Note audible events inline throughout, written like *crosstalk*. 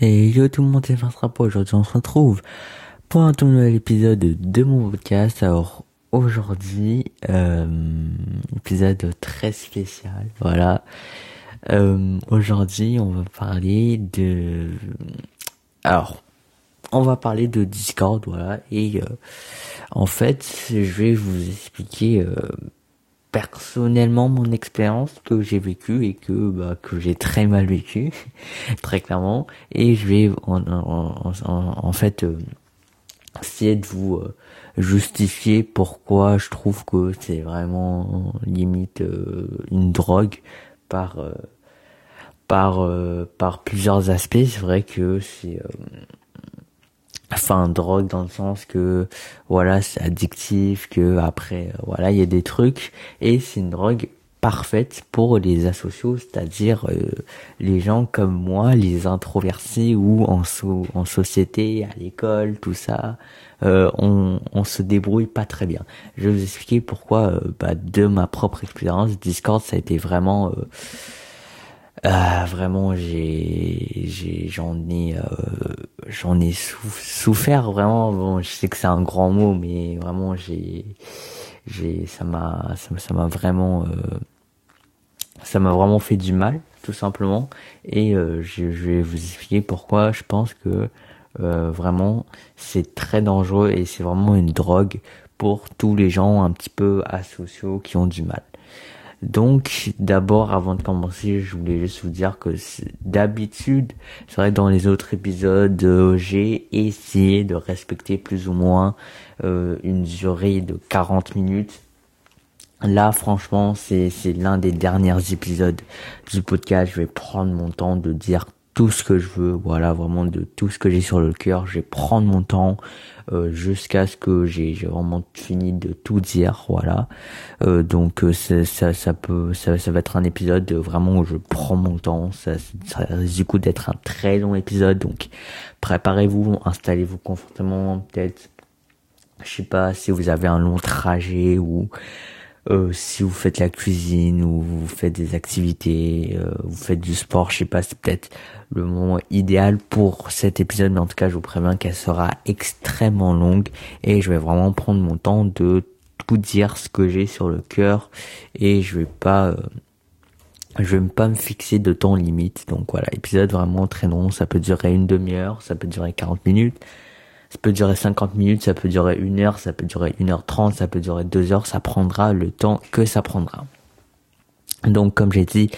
Et yo tout le monde, c'est Vincent Aujourd'hui, on se retrouve pour un tout nouvel épisode de mon podcast. Alors, aujourd'hui, euh, épisode très spécial. Voilà. Euh, aujourd'hui, on va parler de... Alors, on va parler de Discord, voilà. Et euh, en fait, je vais vous expliquer euh, personnellement mon expérience que j'ai vécue et que bah, que j'ai très mal vécu *laughs* très clairement. Et je vais en, en, en, fait euh, essayer de vous euh, justifier pourquoi je trouve que c'est vraiment limite euh, une drogue par par par plusieurs aspects. C'est vrai que c'est enfin drogue dans le sens que voilà c'est addictif que après voilà il y a des trucs. Et c'est une drogue parfaite pour les asociaux c'est-à-dire euh, les gens comme moi les introvertis ou en en société à l'école tout ça euh, on on se débrouille pas très bien. Je vais vous expliquer pourquoi euh, bah, de ma propre expérience Discord ça a été vraiment euh, vraiment, j'ai, j'ai, j'en ai, euh, j'en ai souffert vraiment. Bon, je sais que c'est un grand mot, mais vraiment, j'ai, j'ai, ça m'a, ça m'a vraiment, euh, ça m'a vraiment fait du mal, tout simplement. Et je, je, vais vous expliquer pourquoi. Je pense que vraiment, c'est très dangereux et c'est vraiment une drogue pour tous les gens un petit peu asociaux qui ont du mal. Donc, d'abord, avant de commencer, je voulais juste vous dire que d'habitude, c'est vrai dans les autres épisodes, euh, j'ai essayé de respecter plus ou moins euh, une durée de 40 minutes. Là, franchement, c'est l'un des derniers épisodes du podcast. Je vais prendre mon temps de dire tout ce que je veux, voilà, vraiment de tout ce que j'ai sur le cœur. Je vais prendre mon temps euh, jusqu'à ce que j'ai vraiment fini de tout dire, voilà. Euh, donc euh, ça, ça peut, ça, ça va être un épisode vraiment où je prends mon temps. Ça, ça risque du coup d'être un très long épisode, donc préparez-vous, installez-vous confortablement, peut-être. Je sais pas si vous avez un long trajet ou euh, si vous faites la cuisine ou vous faites des activités, euh, vous faites du sport, je sais pas, c'est peut-être le moment idéal pour cet épisode, mais en tout cas, je vous préviens qu'elle sera extrêmement longue et je vais vraiment prendre mon temps de tout dire ce que j'ai sur le cœur et je vais pas euh, je vais pas me fixer de temps limite. Donc voilà, épisode vraiment très long, ça peut durer une demi-heure, ça peut durer 40 minutes ça peut durer 50 minutes, ça peut durer une heure, ça peut durer une heure 30, ça peut durer deux heures, ça prendra le temps que ça prendra. Donc comme j'ai dit,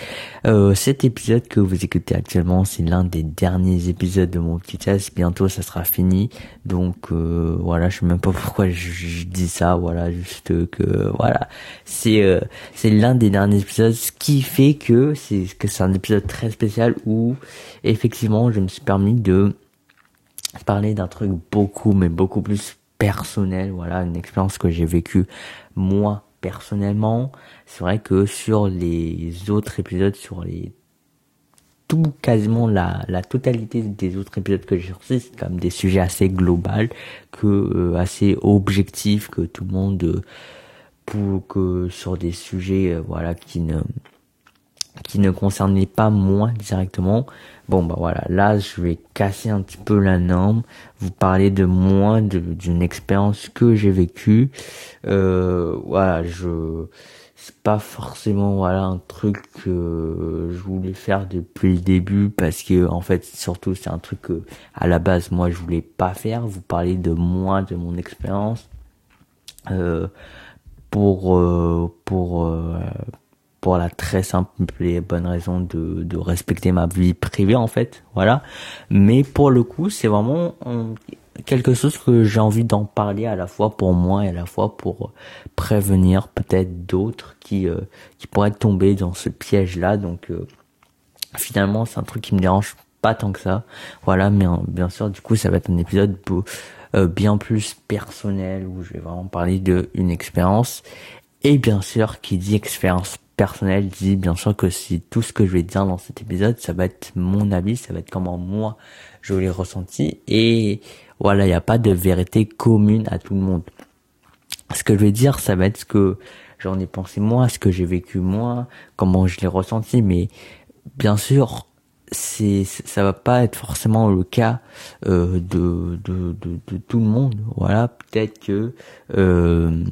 euh, cet épisode que vous écoutez actuellement, c'est l'un des derniers épisodes de mon petit test. Bientôt, ça sera fini. Donc euh, voilà, je sais même pas pourquoi je, dis ça. Voilà, juste que voilà, c'est euh, c'est l'un des derniers épisodes. Ce qui fait que c'est que c'est un épisode très spécial où effectivement, je me suis permis de parler d'un truc beaucoup, mais beaucoup plus personnel. Voilà, une expérience que j'ai vécue moi personnellement. C'est vrai que sur les autres épisodes, sur les tout quasiment la, la totalité des autres épisodes que j'ai reçus, c'est comme des sujets assez globaux, que euh, assez objectifs, que tout le monde euh, pour que sur des sujets euh, voilà qui ne qui ne concernait pas moi directement. Bon bah voilà, là je vais casser un petit peu la norme, vous parler de moi, d'une expérience que j'ai vécue. Euh, voilà, je c'est pas forcément voilà un truc que je voulais faire depuis le début parce que en fait surtout c'est un truc que à la base moi je voulais pas faire. Vous parler de moi, de mon expérience. Euh, pour euh, pour pour la très simple et bonne raison de, de respecter ma vie privée en fait. Voilà. Mais pour le coup c'est vraiment euh, quelque chose que j'ai envie d'en parler à la fois pour moi et à la fois pour prévenir peut-être d'autres qui euh, qui pourraient tomber dans ce piège là donc euh, finalement c'est un truc qui me dérange pas tant que ça. Voilà mais bien sûr du coup ça va être un épisode bien plus personnel où je vais vraiment parler de une expérience et bien sûr qui dit expérience personnel dit bien sûr que si tout ce que je vais dire dans cet épisode, ça va être mon avis, ça va être comment moi je l'ai ressenti. Et voilà, il n'y a pas de vérité commune à tout le monde. Ce que je vais dire, ça va être ce que j'en ai pensé moi, ce que j'ai vécu moi, comment je l'ai ressenti, mais bien sûr, c'est ça va pas être forcément le cas euh, de, de, de, tout le monde. Voilà peut-être que euh,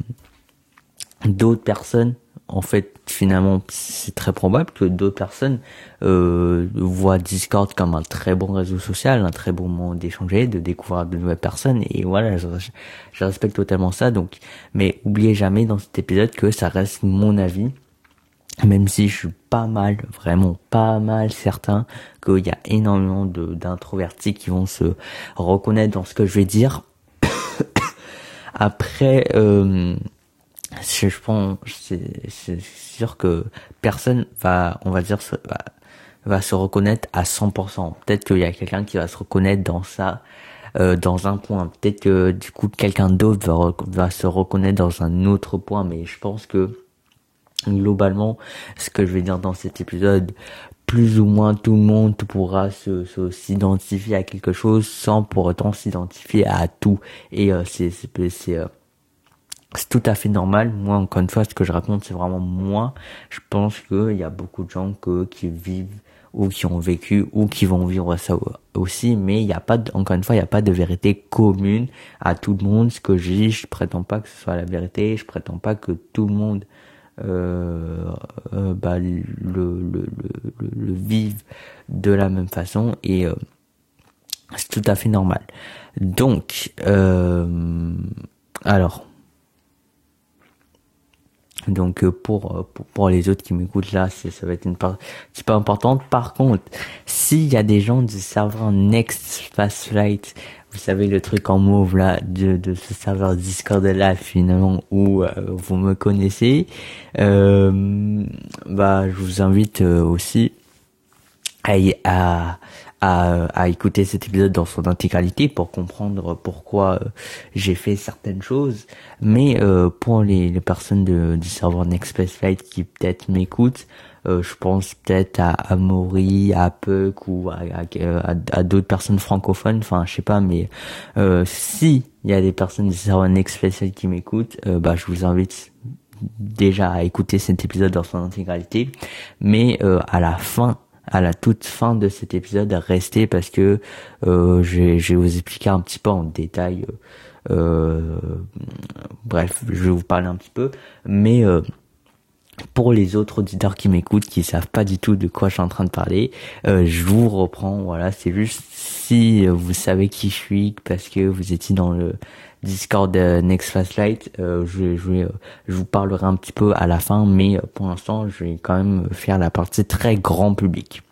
d'autres personnes en fait finalement c'est très probable que d'autres personnes euh, voient Discord comme un très bon réseau social un très bon moment d'échanger de découvrir de nouvelles personnes et voilà je, respecte totalement ça donc mais oubliez jamais dans cet épisode que ça reste mon avis même si je suis pas mal, vraiment pas mal certain qu'il y a énormément d'introvertis qui vont se reconnaître dans ce que je vais dire. *coughs* Après, euh, je, pense, c'est sûr que personne va, on va dire, va, va se reconnaître à 100%. Peut-être qu'il y a quelqu'un qui va se reconnaître dans ça, euh, dans un point. Peut-être que du coup quelqu'un d'autre va, va se reconnaître dans un autre point, mais je pense que globalement, ce que je vais dire dans cet épisode, plus ou moins tout le monde pourra se, s'identifier à quelque chose sans pour autant s'identifier à tout. Et euh, c'est c'est euh, c'est tout à fait normal. Moi, encore une fois, ce que je raconte, c'est vraiment moi. Je pense qu'il y a beaucoup de gens que, qui vivent ou qui ont vécu ou qui vont vivre ça aussi, mais il n'y a pas, encore une fois, il n'y a pas de vérité commune à tout le monde. Ce que je dis, je prétends pas que ce soit la vérité, je prétends pas que tout le monde euh, euh, bah, le, le, le, le, vivent de la même façon et euh, c'est tout à fait normal. Donc, euh, alors, donc pour, pour, pour les autres qui m'écoutent là, ça va être une partie pas importante. Par contre, s'il y a des gens du serveur Next Fast Flight vous savez le truc en mauve là de, de ce serveur Discord là finalement où euh, vous me connaissez euh, bah je vous invite euh, aussi à, à, à, à, écouter cet épisode dans son intégralité pour comprendre pourquoi euh, j'ai fait certaines choses mais pour les, les personnes de, du serveur Nextpress Flight qui peut-être m'écoutent euh, je pense peut-être à, à Maury, à Puck ou à, à, d'autres personnes francophones. Enfin, je sais pas, mais euh, si il y a des personnes du serveur spécial qui m'écoutent, euh, bah je vous invite déjà à écouter cet épisode dans son intégralité. Mais euh, à la fin, à la toute fin de cet épisode, restez parce que euh, je, vais vous expliquer un petit peu en détail. bref, je vais vous parler un petit peu, mais pour les autres auditeurs qui m'écoutent, qui savent pas du tout de quoi je suis en train de parler, euh, je vous reprends. Voilà, c'est juste si vous savez qui je suis parce que vous étiez dans le Discord de Next Fast Light, euh, je, je, je vous parlerai un petit peu à la fin, mais pour l'instant, je vais quand même faire la partie très grand public.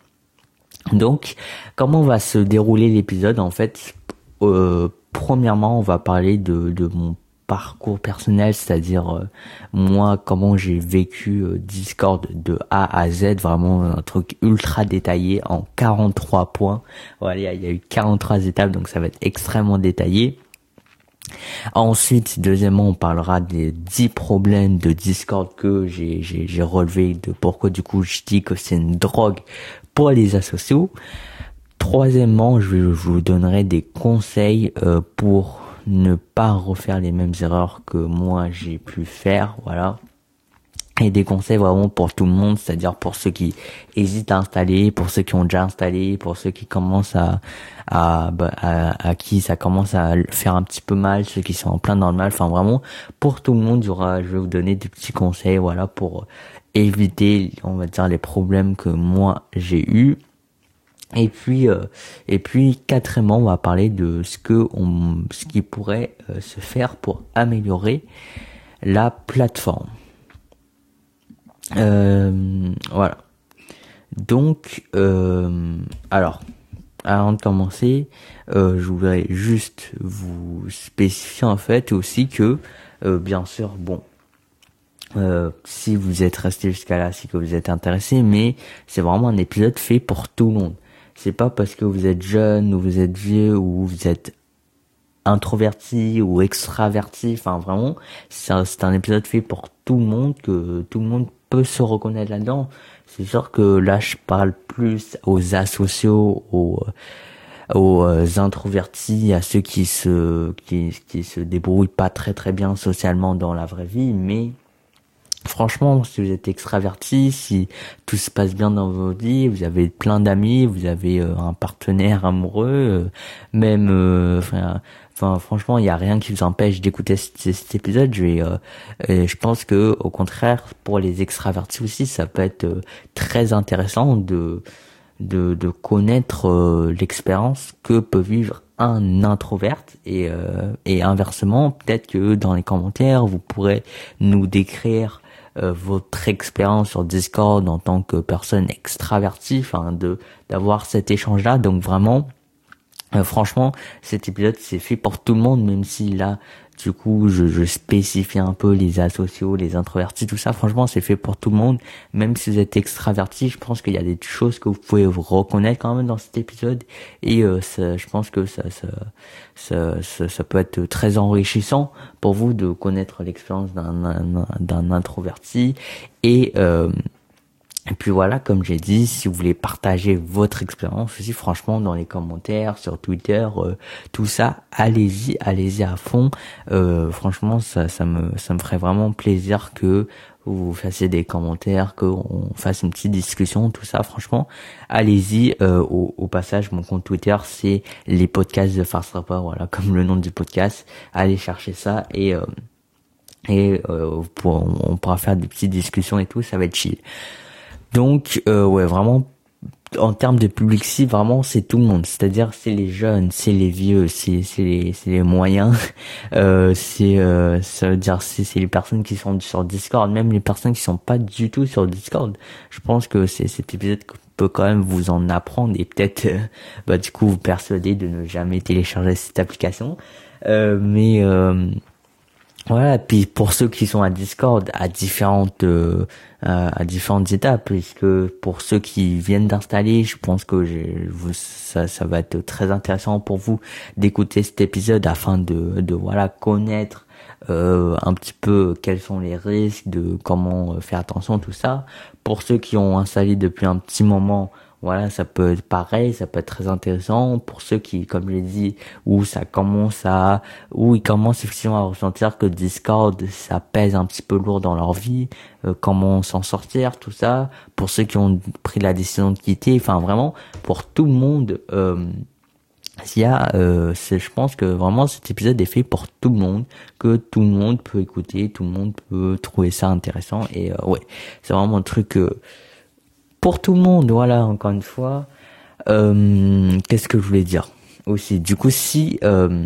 Donc, comment va se dérouler l'épisode En fait, euh, premièrement, on va parler de, de mon parcours personnel, c'est-à-dire euh, moi comment j'ai vécu euh, Discord de A à Z, vraiment un truc ultra détaillé en 43 points. Voilà, il y a eu 43 étapes, donc ça va être extrêmement détaillé. Ensuite, deuxièmement, on parlera des 10 problèmes de Discord que j'ai j'ai relevé de pourquoi du coup je dis que c'est une drogue pour les associaux. Troisièmement, je, vous donnerai des conseils euh, pour ne pas refaire les mêmes erreurs que moi j'ai pu faire, voilà. Et des conseils vraiment pour tout le monde, c'est-à-dire pour ceux qui hésitent à installer, pour ceux qui ont déjà installé, pour ceux qui commencent à, à, bah, à, qui ça commence à faire un petit peu mal, ceux qui sont en plein dans le mal, enfin vraiment pour tout le monde, il y aura, je vais vous donner des petits conseils, voilà, pour éviter, on va dire, les problèmes que moi j'ai eu et puis, euh, et puis quatrièmement, on va parler de ce que on, ce qui pourrait euh, se faire pour améliorer la plateforme. Euh, voilà. Donc, alors, avant de commencer, je voudrais juste vous spécifier en fait aussi que, bien sûr, bon, si vous êtes resté jusqu'à là, c'est que vous êtes intéressé, mais c'est vraiment un épisode fait pour tout le monde. C'est pas parce que vous êtes jeune ou vous êtes vieux ou vous êtes introverti ou extraverti. Enfin, vraiment, c'est un, épisode fait pour tout le monde que tout le monde peut se reconnaître là-dedans. C'est sûr que là, je parle plus aux asociaux, aux, aux euh, introvertis, à ceux qui se qui, qui se débrouillent pas très très bien socialement dans la vraie vie, mais franchement, si vous êtes extraverti, si tout se passe bien dans vos vies, vous avez plein d'amis, vous avez euh, un partenaire amoureux, euh, même, euh, enfin, enfin, franchement, il y a rien qui vous empêche d'écouter cet, épisode. Je vais, je pense que, au contraire, pour les extravertis aussi, ça peut être très intéressant de de, de connaître l'expérience que peut vivre un introverte et, et inversement peut-être que dans les commentaires vous pourrez nous décrire euh, votre expérience sur Discord en tant que personne extravertie, enfin de d'avoir cet échange là. Donc vraiment, euh, franchement, cet épisode c'est fait pour tout le monde, même si là du coup, je, je, spécifie un peu les asociaux, les introvertis, tout ça. Franchement, c'est fait pour tout le monde. Même si vous êtes extraverti, je pense qu'il y a des choses que vous pouvez reconnaître quand même dans cet épisode. Et euh, je pense que ça ça, ça, ça, peut être très enrichissant pour vous de connaître l'expérience d'un d'un introverti. Et euh, et puis voilà, comme j'ai dit, si vous voulez partager votre expérience aussi, franchement, dans les commentaires, sur Twitter, euh, tout ça, allez-y, allez-y à fond. Euh, franchement, ça, ça me, ça me ferait vraiment plaisir que vous fassiez des commentaires, qu'on fasse une petite discussion, tout ça. Franchement, allez-y. Euh, au, au, passage, mon compte Twitter, c'est les podcasts de Farce Rapper, voilà, *laughs* comme le nom du podcast. Allez chercher ça et et on pourra faire des petites discussions et tout. Ça va être chill. Donc, euh, ouais, vraiment, en termes de public cible, vraiment, c'est tout le monde. C'est-à-dire, c'est les jeunes, c'est les vieux, c'est les les moyens. *laughs* Euh, c'est euh, ça veut dire c'est c'est les personnes qui sont sur Discord, même les personnes qui sont pas du tout sur Discord. Je pense que c'est cet épisode peut quand même vous en apprendre et peut-être euh, bah du coup vous persuader de ne jamais télécharger cette application. Euh, mais euh, voilà, puis pour ceux qui sont à Discord, à différentes euh, à différentes étapes, puisque pour ceux qui viennent d'installer, je pense que je, ça, ça va être très intéressant pour vous d'écouter cet épisode afin de, de voilà connaître euh, un petit peu quels sont les risques, de comment euh, faire attention tout ça. Pour ceux qui ont installé depuis un petit moment, voilà, ça peut être pareil, ça peut être très intéressant pour ceux qui, comme je l'ai dit, où ça commence à, où ils commencent effectivement à ressentir que Discord, ça pèse un petit peu lourd dans leur vie, euh, comment s'en sortir, tout ça. Pour ceux qui ont pris la décision de quitter, enfin vraiment, pour tout le monde, euh, il y a, euh, je pense que vraiment cet épisode est fait pour tout le monde, que tout le monde peut écouter, tout le monde peut trouver ça intéressant et euh, ouais, c'est vraiment un truc pour tout le monde, voilà, encore une fois. Euh, Qu'est-ce que je voulais dire aussi? Du coup, si euh,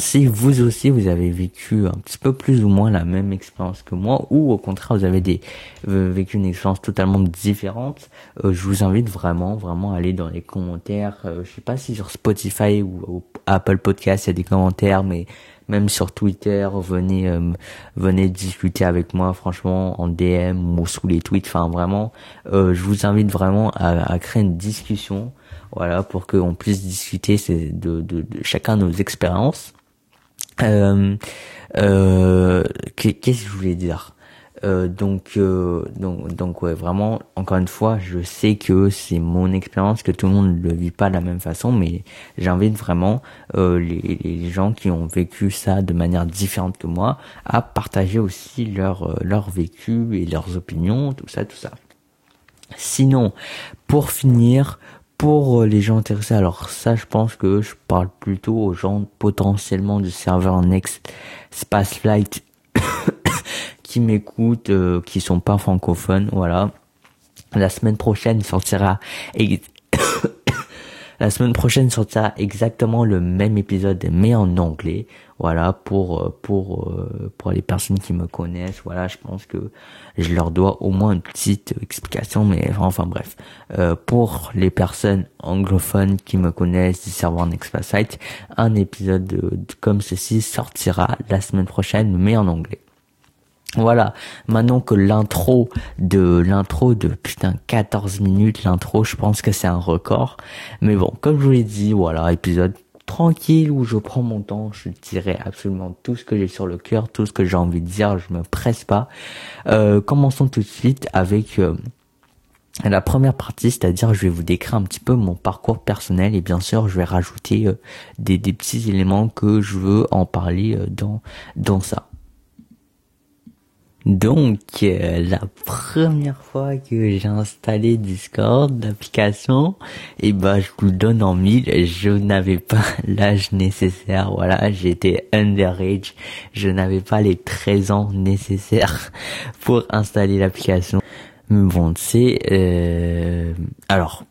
si vous aussi vous avez vécu un petit peu plus ou moins la même expérience que moi, ou au contraire vous avez des euh, vécu une expérience totalement différente, je vous invite vraiment vraiment à aller dans les commentaires. Je sais pas si sur Spotify ou, ou Apple Podcast il y a des commentaires, mais même sur Twitter, venez euh, venez discuter avec moi franchement en DM ou sous les tweets. Enfin vraiment, euh, je vous invite vraiment à, créer une discussion, voilà, pour qu'on puisse discuter de, de, de, chacun de nos expériences. Euh, euh, qu'est-ce que je voulais dire? Euh, donc, euh, donc, donc ouais, vraiment, encore une fois, je sais que c'est mon expérience, que tout le monde ne le vit pas de la même façon, mais j'invite vraiment euh, les, gens qui ont vécu ça de manière différente que moi à partager aussi leur euh, leur vécu et leurs opinions, tout ça, tout ça. Sinon, pour finir, pour les gens intéressés, alors ça, je pense que je parle plutôt aux gens potentiellement du serveur Next Space Flight qui m'écoutent, euh, qui sont pas francophones, voilà. La semaine prochaine sortira *coughs* la semaine prochaine sortira exactement le même épisode mais en anglais. Voilà pour euh, pour euh, pour les personnes qui me connaissent. Voilà, je pense que je leur dois au moins une petite explication, mais enfin bref. Euh, pour les personnes anglophones qui me connaissent du serveur Site, un épisode comme ceci sortira la semaine prochaine mais en anglais. Voilà, maintenant que l'intro de l'intro de putain 14 minutes, l'intro, je pense que c'est un record. Mais bon, comme je vous l'ai dit, voilà, épisode tranquille où je prends mon temps, je dirai absolument tout ce que j'ai sur le cœur, tout ce que j'ai envie de dire, je me presse pas. Euh, commençons tout de suite avec euh, la première partie, c'est-à-dire je vais vous décrire un petit peu mon parcours personnel et bien sûr je vais rajouter euh, des, des petits éléments que je veux en parler dans dans ça. Donc, euh, la première fois que j'ai installé Discord, l'application, et eh ben, je vous le donne en mille, je n'avais pas *laughs* l'âge nécessaire, voilà, j'étais underage, je n'avais pas les 13 ans nécessaires *laughs* pour installer l'application. Bon, c'est, euh, alors,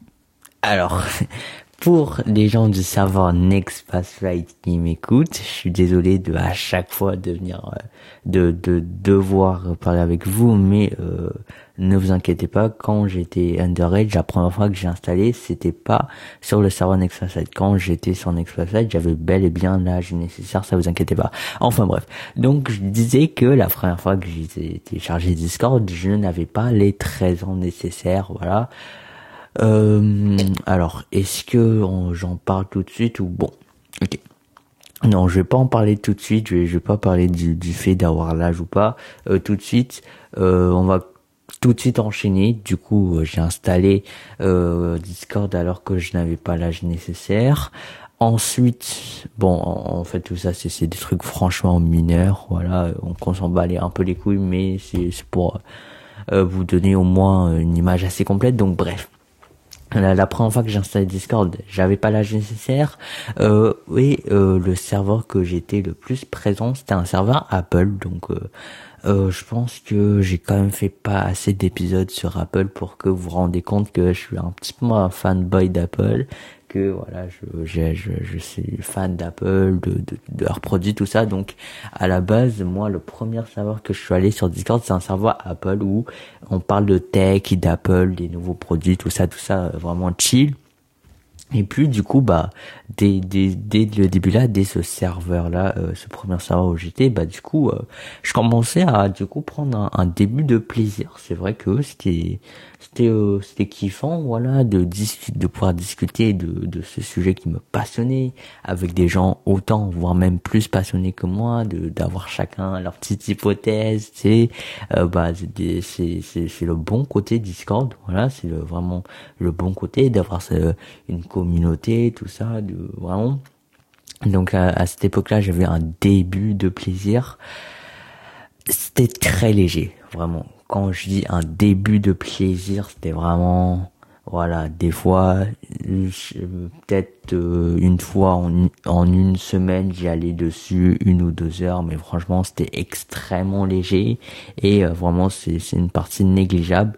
alors, *laughs* pour les gens du serveur Next Pass Flight qui m'écoutent, je suis désolé de à chaque fois de venir, euh, de, de devoir parler avec vous, mais euh, ne vous inquiétez pas, quand j'étais underage, la première fois que j'ai installé, c'était pas sur le serveur Next Pass Flight. Quand j'étais sur Next Pass Flight, j'avais bel et bien l'âge nécessaire, ça vous inquiétez pas. Enfin bref, donc je disais que la première fois que j'ai téléchargé Discord, je n'avais pas les 13 ans nécessaires, voilà. Euh, alors, est-ce que j'en parle tout de suite ou bon? Ok. Non, je vais pas en parler tout de suite. Je vais, pas parler du, fait d'avoir l'âge ou pas euh, tout de suite. Euh, on va tout de suite enchaîner. Du coup, euh, j'ai installé Discord alors que je n'avais pas l'âge nécessaire. Ensuite, bon, en, fait, tout ça, c'est des trucs franchement mineurs. Voilà, on, s'en bat un peu les couilles, mais c'est pour vous donner au moins une image assez complète. Donc, bref. La, première fois que j'ai installé Discord, j'avais pas l'âge nécessaire. Euh, et euh, le serveur que j'étais le plus présent, c'était un serveur Apple. Donc, euh, euh, je pense que j'ai quand même fait pas assez d'épisodes sur Apple pour que vous vous rendez compte que je suis un petit peu un fanboy d'Apple que voilà, je, je, je, suis fan d'Apple, de, de, de, leurs produits, tout ça. Donc, à la base, moi, le premier serveur que je suis allé sur Discord, c'est un serveur Apple où on parle de tech, d'Apple, des nouveaux produits, tout ça, tout ça, vraiment chill. Et puis du coup bah dès, dès, dès le début là, dès ce serveur là, euh, ce premier serveur où j'étais, bah du coup euh, je commençais à du coup prendre un, un début de plaisir. C'est vrai que c'était c'était euh, c'était kiffant voilà de discuter de pouvoir discuter de de ce sujet qui me passionnait avec des gens autant voire même plus passionnés que moi de d'avoir chacun leur petite hypothèse tu sais euh, bah c'est c'est c'est le bon côté Discord voilà c'est vraiment le bon côté d'avoir une communauté tout ça vraiment. Donc à, à cette époque-là j'avais un début de plaisir. C'était très léger vraiment. Quand je dis un début de plaisir, c'était vraiment, voilà, des fois, peut-être euh, une fois en, une semaine, j'y allais dessus une ou deux heures, mais franchement, c'était extrêmement léger. Et euh, vraiment, c'est une partie négligeable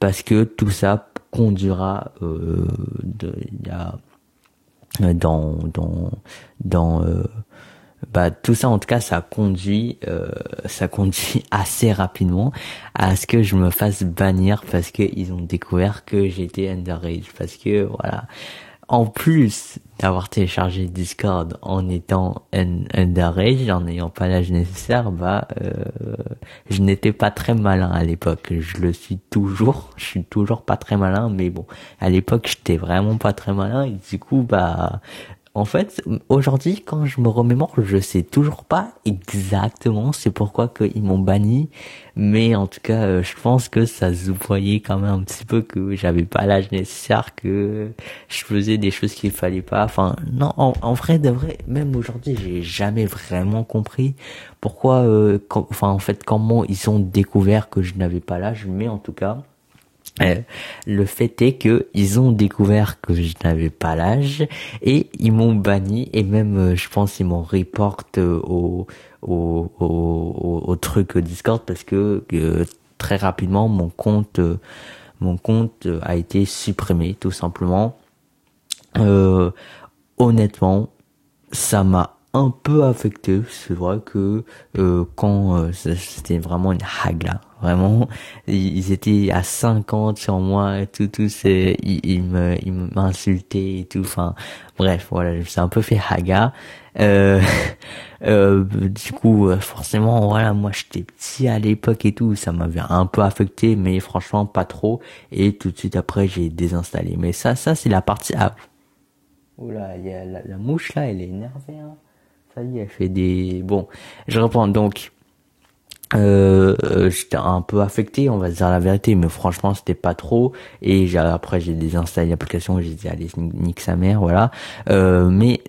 parce que tout ça conduira euh, de, dans dans dans euh, bah tout ça en tout cas ça conduit euh, ça conduit *laughs* assez rapidement à ce que je me fasse bannir parce que ils ont découvert que j'étais underage. Parce que voilà en plus d'avoir téléchargé Discord en étant underage en n'ayant pas l'âge nécessaire bah euh, je n'étais pas très malin à l'époque. Je le suis toujours. Je suis toujours pas très malin mais bon à l'époque j'étais vraiment pas très malin. Et du coup bah en fait, aujourd'hui, quand je me remémore, je sais toujours pas exactement c'est pourquoi qu'ils m'ont banni, mais en tout cas, euh, je pense que ça se voyait quand même un petit peu que j'avais pas l'âge nécessaire, que je faisais des choses qu'il fallait pas. Enfin, non, en, vrai, de vrai, même aujourd'hui, j'ai jamais vraiment compris pourquoi, euh, enfin, en fait, comment ils ont découvert que je n'avais pas l'âge, mais en tout cas, euh, le fait est que ils ont découvert que je n'avais pas l'âge et ils m'ont banni et même euh, je pense ils m'ont report euh, au, au, au, au, truc Discord parce que très rapidement mon compte mon compte a été supprimé tout simplement. Honnêtement ça m'a un peu affecté c'est vrai que quand c'était vraiment une hague là Vraiment, ils étaient à 50 sur moi et tout, tout, c'est, ils, me, ils m'insultaient et tout. Enfin, bref, voilà, c'est un peu fait haga. Euh, *laughs* euh, du coup, forcément, voilà, moi j'étais petit à l'époque et tout, ça m'avait un peu affecté, mais franchement pas trop. Et tout de suite après, j'ai désinstallé. Mais ça, ça c'est la partie A. Oula, y a la, la, mouche là, elle est énervée. Hein. Ça y est, elle fait des. Bon, je reprends donc euh, j'étais un peu affecté on va dire la vérité mais franchement c'était pas trop et après j'ai désinstallé l'application j'ai dit allez nique sa mère voilà euh, mais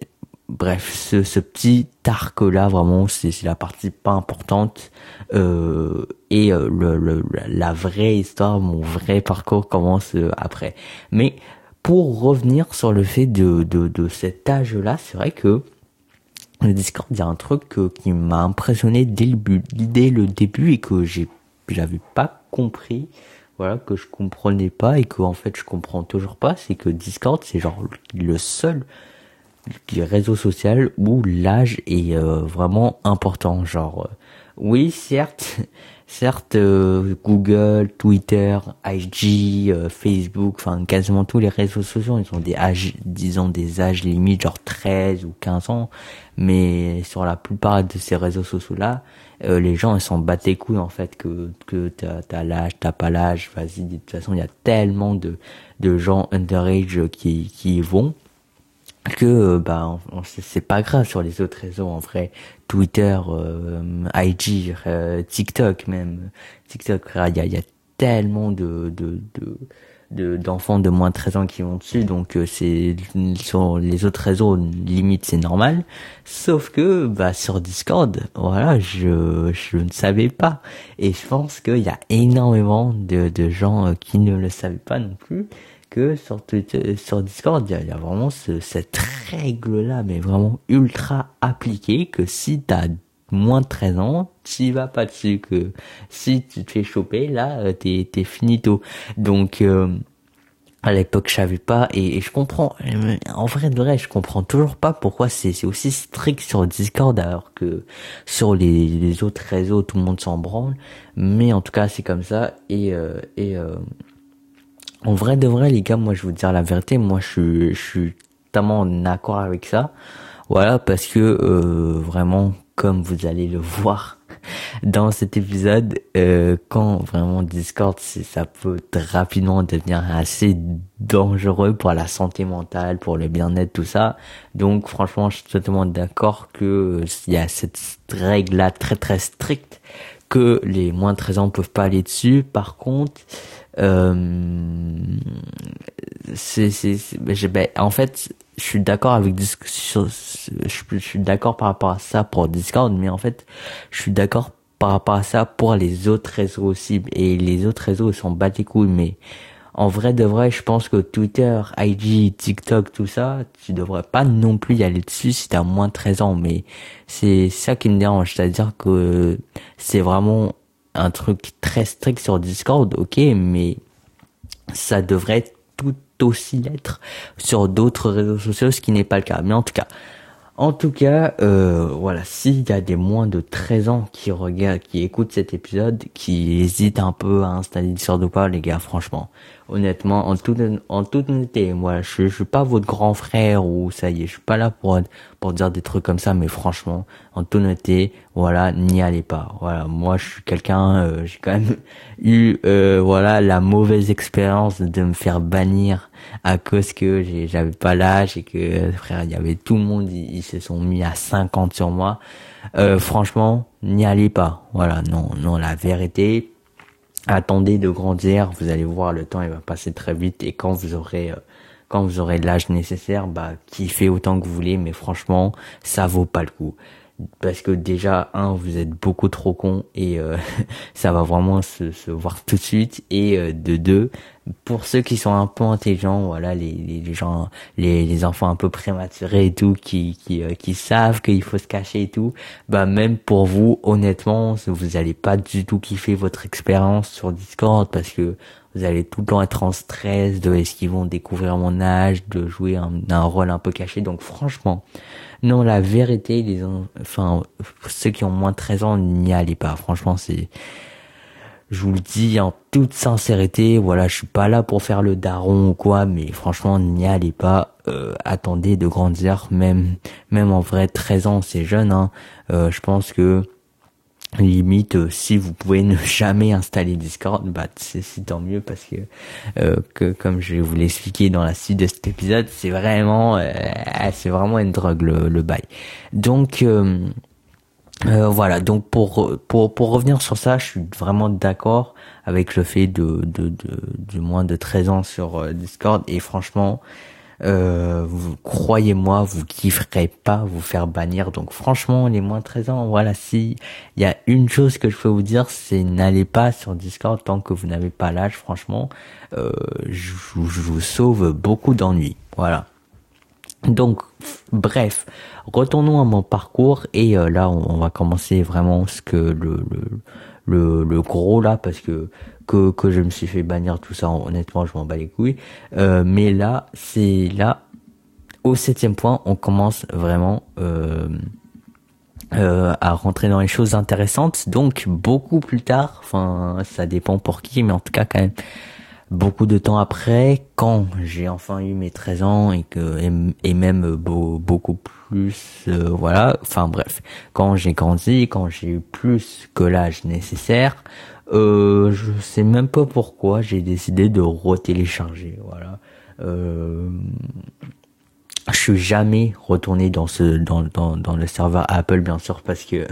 bref, ce, ce petit arc là vraiment c'est la partie pas importante euh, et euh, le, le, la vraie histoire, mon vrai parcours commence euh, après. Mais pour revenir sur le fait de, de, de cet âge là, c'est vrai que le Discord, il y a un truc qui m'a impressionné dès le, dès le début et que j'ai j'avais pas compris voilà que je comprenais pas et que en fait je comprends toujours pas c'est que Discord c'est genre le seul réseau social où l'âge est euh, vraiment important. Genre euh, oui certes certes euh, Google Twitter IG Facebook enfin quasiment tous les réseaux sociaux ils ont des âges disons des âges limites genre 13 ou 15 ans. Mais sur la plupart de ces réseaux sociaux là euh, les gens ils s'en battent les couilles en fait que que t'as as, l'âge t'as pas l'âge. Vas-y de toute façon il y a tellement de de gens underage qui qui y vont que euh, bah c'est pas grave sur les autres réseaux en vrai. Twitter euh, IG TikTok même. TikTok il y a, y a tellement de de, de d'enfants de, moins de 13 ans qui vont dessus donc euh, c'est sur les autres réseaux limite c'est normal. Sauf que bah sur Discord voilà je je ne savais pas. Et je pense qu'il y a énormément de, de gens euh, qui ne le savaient pas non plus que sur sur Discord il y a, vraiment cette règle là mais vraiment ultra appliquée que si t'as moins de 13 ans, tu vas pas dessus que si tu te fais choper, là, euh, t'es, t'es finito. Donc, euh, à l'époque, je savais pas et, je comprends. En vrai de vrai, je comprends toujours pas pourquoi c'est, c'est aussi strict sur Discord alors que sur les, les autres réseaux, tout le monde s'en branle. Mais en tout cas, c'est comme ça et euh, et en vrai de vrai, les gars, moi, je vous dire la vérité. Moi, je suis, je suis totalement en accord avec ça. Voilà, parce que vraiment, comme vous allez le voir *laughs* dans cet épisode, euh, quand vraiment Discord, ça peut rapidement devenir assez dangereux pour la santé mentale, pour le bien-être, tout ça. Donc franchement, je suis totalement d'accord que il y a cette règle-là très très stricte que les moins de 13 ans peuvent pas aller dessus. Par contre, euh, c'est, c'est, ben, en fait, je suis d'accord avec je suis d'accord par rapport à ça pour Discord, mais en fait, je suis d'accord par rapport à ça pour les autres réseaux aussi. Et les autres réseaux, ils sont bat les couilles, mais en vrai de vrai, je pense que Twitter, IG, TikTok, tout ça, tu devrais pas non plus y aller dessus si t'as moins de 13 ans, mais c'est ça qui me dérange, c'est-à-dire que c'est vraiment un truc très strict sur Discord, ok, mais ça devrait tout aussi l'être sur d'autres réseaux sociaux, ce qui n'est pas le cas. Mais en tout cas, en tout cas, euh, voilà, s'il y a des moins de 13 ans qui regardent, qui écoutent cet épisode, qui hésitent un peu à installer Discord ou pas, les gars, franchement, honnêtement, en toute, en toute honnêteté, moi, je, je suis pas votre grand frère ou ça y est, je suis pas là pour, pour dire des trucs comme ça, mais franchement, en toute honnêteté, voilà, n'y allez pas. Voilà, moi, je suis quelqu'un, euh, j'ai quand même *laughs* eu, euh, voilà, la mauvaise expérience de me faire bannir à cause que j'avais pas l'âge et que, frère, il y avait tout le monde, ils, se sont mis à 50 sur moi. Euh, franchement, n'y allez pas. Voilà, non, non, la vérité, attendez de grandir, vous allez voir le temps il va passer très vite et quand vous aurez euh, quand vous aurez l'âge nécessaire, bah kiffez autant que vous voulez, mais franchement, ça vaut pas le coup parce que déjà un vous êtes beaucoup trop con et euh, *laughs* ça va vraiment se, se, voir tout de suite. Et euh, de deux pour ceux qui sont un peu intelligents voilà les, les, gens les, les enfants un peu prématurés et tout qui qui, euh, qui savent qu'il faut se cacher et tout bah même pour vous honnêtement vous allez pas du tout kiffer votre expérience sur Discord parce que vous allez tout le temps être en stress de est-ce qu'ils vont découvrir mon âge de jouer un, un rôle un peu caché. Donc franchement non, la vérité, les enfin ceux qui ont moins de 13 ans, n'y allez pas. Franchement, c'est je vous le dis en toute sincérité, voilà, je suis pas là pour faire le daron ou quoi, mais franchement, n'y allez pas. Euh, attendez de grandir, même même en vrai, 13 ans, c'est jeune. Hein. Euh, je pense que limite euh, si vous pouvez ne *laughs* jamais installer Discord bah c'est tant mieux parce que euh, que comme je vous l'ai expliqué dans la suite de cet épisode c'est vraiment euh, c'est vraiment une drogue le, le bail. Donc euh, voilà. Donc pour pour pour revenir sur ça je suis vraiment d'accord avec le fait de de de, de moins de 13 ans sur Discord. Et franchement Euh, croyez-moi, vous kifferez pas vous faire bannir. Donc franchement, les moins de 13 ans, voilà, si il y a une chose que je peux vous dire, c'est n'allez pas sur Discord tant que vous n'avez pas l'âge. Franchement, euh, je, vous sauve beaucoup d'ennuis. Voilà. Donc, bref, retournons à mon parcours et euh, là, on, va commencer vraiment ce que le, le, le, gros là, parce que, que que je me suis fait bannir tout ça, honnêtement, je m'en bats les couilles. Euh, mais là, c'est là, au septième point, on commence vraiment euh, à rentrer dans les choses intéressantes. Donc, beaucoup plus tard, enfin, ça dépend pour qui, mais en tout cas, quand même beaucoup de temps après, quand j'ai enfin eu mes 13 ans et que et, même beaucoup plus, euh, voilà, enfin bref, quand j'ai grandi, quand j'ai eu plus que l'âge nécessaire, euh, je sais même pas pourquoi j'ai décidé de retélécharger, voilà. Euh, je suis jamais retourné dans ce dans, dans, dans le serveur Apple bien sûr parce que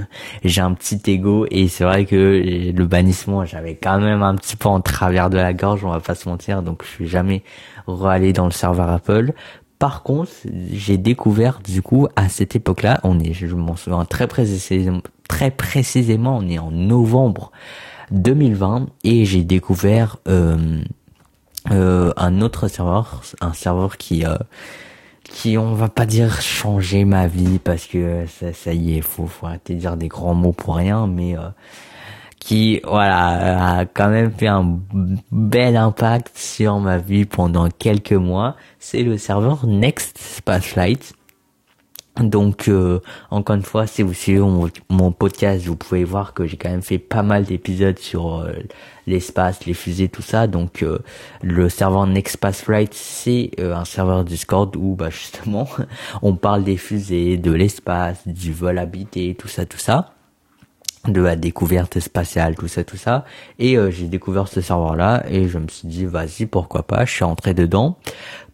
j'ai un petit ego et c'est vrai que le bannissement j'avais quand même un petit peu en travers de la gorge on va pas se mentir donc je suis jamais re-allé dans le serveur Apple par contre j'ai découvert du coup à cette époque là on est je m'en souviens très précisément très précisément on est en novembre 2020 et j'ai découvert euh, euh, un autre serveur un serveur qui euh, qui on va pas dire changer ma vie parce que ça, y est, faut, faut arrêter de dire des grands mots pour rien, mais qui voilà a quand même fait un bel impact sur ma vie pendant quelques mois. C'est le serveur Next Spaceflight donc euh, encore une fois, si vous suivez mon, podcast, vous pouvez voir que j'ai quand même fait pas mal d'épisodes sur euh, l'espace, les fusées, tout ça. Donc euh, le serveur Nextpass Flight, c'est un serveur Discord où bah justement *laughs* on parle des fusées, de l'espace, du vol habité, tout ça, tout ça de la découverte spatiale, tout ça, tout ça. Et j'ai découvert ce serveur-là et je me suis dit, vas-y, pourquoi pas, je suis entré dedans.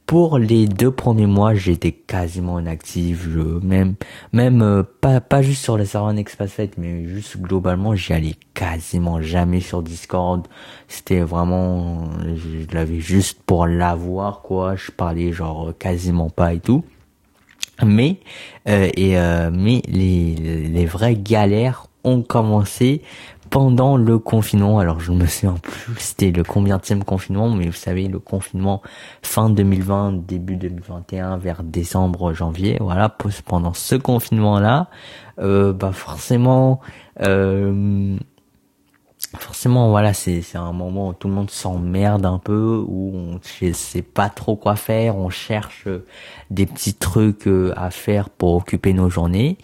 Pour les deux premiers mois, j'étais quasiment inactif. Même, même euh, pas pas juste sur le serveur Nextpassflight, mais juste globalement, j'y allais quasiment jamais sur Discord. C'était vraiment, je l'avais juste pour l'avoir quoi. Je parlais genre quasiment pas et tout. Mais euh, et euh, mais les les vraies galères ont commencé pendant le confinement. Alors je ne me souviens plus c'était le combienième confinement, mais vous savez le confinement fin 2020, début 2021, vers décembre, janvier. Voilà, pendant ce confinement-là, euh, bah forcément, euh, forcément voilà, c'est c'est un moment où tout le monde s'emmerde un peu, où on sait pas trop quoi faire, on cherche des petits trucs euh, à faire pour occuper nos journées.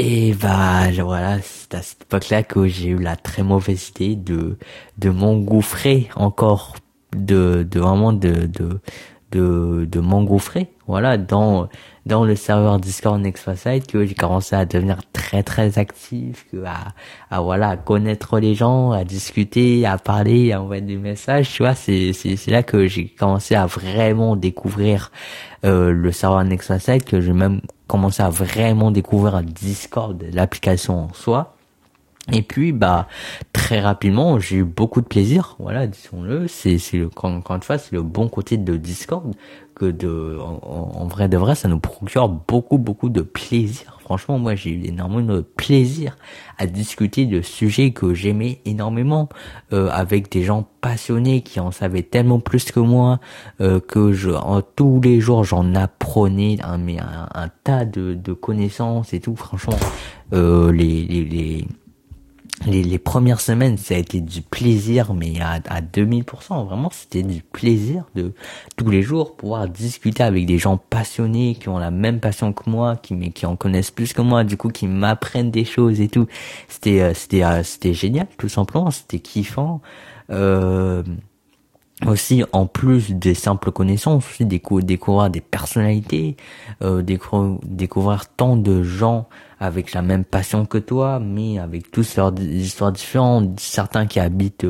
Et bah voilà, c'est à cette époque-là que j'ai eu la très mauvaise idée de de m'engouffrer encore, de de vraiment de de de, m'engouffrer, voilà, dans dans le serveur Discord Nextfacite que j'ai commencé à devenir très très actif, à, à voilà à connaître les gens, à discuter, à parler, à envoyer des messages, tu vois, c'est c'est c'est là que j'ai commencé à vraiment découvrir euh, le serveur Nextfacite, que j'ai même commencé à vraiment découvrir Discord, l'application en soi. Et puis bah très rapidement j'ai eu beaucoup de plaisir, voilà disons-le, c'est c'est le quand une fois c'est le bon côté de Discord de en, vrai de vrai ça nous procure beaucoup beaucoup de plaisir. Franchement moi j'ai eu énormément de plaisir à discuter de sujets que j'aimais énormément euh, avec des gens passionnés qui en savaient tellement plus que moi euh, que je en, tous les jours j'en apprenais un mais un, tas de, connaissances et tout. Franchement euh, les les, les, premières semaines, ça a été du plaisir, mais à, à 2000%. Vraiment, c'était du plaisir de tous les jours pouvoir discuter avec des gens passionnés, qui ont la même passion que moi, qui, mais qui en connaissent plus que moi, du coup, qui m'apprennent des choses et tout. C'était, euh, c'était, euh, c'était génial, tout simplement. C'était kiffant. Euh, aussi en plus des simples connaissances aussi découvrir des personnalités euh, découvrir, découvrir tant de gens avec la même passion que toi mais avec tous leurs histoires différentes. Certains qui habitent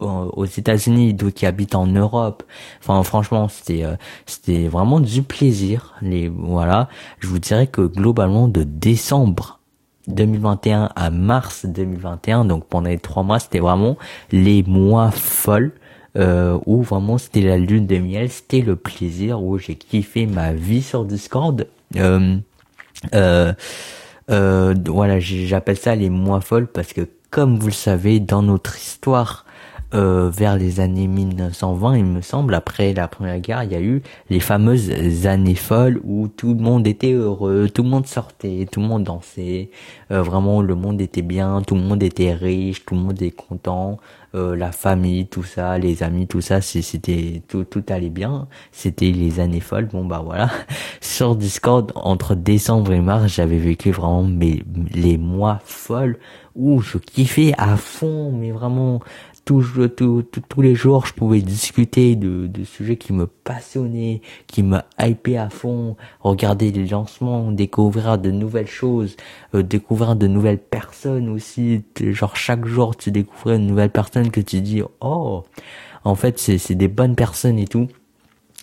aux États-Unis d'autres qui habitent en Europe. Enfin franchement c'était euh, c'était vraiment du plaisir. Les voilà. Je vous dirais que globalement de décembre 2021 à mars 2021 donc pendant les trois mois c'était vraiment les mois folles euh, où vraiment c'était la lune de miel, c'était le plaisir, où j'ai kiffé ma vie sur Discord. Euh, euh, euh voilà, j'appelle ça les mois folles parce que comme vous le savez, dans notre histoire, euh, vers les années 1920, il me semble, après la Première Guerre, il y a eu les fameuses années folles où tout le monde était heureux, tout le monde sortait, tout le monde dansait, euh, vraiment le monde était bien, tout le monde était riche, tout le monde était content, euh, la famille, tout ça, les amis, tout ça, c'était tout, tout allait bien. C'était les années folles. Bon bah voilà. *laughs* Sur Discord, entre décembre et mars, j'avais vécu vraiment mes, les mois folles où je kiffais à fond, mais vraiment tous les jours, je pouvais discuter de, de sujets qui me passionnaient, qui me hypaient à fond, regarder les lancements, découvrir de nouvelles choses, euh, découvrir de nouvelles personnes aussi. Genre chaque jour, tu découvrais une nouvelle personne que tu dis, oh, en fait, c'est des bonnes personnes et tout.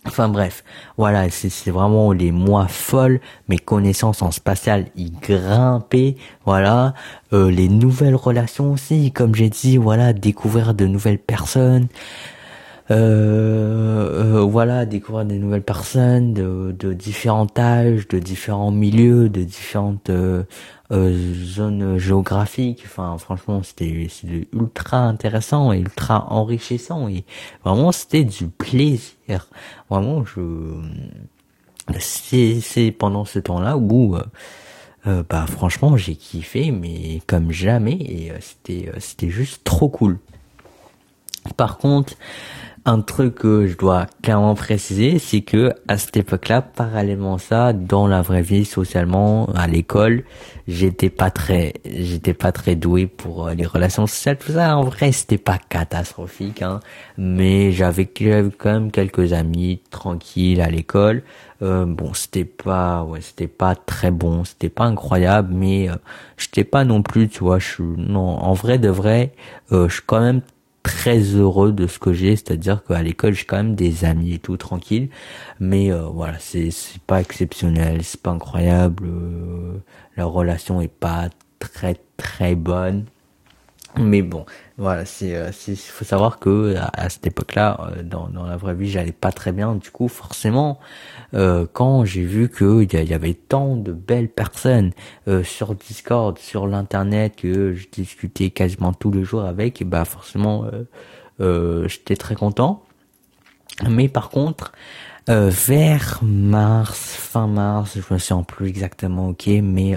Enfin bref, voilà, c'est vraiment les mois folles, mes connaissances en spatial y grimpaient, voilà, euh, les nouvelles relations aussi, comme j'ai dit, voilà, découvrir de nouvelles personnes, euh, euh, voilà, découvrir de nouvelles personnes de, de différents âges, de différents milieux, de différentes euh, euh, zones géographiques. Enfin, franchement, c'était ultra intéressant et ultra enrichissant et vraiment c'était du plaisir. Vraiment, je c'est pendant ce temps-là où euh, bah franchement j'ai kiffé mais comme jamais et c'était c'était juste trop cool. Par contre, un truc que je dois clairement préciser, c'est que à cette époque-là, parallèlement à ça, dans la vraie vie, socialement, à l'école, j'étais pas très, j'étais pas très doué pour euh, les relations sociales, tout ça. En vrai, c'était pas catastrophique, hein, mais j'avais quand même quelques amis tranquilles à l'école. Euh, bon, c'était pas, ouais, c'était pas très bon, c'était pas incroyable, mais euh, j'étais pas non plus, tu vois, je non, en vrai de vrai, euh, je suis quand même très heureux de ce que j'ai, c'est-à-dire qu'à l'école j'ai quand même des amis et tout tranquille, mais euh, voilà c'est pas exceptionnel, c'est pas incroyable, euh, la relation est pas très très bonne, mais bon, voilà, c'est, euh, il faut savoir que à, cette époque-là, euh, dans, dans la vraie vie, j'allais pas très bien. Du coup, forcément, euh, quand j'ai vu que il y, avait tant de belles personnes euh, sur Discord, sur l'internet, que je discutais quasiment tous les jours avec, bah forcément, j'étais très content. Mais par contre, vers mars, fin mars, je me sens plus exactement ok, mais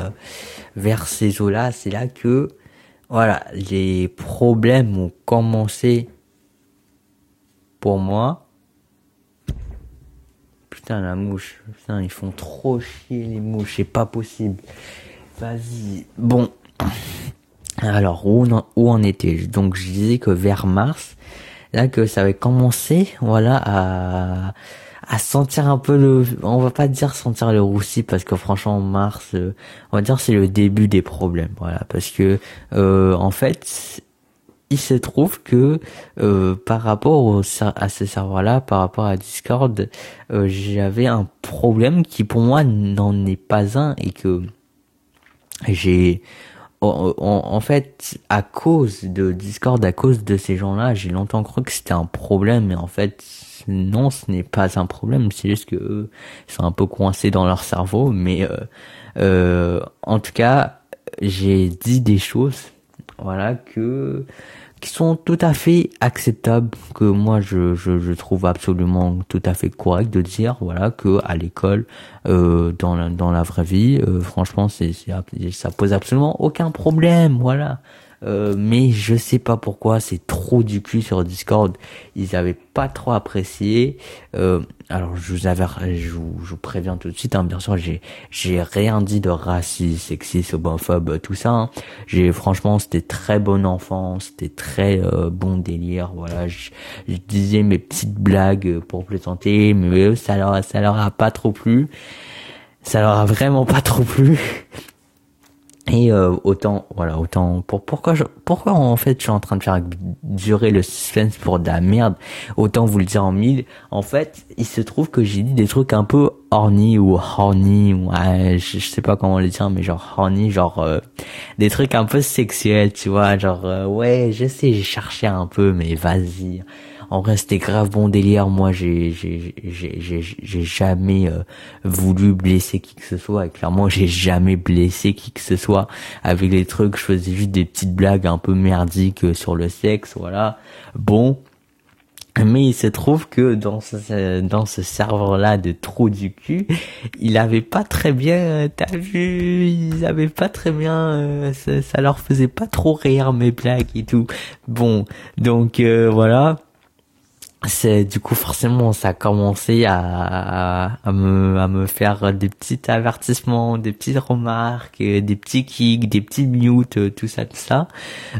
vers ces eaux-là, c'est là que voilà, les problèmes ont commencé pour moi. Putain, la mouche. Putain, ils font trop chier les mouches. C'est pas possible. Vas-y. Bon. Alors, où on, où en était? Donc, je disais que vers mars, là, que ça avait commencé, voilà, à, à sentir un peu le on va pas dire sentir le roussi parce que franchement mars euh, on va dire c'est le début des problèmes voilà. Parce que euh, en fait il se trouve que euh, par rapport au, à ce serveur là par rapport à Discord j'avais un problème qui pour moi n'en est pas un et que j'ai en, en, fait, à cause de Discord, à cause de ces gens-là, j'ai longtemps cru que c'était un problème, mais en fait, non, ce n'est pas un problème. C'est juste que eux, ils sont un peu coincés dans leur cerveau. Mais euh, euh, en tout cas, j'ai dit des choses, voilà, qui sont tout à fait acceptables, que moi je, trouve absolument tout à fait correct de dire, voilà, que à l'école, euh, dans la, vraie vie, euh, franchement, c'est ça pose absolument aucun problème, voilà. Euh, mais je sais pas pourquoi c'est trop du cul sur Discord. Ils avaient pas trop apprécié. Euh, alors je vous avais, je vous, je vous préviens tout de suite. Hein, bien sûr, j'ai j'ai rien dit de raciste, sexiste, homophobe, tout ça. Hein. J'ai franchement, c'était très bon enfant, c'était très euh, bon délire. Voilà, je, je, disais mes petites blagues pour plaisanter, mais ça leur ça leur a pas trop plu. Ça leur a vraiment pas trop plu. Et euh, autant, voilà, autant pour pourquoi je, pourquoi en fait je suis en train de faire durer le suspense pour de la merde, autant vous le dire en mille. En fait, il se trouve que j'ai dit des trucs un peu horny ou horny, ouais, je, sais pas comment le dire, mais genre horny, genre euh, des trucs un peu sexuels, tu vois, genre euh, ouais, je sais, j'ai cherché un peu, mais vas-y. En vrai c'était grave bon délire. Moi j'ai j'ai j'ai jamais euh, voulu blesser qui que ce soit. Et clairement j'ai jamais blessé qui que ce soit. Avec les trucs je faisais juste des petites blagues un peu merdiques sur le sexe voilà. Bon. Mais il se trouve que dans ce dans ce serveur là de trou du cul, il avait pas très bien t'as vu, ils avaient pas très bien euh, ça, leur faisait pas trop rire mes blagues et tout. Bon, donc euh, voilà c'est du coup forcément ça a commencé à, à, me à me faire des petits avertissements des petites remarques des petits kicks des petits mutes tout ça tout ça.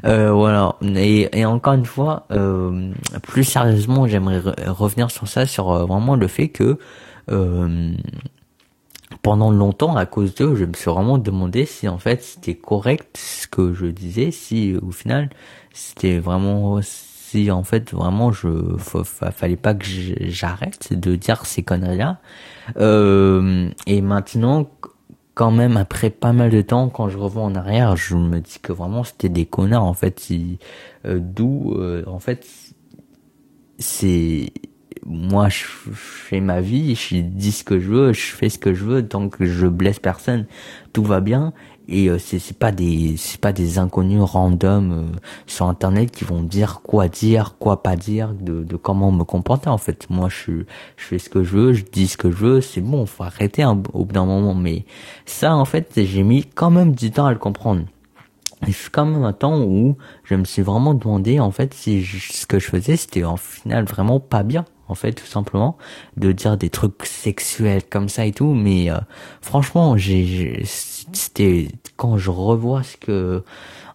Euh, voilà. Et, et encore une fois euh, plus sérieusement j'aimerais revenir sur ça sur euh, vraiment le fait que euh, pendant longtemps à cause d'eux je me suis vraiment demandé si en fait c'était correct ce que je disais si au final c'était vraiment en fait vraiment je fallait pas que j'arrête de dire ces conneries là euh, et maintenant quand même après pas mal de temps quand je revois en arrière je me dis que vraiment c'était des connards en fait euh, d'où euh, en fait c'est moi je, fais ma vie je dis ce que je veux je fais ce que je veux tant que je blesse personne. Tout va bien et euh, c'est c'est pas des c'est pas des inconnus random euh, sur internet qui vont dire quoi dire quoi pas dire de, de comment me comporter en fait. Moi je je fais ce que je veux je dis ce que je veux c'est bon faut arrêter au bout d'un moment. Mais ça en fait j'ai mis quand même du temps à le comprendre. Je suis quand même un temps où je me suis vraiment demandé en fait si ce que je faisais c'était en final vraiment pas bien en fait tout simplement de dire des trucs sexuels comme ça et tout. Mais euh, franchement j'ai c'était quand je revois ce que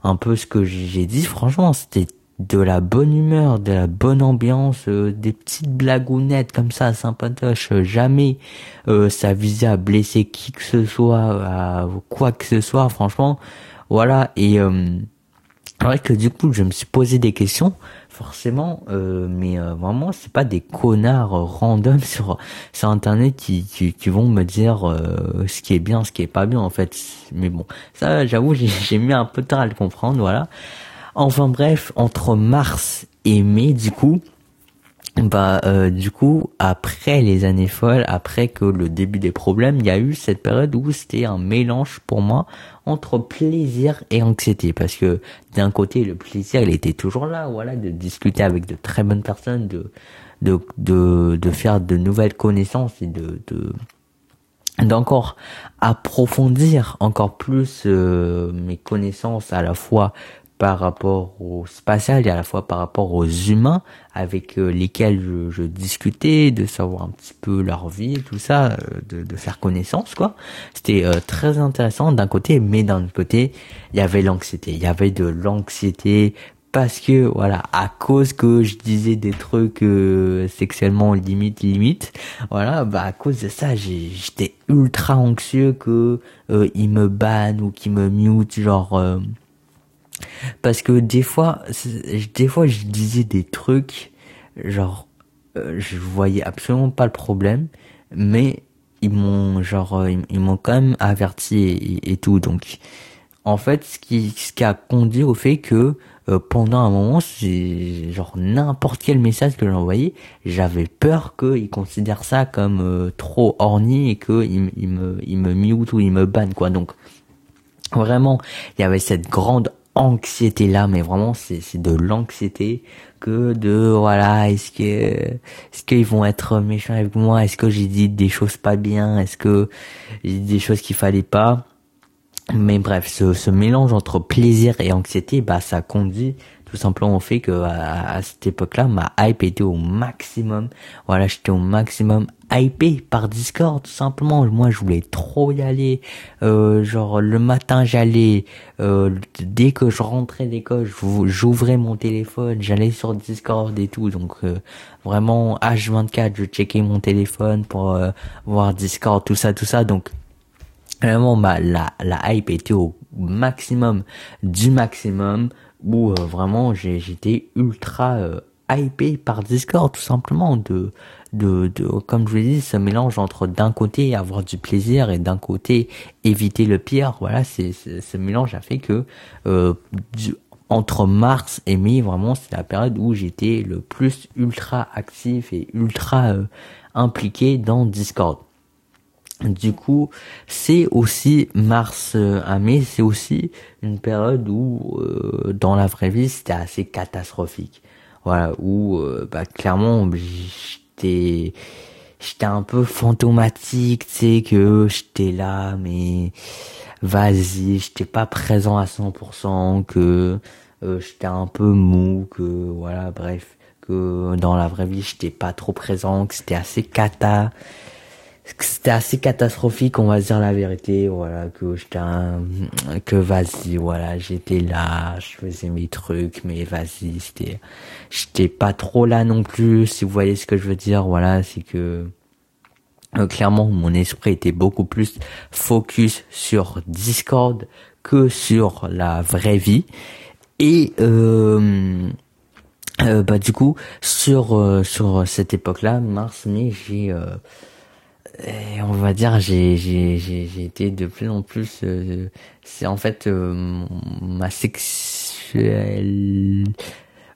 un peu ce que j'ai dit franchement c'était de la bonne humeur, de la bonne ambiance, euh, des petites blagounettes comme ça, sympatoches. jamais euh, ça visait à blesser qui que ce soit, à quoi que ce soit. Franchement, voilà. Et euh, vrai que du coup, je me suis posé des questions forcément euh, mais euh, vraiment c'est pas des connards random *laughs* sur sur internet qui, qui, vont me dire euh, ce qui est bien ce qui est pas bien en fait. Mais bon ça j'avoue j'ai *laughs* mis un peu tard à le comprendre voilà. Enfin bref entre mars et mai du coup bah euh, du coup après les années folles après que le début des problèmes il y a eu cette période où c'était un mélange pour moi entre plaisir et anxiété. Parce que d'un côté le plaisir il était toujours là voilà de discuter avec de très bonnes personnes de de de, de faire de nouvelles connaissances et de de d'encore approfondir encore plus euh, mes connaissances à la fois par rapport au spatial et à la fois par rapport aux humains avec euh, lesquels je, je, discutais, de savoir un petit peu leur vie, tout ça, euh, de, de, faire connaissance, quoi. C'était euh, très intéressant d'un côté, mais d'un autre côté, il y avait l'anxiété. Il y avait de l'anxiété parce que voilà, à cause que je disais des trucs sexuellement limite limite, voilà, bah à cause de ça, j'étais ultra anxieux que ils me bannent ou qu'ils me mute, genre parce que des fois des fois je disais des trucs genre euh, je voyais absolument pas le problème mais ils m'ont genre euh, ils, m'ont quand même averti et, tout. Donc en fait ce qui a conduit au fait que euh, pendant un moment c'est genre n'importe quel message que j'envoyais j'avais peur qu'ils considèrent ça comme trop orni et que ils, ils me ils me mute ou ils me bannent quoi. Donc vraiment il y avait cette grande anxiété là mais vraiment c'est c'est de l'anxiété que de voilà est-ce que est-ce qu'ils vont être méchants avec moi? Est-ce que j'ai dit des choses pas bien? Est-ce que j'ai dit des choses qu'il fallait pas? Mais bref ce, ce mélange entre plaisir et anxiété bah ça conduit tout simplement au fait que à, cette époque-là ma hype était au maximum. Voilà j'étais au maximum hypé par Discord tout simplement. Moi je voulais trop y aller. Euh, genre le matin j'allais euh, dès que je rentrais d'école j'ouvrais mon téléphone j'allais sur Discord et tout. Donc euh, vraiment H24 je checkais mon téléphone pour voir Discord tout ça tout ça. Donc vraiment bah, la la hype était au maximum du maximum où vraiment j'étais ultra hypé par Discord tout simplement de de, de comme je vous l'ai dit ce mélange entre d'un côté avoir du plaisir et d'un côté éviter le pire voilà c'est ce mélange a fait que euh, entre mars et mai, vraiment, c'est la période où j'étais le plus ultra actif et ultra euh, impliqué dans Discord. Du coup, c'est aussi mars euh, à mai, c'est aussi une période où euh, dans la vraie vie c'était assez catastrophique. Voilà, où bah clairement j'étais j'étais un peu fantomatique, tu sais que j'étais là mais vas-y, j'étais pas présent à 100%, que euh, j'étais un peu mou, que voilà, bref, que dans la vraie vie j'étais pas trop présent, que c'était assez cata, c'était assez catastrophique, on va dire la vérité, voilà, que j'étais un, que vas-y, voilà, j'étais là, je faisais mes trucs, mais vas-y, c'était, j'étais pas trop là non plus, si vous voyez ce que je veux dire, voilà, c'est que euh, clairement, mon esprit était beaucoup plus focus sur Discord que sur la vraie vie. Et euh, euh bah du coup sur euh, sur cette époque-là, mars mai, j'ai on va dire j'ai été de plus en plus c'est en fait ma sexuelle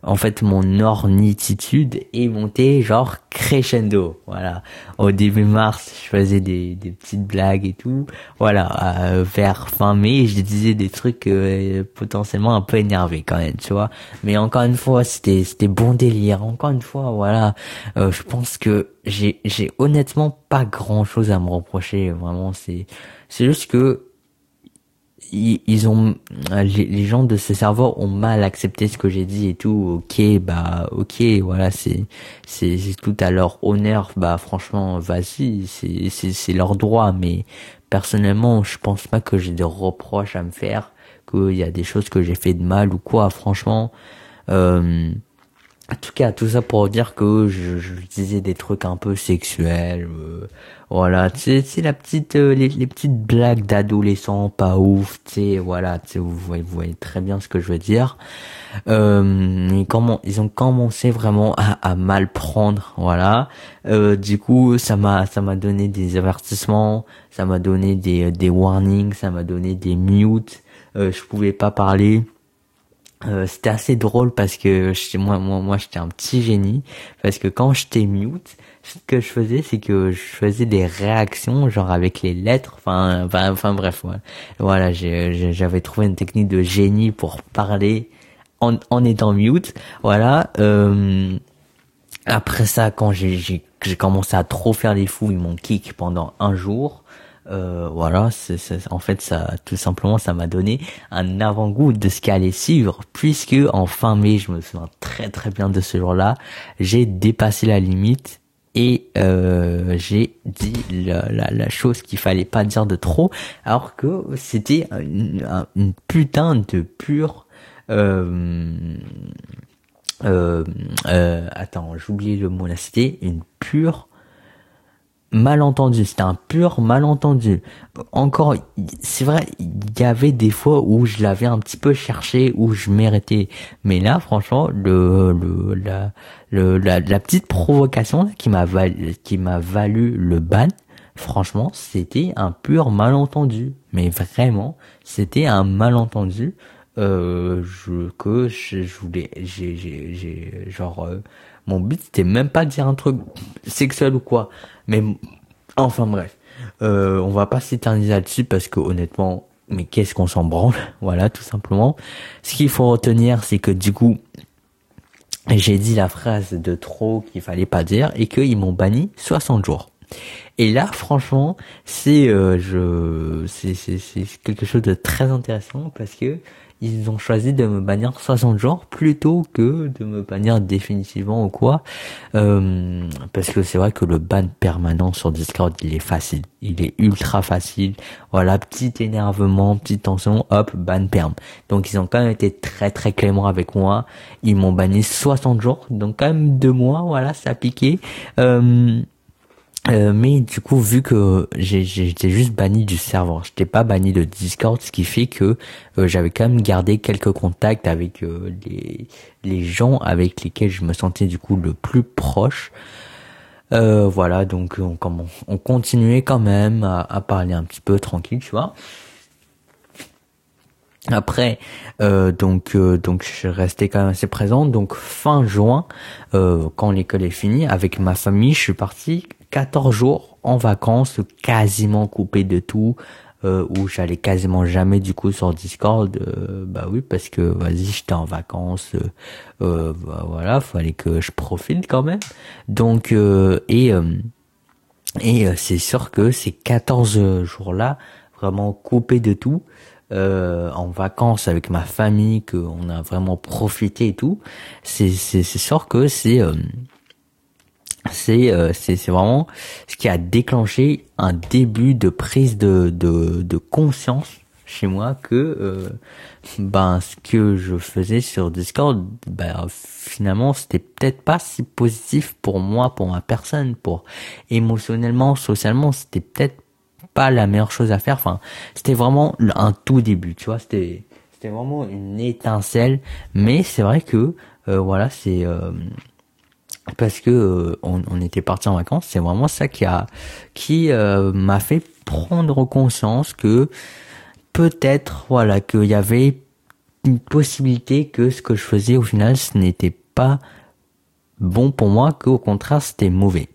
en fait mon ornititude est montée genre crescendo. Voilà. Au début mars je faisais des, des petites blagues et tout. Voilà euh, vers fin mai je disais des trucs euh, potentiellement un peu énervés quand même tu vois. Mais encore une fois c'était c'était bon délire. Encore une fois voilà. Euh, je pense que j'ai j'ai honnêtement pas grand chose à me reprocher. Vraiment c'est c'est juste que ils, ont les, gens de ce serveur ont mal accepté ce que j'ai dit et tout. Ok bah ok voilà c'est c'est tout à leur honneur. Bah franchement vas-y c'est c'est c'est leur droit. Mais personnellement je pense pas que j'ai des reproches à me faire qu'il y a des choses que j'ai fait de mal ou quoi. Franchement euh, en tout cas, tout ça pour dire que je, je disais des trucs un peu sexuels. Euh, voilà, c'est la petite, euh, les, petites blagues d'adolescents pas ouf, tu sais, voilà, tu vous voyez, vous voyez très bien ce que je veux dire. Euh, comment, ils ont commencé vraiment à, mal prendre, voilà. Euh, du coup, ça m'a, ça m'a donné des avertissements, ça m'a donné des, des warnings, ça m'a donné des mutes. Euh, je pouvais pas parler. Euh, c'était assez drôle parce que moi moi moi j'étais un petit génie parce que quand j'étais mute ce que je faisais c'est que je faisais des réactions genre avec les lettres enfin enfin, enfin bref voilà, voilà j'avais trouvé une technique de génie pour parler en, en étant mute voilà euh, après ça quand j'ai commencé à trop faire les fous ils m'ont kick pendant un jour euh, voilà, c'est, en fait, ça, tout simplement, ça m'a donné un avant-goût de ce qui allait suivre, puisque en fin mai, je me souviens très très bien de ce jour-là, j'ai dépassé la limite et euh, j'ai dit la, la, chose qu'il fallait pas dire de trop, alors que c'était une, putain de pure euh, euh, attends, j'ai le mot là, c'était une pure malentendu, c'était un pur malentendu. Encore, c'est vrai, il y avait des fois où je l'avais un petit peu cherché, où je méritais. Mais là, franchement, le, le la, le, la, petite provocation qui m'a valu, qui m'a valu le ban, franchement, c'était un pur malentendu. Mais vraiment, c'était un malentendu euh, je, que je, je voulais, j'ai, j'ai, j'ai, genre, euh, mon but c'était même pas de dire un truc sexuel ou quoi, mais enfin bref, euh, on va pas s'éterniser là-dessus parce que honnêtement, mais qu'est-ce qu'on s'en branle, *laughs* voilà, tout simplement. Ce qu'il faut retenir, c'est que du coup, j'ai dit la phrase de trop qu'il fallait pas dire et qu'ils m'ont banni 60 jours. Et là, franchement, c'est euh, c'est quelque chose de très intéressant parce que ils ont choisi de me bannir 60 jours plutôt que de me bannir définitivement ou quoi. Euh, parce que c'est vrai que le ban permanent sur Discord, il est facile. Il est ultra facile. Voilà, petit énervement, petite tension, hop, ban perm. Donc ils ont quand même été très très cléments avec moi. Ils m'ont banni 60 jours. Donc quand même deux mois, voilà, ça a piqué. Euh, euh, mais du coup, vu que j'étais juste banni du serveur, j'étais pas banni de Discord, ce qui fait que euh, j'avais quand même gardé quelques contacts avec euh, les, les gens avec lesquels je me sentais du coup le plus proche. voilà, donc on, on continuait quand même à, à, parler un petit peu tranquille, tu vois. Après, euh, donc euh, donc je restais quand même assez présent. Donc fin juin, euh, quand l'école est finie, avec ma famille, je suis parti 14 jours en vacances, quasiment coupé de tout, euh, où j'allais quasiment jamais du coup sur Discord. Euh, bah oui, parce que vas-y, j'étais en vacances, euh, bah, voilà, fallait que je profite quand même. Donc et et c'est sûr que ces 14 jours là, vraiment coupé de tout euh, en vacances avec ma famille, qu'on a vraiment profité et tout, c'est c'est c'est sûr que c'est euh, c'est euh, c'est vraiment ce qui a déclenché un début de prise de de, de conscience chez moi que euh, ben ce que je faisais sur Discord ben finalement c'était peut-être pas si positif pour moi pour ma personne pour émotionnellement socialement c'était peut-être pas la meilleure chose à faire. Enfin, c'était vraiment un tout début, tu vois. C'était c'était vraiment une étincelle. Mais c'est vrai que euh, voilà, c'est euh, parce que euh, on, était parti en vacances. C'est vraiment ça qui a qui m'a fait prendre conscience que peut-être voilà qu'il y avait une possibilité que ce que je faisais au final ce n'était pas bon pour moi, qu'au contraire c'était mauvais.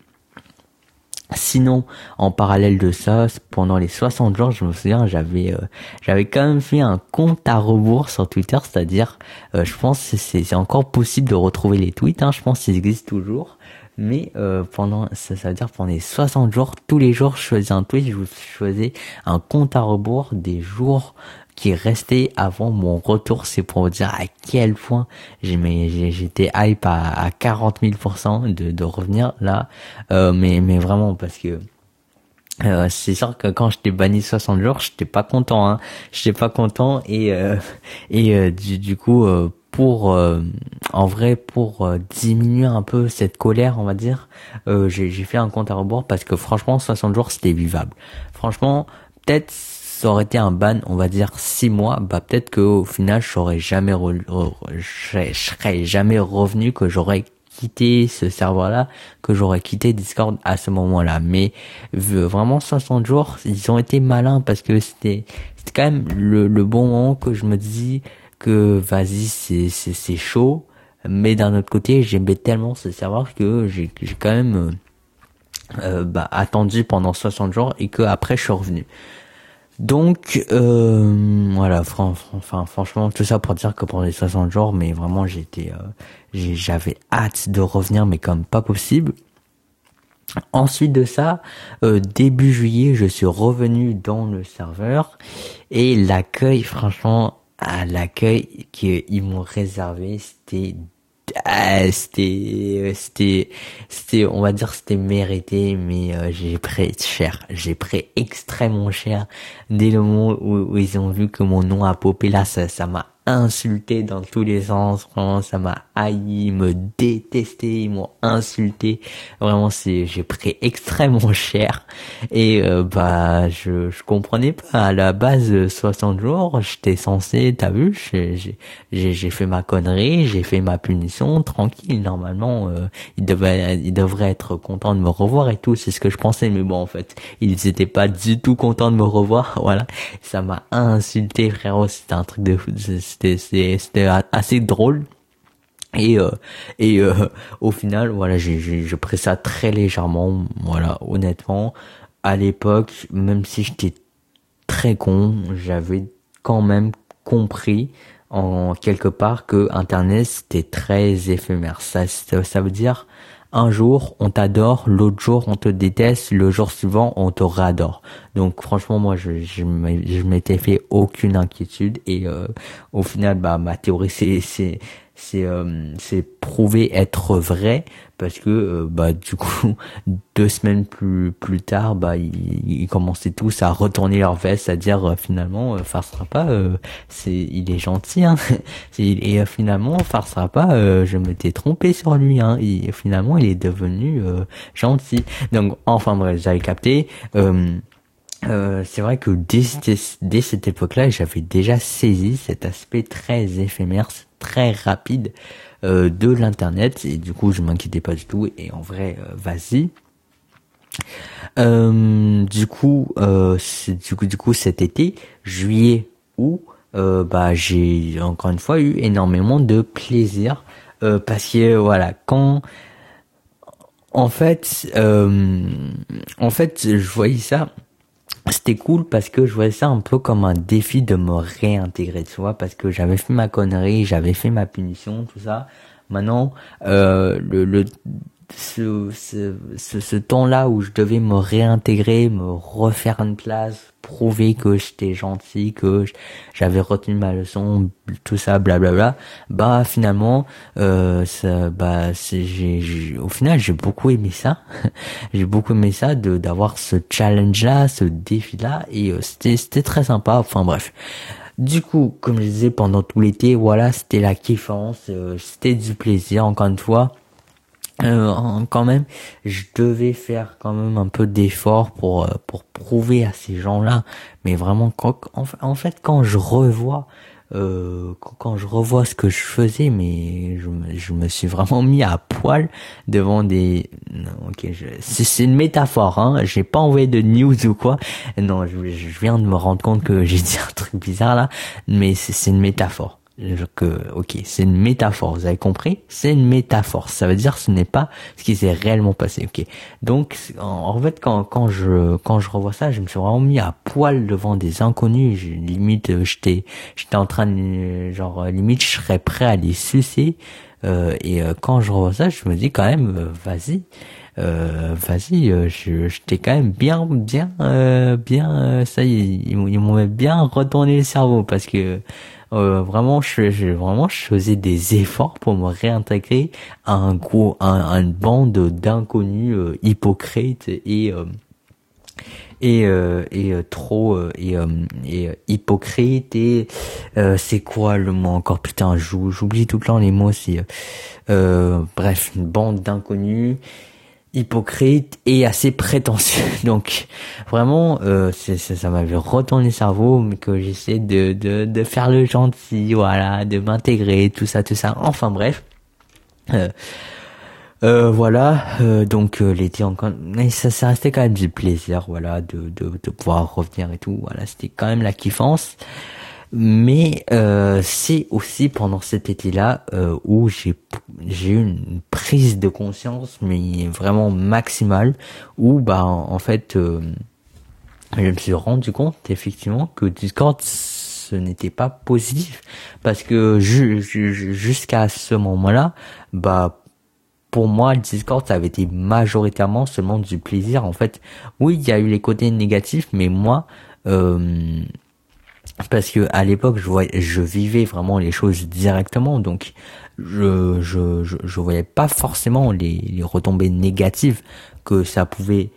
Sinon, en parallèle de ça, pendant les 60 jours, je me souviens, j'avais euh, j'avais quand même fait un compte à rebours sur Twitter, c'est-à-dire, euh, je pense que c'est encore possible de retrouver les tweets, hein, je pense qu'ils existent toujours, mais euh, pendant ça, ça veut dire pendant les 60 jours, tous les jours, je faisais un tweet, je faisais un compte à rebours des jours qui est resté avant mon retour. C'est pour vous dire à quel point j'étais hype à, à 40 000% de, de revenir là. Euh, mais, mais vraiment parce que euh, c'est sûr que quand j'étais banni 60 jours, j'étais pas content. Hein. J'étais pas content et euh, et euh, du, du coup pour en vrai pour diminuer un peu cette colère, on va dire, j'ai fait un compte à rebours parce que franchement 60 jours c'était vivable. Franchement peut-être ça aurait été un ban, on va dire six mois, bah peut-être qu'au final je serais jamais je serais jamais revenu, que j'aurais quitté ce serveur-là, que j'aurais quitté Discord à ce moment-là. Mais vraiment 60 jours, ils ont été malins parce que c'était c'était quand même le, bon moment que je me dis que vas-y c'est chaud, mais d'un autre côté j'aimais tellement ce serveur que j'ai j'ai quand même euh, bah, attendu pendant 60 jours et que après je suis revenu. Donc euh, voilà, enfin franchement tout ça pour dire que pendant les 60 jours, mais vraiment j'étais, euh, j'avais hâte de revenir, mais comme pas possible. Ensuite de ça, euh, début juillet, je suis revenu dans le serveur et l'accueil, franchement, à l'accueil qu'ils m'ont réservé, c'était ah, c'était c'était c'était on va dire c'était mérité mais euh, j'ai pris cher. J'ai pris extrêmement cher. Dès le moment où, où, ils ont vu que mon nom a popé là ça ça m'a insulté dans tous les sens. Vraiment, ça m'a haï, me détesté, ils m'ont insulté. Vraiment, c'est, j'ai pris extrêmement *laughs* cher. Et euh, bah, je, je comprenais pas. À la base, 60 jours, j'étais censé, t'as vu, j'ai, j'ai, j'ai fait ma connerie, j'ai fait ma punition, tranquille. Normalement, euh, ils devraient, ils devraient être contents de me revoir et tout. C'est ce que je pensais. Mais bon, en fait, ils étaient pas du tout contents de me revoir. *laughs* Voilà, ça m'a insulté, frérot. C'était un truc de c'était assez drôle. Et euh, et euh, au final voilà j'ai j'ai pris ça très légèrement voilà honnêtement. À l'époque même si j'étais très con j'avais quand même compris en quelque part que internet c'était très éphémère. Ça ça veut dire un jour on t'adore, l'autre jour on te déteste, le jour suivant on te réadore. Donc franchement moi je je, m'étais fait aucune inquiétude et euh, au final bah ma théorie c'est c'est c'est euh, c'est prouvé être vrai parce que euh, bah du coup *laughs* deux semaines plus plus tard bah ils, commençaient tous à retourner leur veste à dire euh, finalement farcera pas c'est il est gentil hein. *laughs* Et finalement farcera pas je m'étais trompé sur lui hein. Et finalement il est devenu gentil. Donc enfin bref j'avais capté euh, c'est vrai que dès, dès cette époque-là, j'avais déjà saisi cet aspect très éphémère, très rapide euh, de l'internet. Et du coup je m'inquiétais pas du tout. Et en vrai euh, vas-y. du coup, du coup, du coup cet été, juillet, août, euh, bah j'ai encore une fois eu énormément de plaisir. Euh, parce que voilà quand en fait euh, en fait je voyais ça c'était cool parce que je voyais ça un peu comme un défi de me réintégrer tu vois parce que j'avais fait ma connerie j'avais fait ma punition tout ça. Maintenant euh, le, le ce, ce, ce, temps-là où je devais me réintégrer, me refaire une place, prouver que j'étais gentil, que j'avais retenu ma leçon, tout ça, blablabla, bah finalement, euh, ça, bah j'ai, au final j'ai beaucoup aimé ça, *laughs* j'ai beaucoup aimé ça de d'avoir ce challenge-là, ce défi-là, et euh, c'était c'était très sympa. Enfin bref. Du coup, comme je disais pendant tout l'été, voilà, c'était la kiffance, euh, c'était du plaisir encore une fois euh, quand même, je devais faire quand même un peu d'effort pour euh, pour prouver à ces gens-là. Mais vraiment, quand, en, fait, quand je revois euh, quand je revois ce que je faisais, mais je me, je me suis vraiment mis à poil devant des. ok, c'est une métaphore, hein. J'ai pas envoyé de news ou quoi. Non, je, je viens de me rendre compte que *laughs* j'ai dit un truc bizarre là, mais c'est une métaphore que ok c'est une métaphore vous avez compris? C'est une métaphore. Ça veut dire ce n'est pas ce qui s'est réellement passé ok? Donc en, fait quand quand je quand je revois ça je me suis vraiment mis à poil devant des inconnus. Je, limite euh, j'étais j'étais en train de genre limite je serais prêt à les sucer. Euh, et euh, quand je revois ça je me dis quand même vas-y. Euh, vas-y, je, j'étais quand même bien, bien, bien, ça y est, ils, ils m'ont bien retourné le cerveau parce que euh, vraiment, je, je, vraiment, je faisais des efforts pour me réintégrer à un gros, à, une bande d'inconnus euh, hypocrites et euh, et et trop et, et hypocrite et c'est quoi le mot encore? Putain j'oublie tout le temps les mots c'est bref une bande d'inconnus hypocrite et assez prétentieux. *laughs* Donc vraiment, euh, ça m'avait retourné le cerveau, mais que j'essaie de, de, de faire le gentil, voilà, de m'intégrer, tout ça, tout ça. Enfin bref. Euh, euh, voilà, euh, donc l'été encore, ça, ça restait quand même du plaisir, voilà, de, de, de pouvoir revenir et tout. Voilà, c'était quand même la kiffance mais euh, c'est aussi pendant cet été-là euh, où j'ai j'ai eu une prise de conscience mais vraiment maximale où bah en fait euh, je me suis rendu compte effectivement que Discord ce n'était pas positif parce que jusqu'à ce moment-là bah pour moi, Discord, ça avait été majoritairement seulement du plaisir. En fait, oui, il y a eu les côtés négatifs, mais moi, euh, parce que à l'époque je voyais, je vivais vraiment les choses directement donc je je je, voyais pas forcément les, les retombées négatives que ça pouvait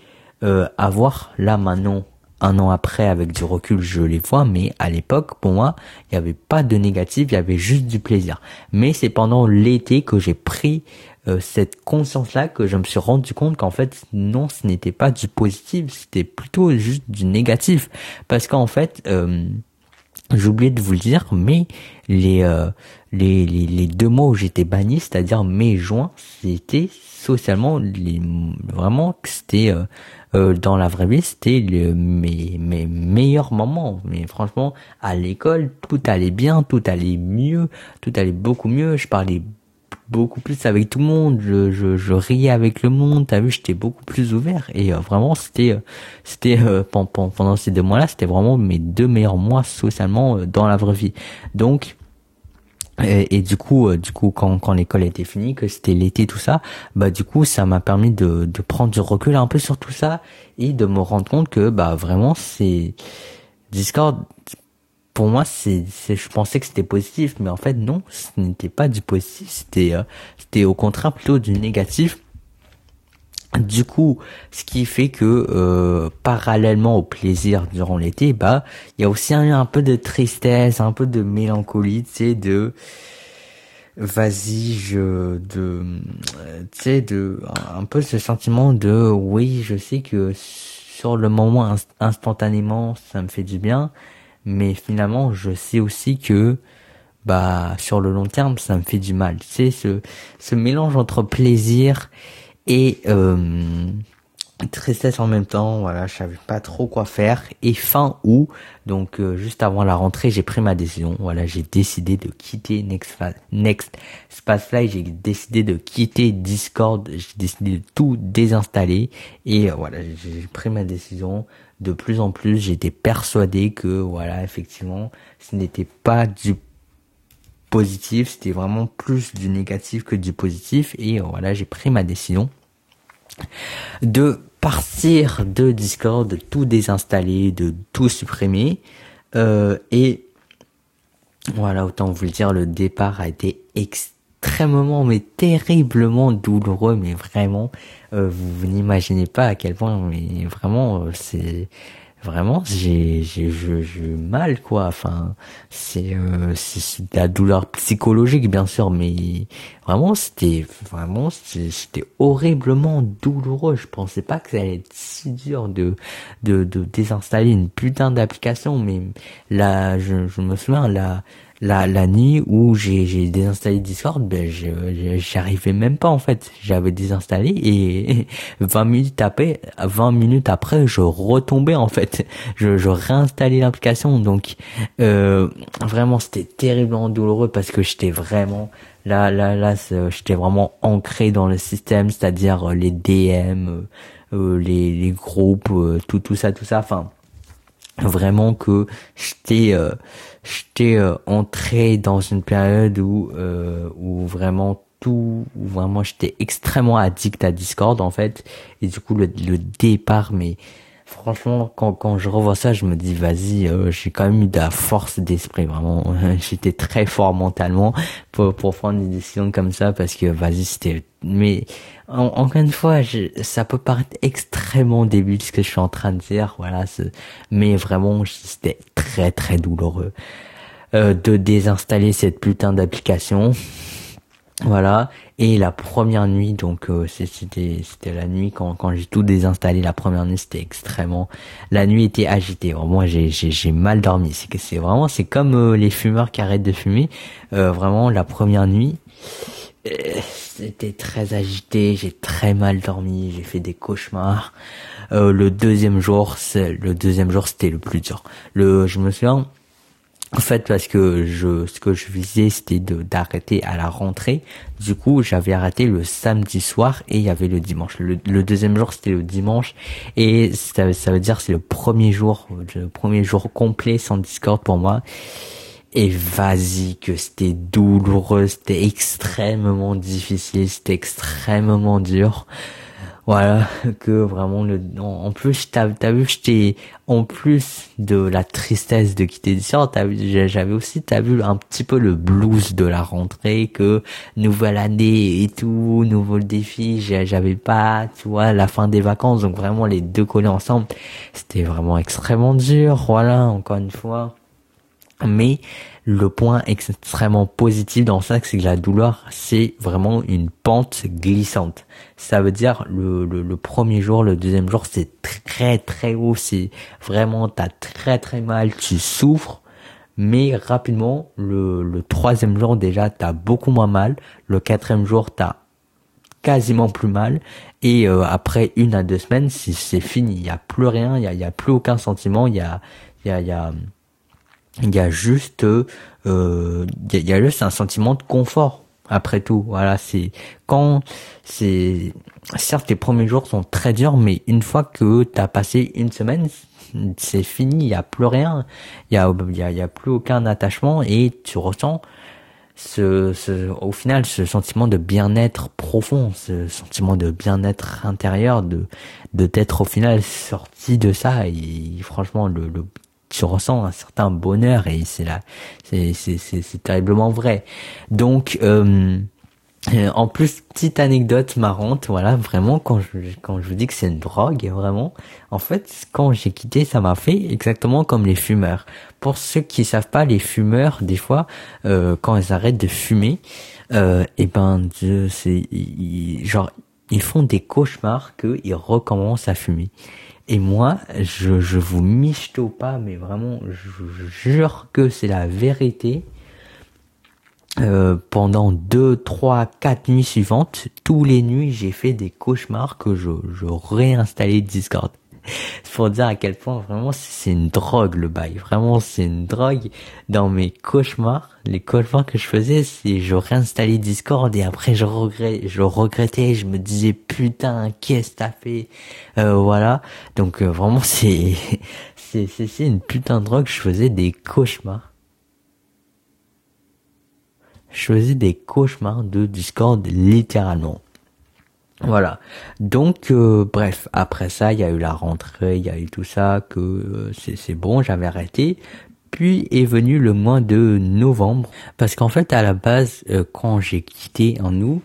euh, avoir. Là maintenant un an après avec du recul je les vois mais à l'époque pour moi il n'y avait pas de négatif il y avait juste du plaisir. Mais c'est pendant l'été que j'ai pris euh, cette conscience là que je me suis rendu compte qu'en fait non ce n'était pas du positif c'était plutôt juste du négatif. Parce qu'en fait euh, j'ai de vous le dire, mais les, euh, les, les, les, deux mots où j'étais banni, c'est-à-dire mai, juin, c'était socialement vraiment c'était euh, euh, dans la vraie vie, c'était mes, mes meilleurs moments. Mais franchement, à l'école, tout allait bien, tout allait mieux, tout allait beaucoup mieux. Je parlais beaucoup plus avec tout le monde, je, je, je riais avec le monde, t'as vu, j'étais beaucoup plus ouvert. Et euh, vraiment c'était euh, c'était euh, pendant, pendant ces deux mois-là, c'était vraiment mes deux meilleurs mois socialement dans la vraie vie. Donc et, et, du coup, du coup, quand, quand l'école était finie, que c'était l'été, tout ça, bah du coup, ça m'a permis de, de prendre du recul un peu sur tout ça et de me rendre compte que bah vraiment c'est Discord pour moi, c'est, je pensais que c'était positif, mais en fait non, ce n'était pas du positif, c'était, euh, c'était au contraire plutôt du négatif. Du coup, ce qui fait que euh, parallèlement au plaisir durant l'été, bah, il y a aussi un, un, peu de tristesse, un peu de mélancolie, tu sais, de vas-y, je, de, tu sais, de, un peu ce sentiment de, oui, je sais que sur le moment instantanément, ça me fait du bien, mais finalement je sais aussi que bah sur le long terme ça me fait du mal sais ce ce mélange entre plaisir et euh, tristesse en même temps, voilà, je savais pas trop quoi faire. Et fin août, donc euh, juste avant la rentrée, j'ai pris ma décision. Voilà, j'ai décidé de quitter Next, Next Spacefly, j'ai décidé de quitter Discord, j'ai décidé de tout désinstaller. Et euh, voilà, j'ai pris ma décision. De plus en plus, j'étais persuadé que voilà, effectivement, ce n'était pas du positif, c'était vraiment plus du négatif que du positif. Et euh, voilà, j'ai pris ma décision de partir de Discord, de tout désinstaller, de tout supprimer. Euh, et voilà, autant vous le dire, le départ a été extrêmement, mais terriblement douloureux, mais vraiment, euh, vous, n'imaginez pas à quel point, mais vraiment, euh, c'est vraiment j'ai j'ai j'ai mal quoi. Enfin c'est euh, c'est de la douleur psychologique bien sûr mais vraiment c'était vraiment c'était horriblement douloureux. Je pensais pas que ça allait être si dur de de de désinstaller une putain d'application mais là je je me souviens là la, la nuit où j'ai, désinstallé Discord, ben j'arrivais même pas en fait. J'avais désinstallé et *laughs* 20 minutes après, 20 minutes après, je retombais en fait. Je, je réinstallais l'application. Donc euh, vraiment, c'était terriblement douloureux parce que j'étais vraiment là, là, là, j'étais vraiment ancré dans le système, c'est-à-dire les DM, euh, les, les groupes, euh, tout, tout ça, tout ça. Enfin vraiment que j'étais euh, j'étais euh, entré dans une période où euh, où vraiment tout où vraiment j'étais extrêmement addict à Discord en fait. Et du coup le, le départ mais franchement quand quand je revois ça je me dis vas-y euh, j'ai quand même eu de la force d'esprit vraiment. *laughs* J'étais très fort mentalement pour pour prendre des décisions comme ça parce que vas-y c'était mais encore une fois ça peut paraître extrêmement débile ce que je suis en train de dire voilà mais vraiment c'était très très douloureux euh, de désinstaller cette putain d'application voilà. Et la première nuit, donc euh, c'était c'était la nuit quand quand j'ai tout désinstallé. La première nuit, c'était extrêmement. La nuit était agitée. moi, j'ai j'ai j'ai mal dormi. C'est que c'est vraiment c'est comme euh, les fumeurs qui arrêtent de fumer. Euh, vraiment, la première nuit, c'était très agité. J'ai très mal dormi. J'ai fait des cauchemars. le deuxième jour, c'est le deuxième jour, c'était le plus dur. Le, je me souviens en fait, parce que je, ce que je visais, c'était de d'arrêter à la rentrée. Du coup, j'avais arrêté le samedi soir et il y avait le dimanche. Le, deuxième jour, c'était le dimanche et ça, ça veut dire c'est le premier jour, le premier jour complet sans Discord pour moi. Et vas-y que c'était douloureux, c'était extrêmement difficile, c'était extrêmement dur. Voilà *laughs* que vraiment le en plus t'as as vu j'étais en plus de la tristesse de quitter vu j'avais aussi t'as vu un petit peu le blues de la rentrée que nouvelle année et tout nouveau défi j'avais pas tu vois la fin des vacances donc vraiment les deux collés ensemble c'était vraiment extrêmement dur voilà encore une fois mais le point extrêmement positif dans ça, c'est que la douleur, c'est vraiment une pente glissante. Ça veut dire le, le, premier jour, le deuxième jour, c'est très très haut, c'est vraiment t'as très très mal, tu souffres, mais rapidement, le, le troisième jour déjà, t'as beaucoup moins mal, le quatrième jour, t'as quasiment plus mal. Et euh, après une à deux semaines c'est fini. Il y a plus rien. Il y a, y a plus aucun sentiment. Il y a y a, y a il y a juste euh, il y a juste un sentiment de confort après tout. Voilà c'est quand c'est certes les premiers jours sont très durs mais une fois que tu as passé une semaine c'est fini il y a plus rien. Il y a il y plus aucun attachement et tu ressens ce, au final ce sentiment de bien-être profond ce sentiment de bien-être intérieur de de t'être au final sorti de ça. Et franchement le, le tu ressens un certain bonheur et c'est là, c'est c'est terriblement vrai. Donc euh, euh, en plus, petite anecdote marrante, voilà, vraiment, quand je, quand je vous dis que c'est une drogue, vraiment, en fait, quand j'ai quitté, ça m'a fait exactement comme les fumeurs. Pour ceux qui savent pas, les fumeurs, des fois, euh, quand ils arrêtent de fumer, euh, et eh ben, c'est, genre, ils font des cauchemars qu'ils recommencent à fumer. Et moi, je, vous michto pas, mais vraiment, je, jure que c'est la vérité. euh, pendant deux, trois, quatre nuits suivantes, tous les nuits, j'ai fait des cauchemars que je réinstallais Discord. Pour dire à quel point vraiment c'est une drogue le bail. Vraiment c'est une drogue. Dans mes cauchemars, les cauchemars que je faisais, c'est je réinstallais Discord et après je regrettais, je regrettais, je me disais putain qu'est-ce que t'as fait, euh, voilà. Donc euh, vraiment *laughs* c'est c'est c'est une putain de drogue. Je faisais des cauchemars. Je faisais des cauchemars de Discord littéralement. Voilà. Donc, euh, bref, après ça, il y a eu la rentrée, il y a eu tout ça, que euh, c'est bon, j'avais arrêté. Puis est venu le mois de novembre, parce qu'en fait, à la base, euh, quand j'ai quitté en août,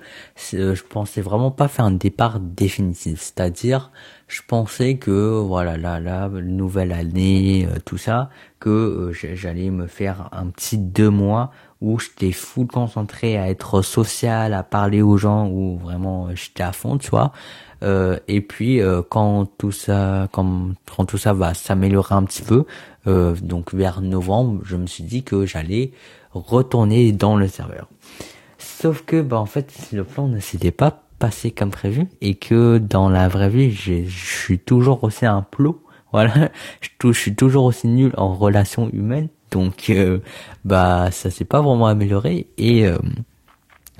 je pensais vraiment pas faire un départ définitif. C'est-à-dire, je pensais que, voilà, là, là, nouvelle année, tout ça, que j'allais me faire un petit deux mois où j'étais full concentré à être social, à parler aux gens, où vraiment euh, j'étais à fond, tu vois. Euh, et puis euh, quand tout ça, quand, tout ça va s'améliorer un petit peu, euh, donc vers novembre, je me suis dit que j'allais retourner dans le serveur. Sauf que bah en fait le plan ne s'était pas passé comme prévu et que dans la vraie vie, je suis toujours aussi un plot. *laughs* Voilà, je suis toujours aussi nul en relations humaines donc euh, bah ça s'est pas vraiment amélioré et euh,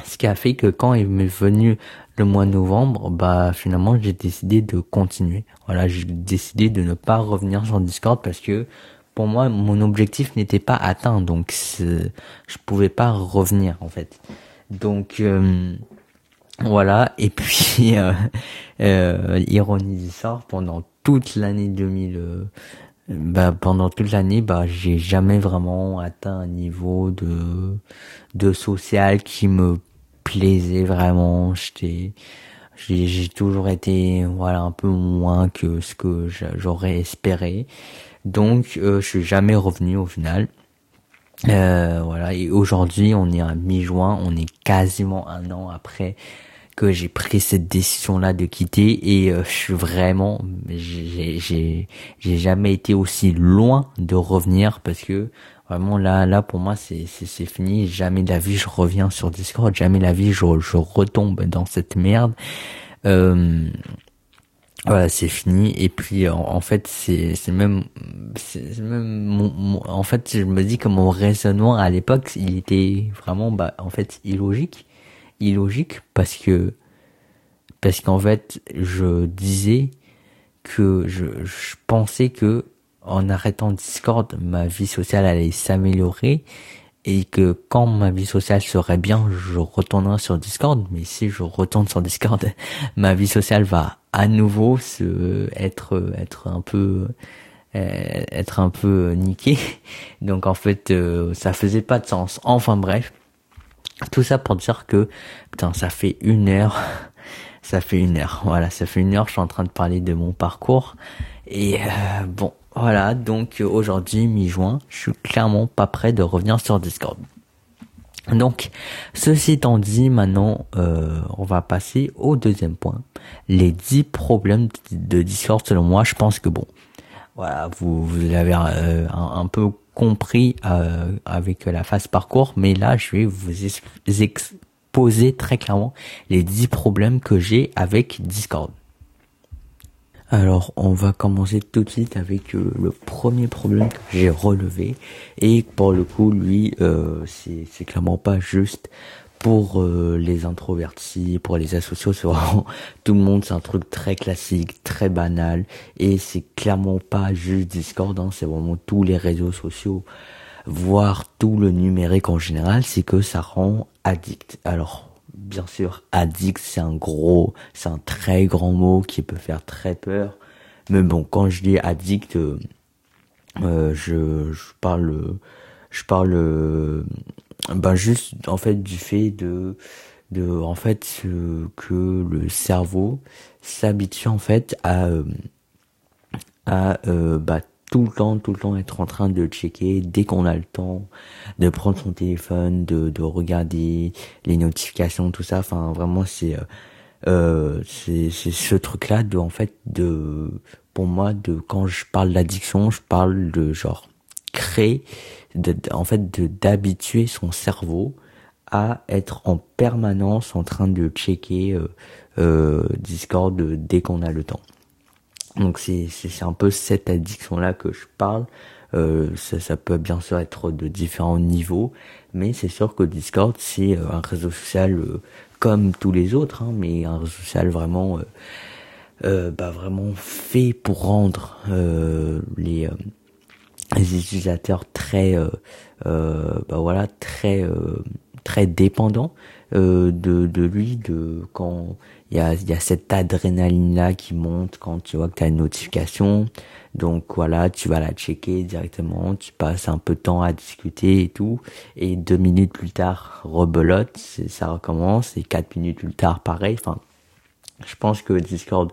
ce qui a fait que quand il m'est venu le mois de novembre, bah finalement j'ai décidé de continuer. Voilà, j'ai décidé de ne pas revenir sur Discord parce que pour moi mon objectif n'était pas atteint, donc je pouvais pas revenir en fait. Donc euh, voilà, et *laughs* puis euh, ironie du sort, pendant toute l'année 2000 bah, pendant toute l'année, bah, j'ai jamais vraiment atteint un niveau de, de social qui me plaisait vraiment. J'étais, j'ai toujours été, voilà, un peu moins que ce que j'aurais espéré. Donc, euh, je suis jamais revenu au final. Euh, voilà. Et aujourd'hui, on est à mi-juin, on est quasiment un an après que j'ai pris cette décision là de quitter et euh, je suis vraiment j'ai j'ai j'ai jamais été aussi loin de revenir parce que vraiment là là pour moi c'est c'est c'est fini. Jamais la vie je reviens sur Discord. Jamais la vie je je retombe dans cette merde. Euh, voilà c'est fini. Et puis en, fait c'est c'est même c'est même mon, en fait je me dis que mon raisonnement à l'époque il était vraiment bah en fait illogique illogique parce que parce qu'en fait je disais que je, pensais que en arrêtant Discord ma vie sociale allait s'améliorer et que quand ma vie sociale serait bien je retournerai sur Discord. Mais si je retourne sur Discord *laughs* ma vie sociale va à nouveau se être un peu euh, être un peu niqué *laughs* donc en fait euh, ça faisait pas de sens. Enfin bref tout ça pour dire que, putain, ça fait une heure. *laughs* ça fait une heure. Voilà, ça fait une heure. Je suis en train de parler de mon parcours. Et euh, bon, voilà. Donc aujourd'hui, mi-juin, je suis clairement pas prêt de revenir sur Discord. Donc, ceci étant dit, maintenant, euh, on va passer au deuxième point. Les 10 problèmes de Discord, selon moi, je pense que bon, voilà, vous, vous avez euh, un, un, peu compris euh, avec la phase parcours, mais là je vais vous exposer très clairement les 10 problèmes que j'ai avec Discord. Alors on va commencer tout de suite avec euh, le premier problème que j'ai relevé et pour le coup lui euh, c'est clairement pas juste pour euh, les introvertis, pour les associaux, c'est vraiment *laughs* tout le monde, c'est un truc très classique, très banal, et c'est clairement pas juste Discord, hein, c'est vraiment tous les réseaux sociaux, voire tout le numérique en général, c'est que ça rend addict. Alors, bien sûr, addict, c'est un gros, c'est un très grand mot qui peut faire très peur, mais bon, quand je dis addict, euh, euh je, je parle, je parle ben juste en fait du fait de de en fait que le cerveau s'habitue en fait à euh, à euh, bah, tout le temps tout le temps être en train de checker dès qu'on a le temps de prendre son téléphone de de regarder les notifications tout ça. Enfin vraiment c'est euh, euh c'est c'est ce truc là de en fait de pour moi de quand je parle d'addiction je parle de genre créer de, en fait d'habituer son cerveau à être en permanence en train de checker euh, Discord dès qu'on a le temps. Donc c'est c'est un peu cette addiction là que je parle. Euh, ça, ça, peut bien sûr être de différents niveaux, mais c'est sûr que Discord c'est un réseau social comme tous les autres, hein, mais un réseau social vraiment euh, bah, vraiment fait pour rendre euh, les, euh, les, utilisateurs très bah voilà très très dépendants de, de lui de quand il y a, y a cette adrénaline là qui monte quand tu vois que tu as une notification. Donc voilà tu vas la checker directement tu passes un peu de temps à discuter et tout. Et deux minutes plus tard rebelote ça recommence. Et quatre minutes plus tard pareil. Enfin je pense que Discord,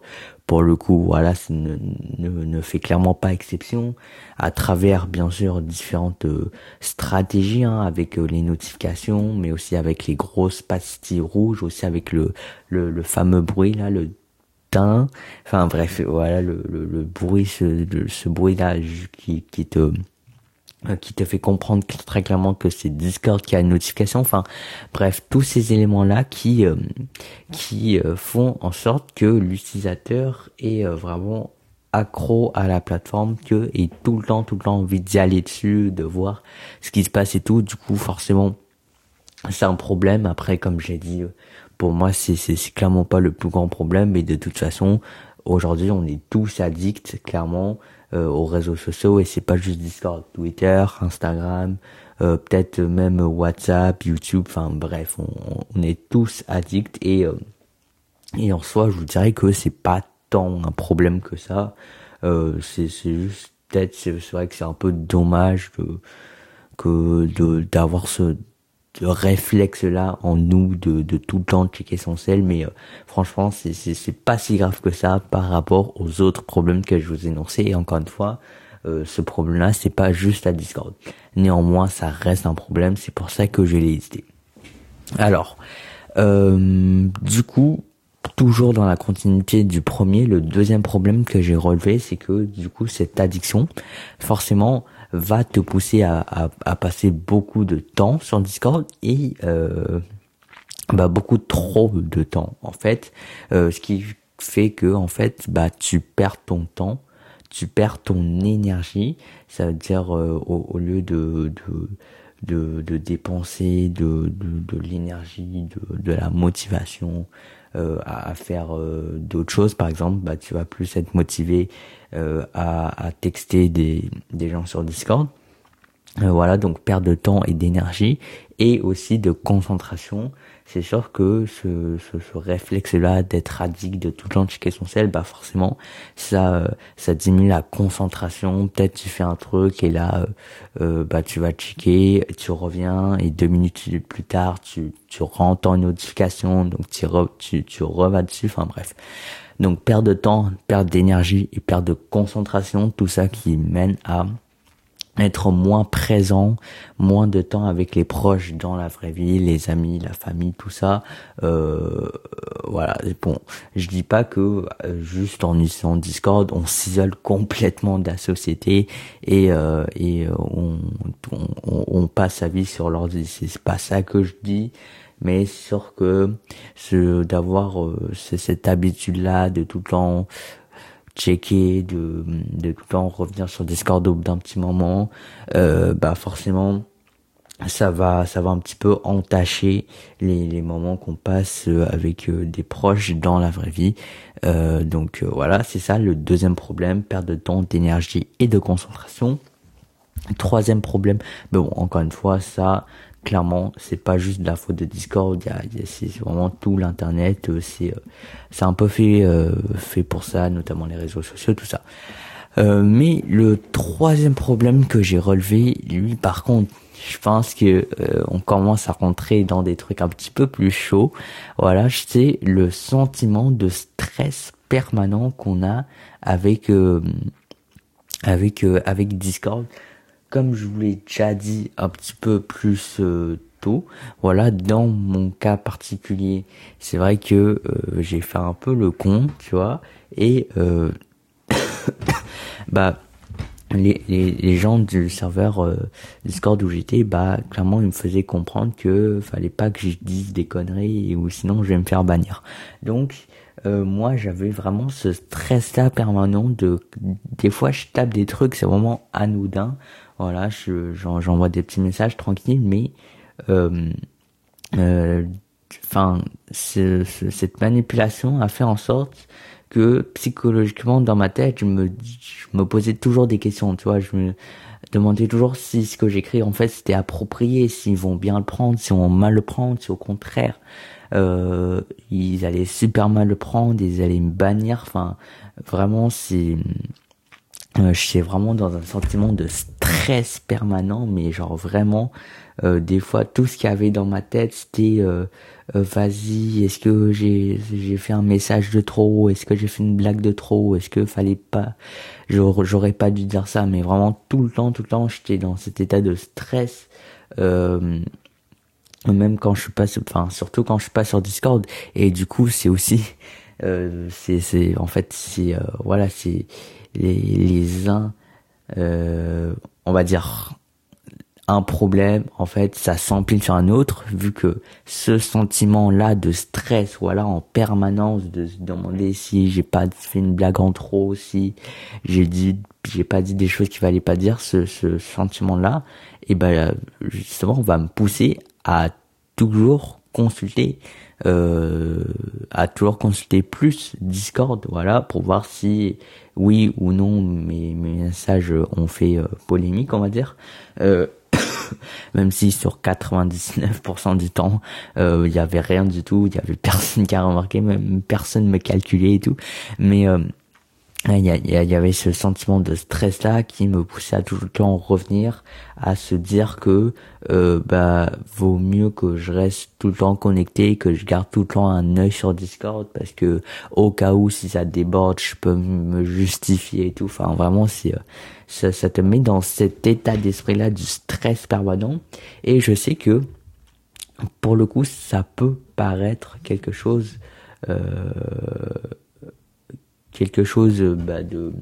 pour le coup, voilà, ne, ne, ne, fait clairement pas exception à travers, bien sûr, différentes euh, stratégies, hein, avec euh, les notifications, mais aussi avec les grosses pastilles rouges, aussi avec le, le, le fameux bruit là, le teint. Enfin bref, voilà, le, le, le bruit, ce, ce bruit là qui, qui te qui te fait comprendre très clairement que c'est Discord qui a une notification. Enfin, bref, tous ces éléments-là qui euh, qui euh, font en sorte que l'utilisateur est vraiment accro à la plateforme, que et tout le temps, tout le temps envie d'y aller dessus, de voir ce qui se passe et tout. Du coup, forcément, c'est un problème. Après, comme j'ai dit, pour moi, c'est c'est clairement pas le plus grand problème, mais de toute façon, aujourd'hui, on est tous addicts, clairement. Euh, aux réseaux sociaux et c'est pas juste Discord, Twitter, Instagram, euh, peut-être même WhatsApp, YouTube, enfin bref, on, est tous addicts et euh, et en soi, je vous dirais que c'est pas tant un problème que ça. c'est c'est juste peut-être c'est vrai que c'est un peu dommage de que d'avoir ce réflexe-là en nous de, de tout le temps checker son sel, mais euh, franchement, c'est, c'est, c'est pas si grave que ça par rapport aux autres problèmes que je vous ai énoncés. Et encore une fois, euh, ce problème-là, c'est pas juste à Discord. Néanmoins, ça reste un problème, c'est pour ça que je l'ai listé. Alors, euh, du coup, toujours dans la continuité du premier, le deuxième problème que j'ai relevé, c'est que du coup, cette addiction, forcément, va te pousser à, à, passer beaucoup de temps sur Discord et euh, bah beaucoup trop de temps en fait. Euh, ce qui fait que en fait bah tu perds ton temps tu perds ton énergie. Ça veut dire euh, au, lieu de, de de, de dépenser de, de, de l'énergie, de, de la motivation euh, à, faire euh, d'autres choses, par exemple, bah, tu vas plus être motivé euh, à, à, texter des, des gens sur Discord. voilà, donc perte de temps et d'énergie et aussi de concentration c'est sûr que ce, ce, ce réflexe-là d'être addict, de tout le temps checker son sel, bah forcément, ça, ça diminue la concentration. Peut-être tu fais un truc et là, euh, bah tu vas checker, tu reviens et deux minutes plus tard, tu, tu rentres en notification, donc tu, re, tu, tu revas dessus. Enfin bref. Donc perte de temps, perte d'énergie et perte de concentration, tout ça qui mène à être moins présent, moins de temps avec les proches dans la vraie vie, les amis, la famille, tout ça. Euh, voilà. Bon, je dis pas que euh, juste en utilisant Discord, on s'isole *laughs* complètement de la société et euh, et euh, on, on, on, passe sa vie sur l'ordi. C'est pas ça que je dis mais sûr que ce d'avoir euh, cette habitude là de tout le temps checker, de, de tout le temps revenir sur Discord au bout d'un petit moment, euh, bah forcément ça va ça va un petit peu entacher les, moments qu'on passe euh, avec euh, des proches dans la vraie vie. Donc voilà, c'est ça le deuxième problème, perte de temps, d'énergie et de concentration. Troisième problème, mais bon encore une fois ça clairement c'est pas juste de la faute de Discord c'est vraiment tout l'internet euh, c'est euh, c'est un peu fait euh, fait pour ça notamment les réseaux sociaux tout ça. Mais le troisième problème que j'ai relevé lui par contre je pense que on commence à rentrer dans des trucs un petit peu plus chauds. Voilà c'est le sentiment de stress permanent qu'on a avec avec avec Discord comme je vous l'ai déjà dit un petit peu plus euh, tôt, voilà, dans mon cas particulier, c'est vrai que euh, j'ai fait un peu le con, tu vois, et euh, *coughs* bah les, les, gens du serveur Discord où j'étais, bah clairement ils me faisaient comprendre que fallait pas que je dise des conneries ou sinon je vais me faire bannir. Donc moi j'avais vraiment ce stress là permanent de des fois je tape des trucs c'est vraiment anodin voilà je j'envoie des petits messages tranquilles mais euh, euh, enfin cette manipulation a fait en sorte que psychologiquement dans ma tête je me je me posais toujours des questions tu vois. Je me demandais toujours si ce que j'écris en fait c'était approprié s'ils vont bien le prendre si on mal le prendre si au contraire euh, ils allaient super mal le prendre ils allaient me bannir. Enfin vraiment c'est euh, je suis vraiment dans un sentiment de stress permanent mais genre vraiment euh, des fois tout ce qu'il y avait dans ma tête c'était euh, euh, vas-y est-ce que j'ai j'ai fait un message de trop? Est-ce que j'ai fait une blague de trop? Est-ce que fallait pas j'aurais pas dû dire ça? Mais vraiment tout le temps tout le temps j'étais dans cet état de stress même quand je suis pas enfin surtout quand je suis pas sur Discord. Et du coup c'est aussi c'est c'est en fait c'est voilà c'est les les uns on va dire un problème, en fait, ça s'empile sur un autre, vu que ce sentiment-là de stress, voilà, en permanence, de se demander si j'ai pas fait une blague en trop, si j'ai dit, j'ai pas dit des choses qu'il fallait pas dire, ce, ce sentiment-là, et ben, justement, va me pousser à toujours consulter, euh, à toujours consulter plus Discord, voilà, pour voir si oui ou non mes, mes messages ont fait euh, polémique, on va dire. Euh, *coughs* même si sur 99% du temps, euh, il y avait rien du tout, il y avait personne qui a remarqué, même personne me calculait et tout. Mais euh, il y, avait ce sentiment de stress là qui me poussait à tout le temps revenir à se dire que euh, bah vaut mieux que je reste tout le temps connecté que je garde tout le temps un œil sur Discord parce que au cas où si ça déborde je peux me justifier et tout. Enfin vraiment c'est ça, ça te met dans cet état d'esprit là du stress permanent. Et je sais que pour le coup ça peut paraître quelque chose euh, quelque chose bah, de,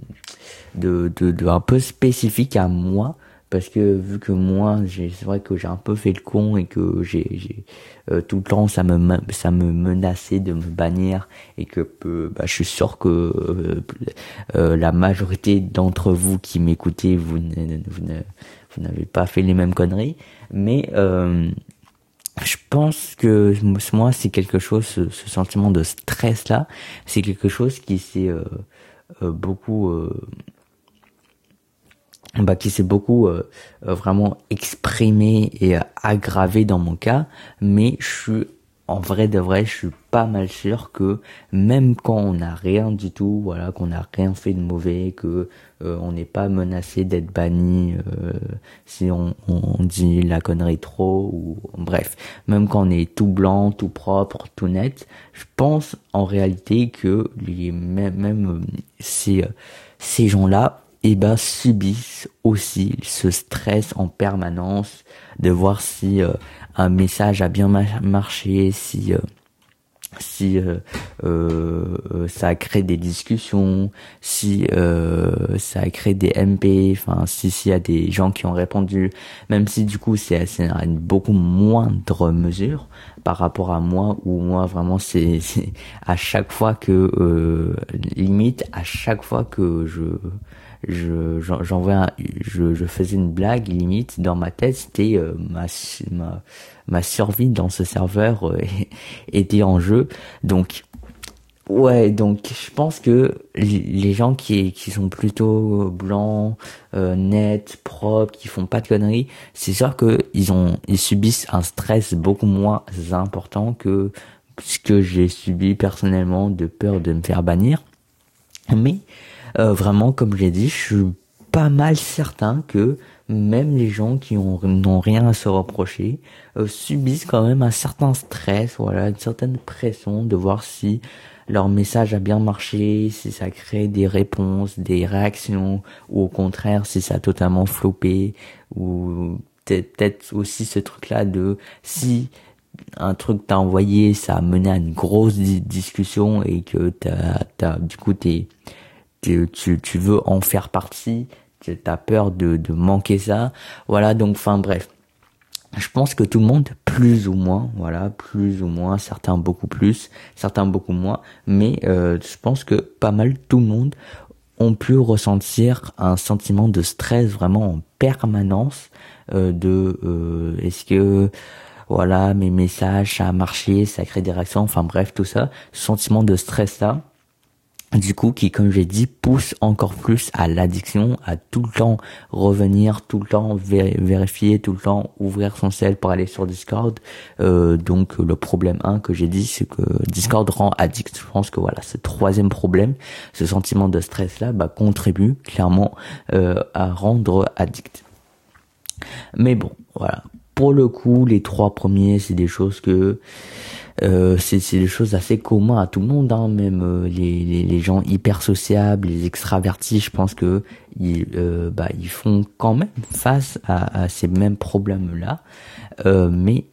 de, de, un peu spécifique à moi parce que vu que moi c'est vrai que j'ai un peu fait le con et que j'ai euh, tout le temps ça me ça me menaçait de me bannir et que bah, je suis sûr que euh, euh, la majorité d'entre vous qui m'écoutez vous vous n'avez pas fait les mêmes conneries. Mais je pense que moi c'est quelque chose ce, sentiment de stress là c'est quelque chose qui s'est euh, euh, beaucoup euh, bah, qui s'est beaucoup vraiment exprimé et aggravé dans mon cas mais je suis en vrai de vrai, je suis pas mal sûr que même quand on n'a rien du tout, voilà, qu'on n'a rien fait de mauvais, que euh, on n'est pas menacé d'être banni euh, si on, on, dit la connerie trop ou bref, même quand on est tout blanc, tout propre, tout net, je pense en réalité que les même, même ces ces gens-là eh ben subissent aussi ce stress en permanence de voir si euh, un message a bien marché, si euh, si euh, euh, ça a créé des discussions, si ça a créé des MP, enfin si s'il y a des gens qui ont répondu, même si du coup c'est à une beaucoup moindre mesure par rapport à moi où moi vraiment c'est à chaque fois que limite à chaque fois que je je j'envoie je, je faisais une blague limite dans ma tête c'était euh, ma, ma ma survie dans ce serveur euh, *laughs* était en jeu. Donc ouais donc je pense que les gens qui qui sont plutôt blancs euh, nets propres qui font pas de conneries c'est sûr que ils ont ils subissent un stress beaucoup moins important que ce que j'ai subi personnellement de peur de me faire bannir. Mais euh, vraiment, comme je l'ai dit, je suis pas mal certain que même les gens qui n'ont rien à se reprocher euh, subissent quand même un certain stress, voilà, une certaine pression de voir si leur message a bien marché, si ça crée des réponses, des réactions, ou au contraire si ça a totalement floppé, ou peut-être aussi ce truc-là de si un truc t'a envoyé, ça a mené à une grosse discussion et que t'as, t'as, du coup t'es tu, tu, tu veux en faire partie, t'as peur de, de manquer ça. Voilà, donc enfin bref. Je pense que tout le monde, plus ou moins, voilà, plus ou moins, certains beaucoup plus, certains beaucoup moins, mais euh, je pense que pas mal tout le monde ont pu ressentir un sentiment de stress vraiment en permanence euh, de euh, est-ce que voilà mes messages ça a marché ça crée des réactions enfin bref tout ça ce sentiment de stress là du coup qui comme j'ai dit pousse encore plus à l'addiction à tout le temps revenir tout le temps vérifier tout le temps ouvrir son cell pour aller sur Discord. Euh, donc le problème 1 que j'ai dit c'est que Discord rend addict. Je pense que voilà ce troisième problème. Ce sentiment de stress là bah, contribue clairement euh, à rendre addict. Mais bon voilà pour le coup les trois premiers c'est des choses que euh, c'est des choses assez communes à tout le monde, hein, même euh, les, gens hyper sociables, les extravertis, je pense que ils, euh, bah, font quand même face à, ces mêmes problèmes-là. Mais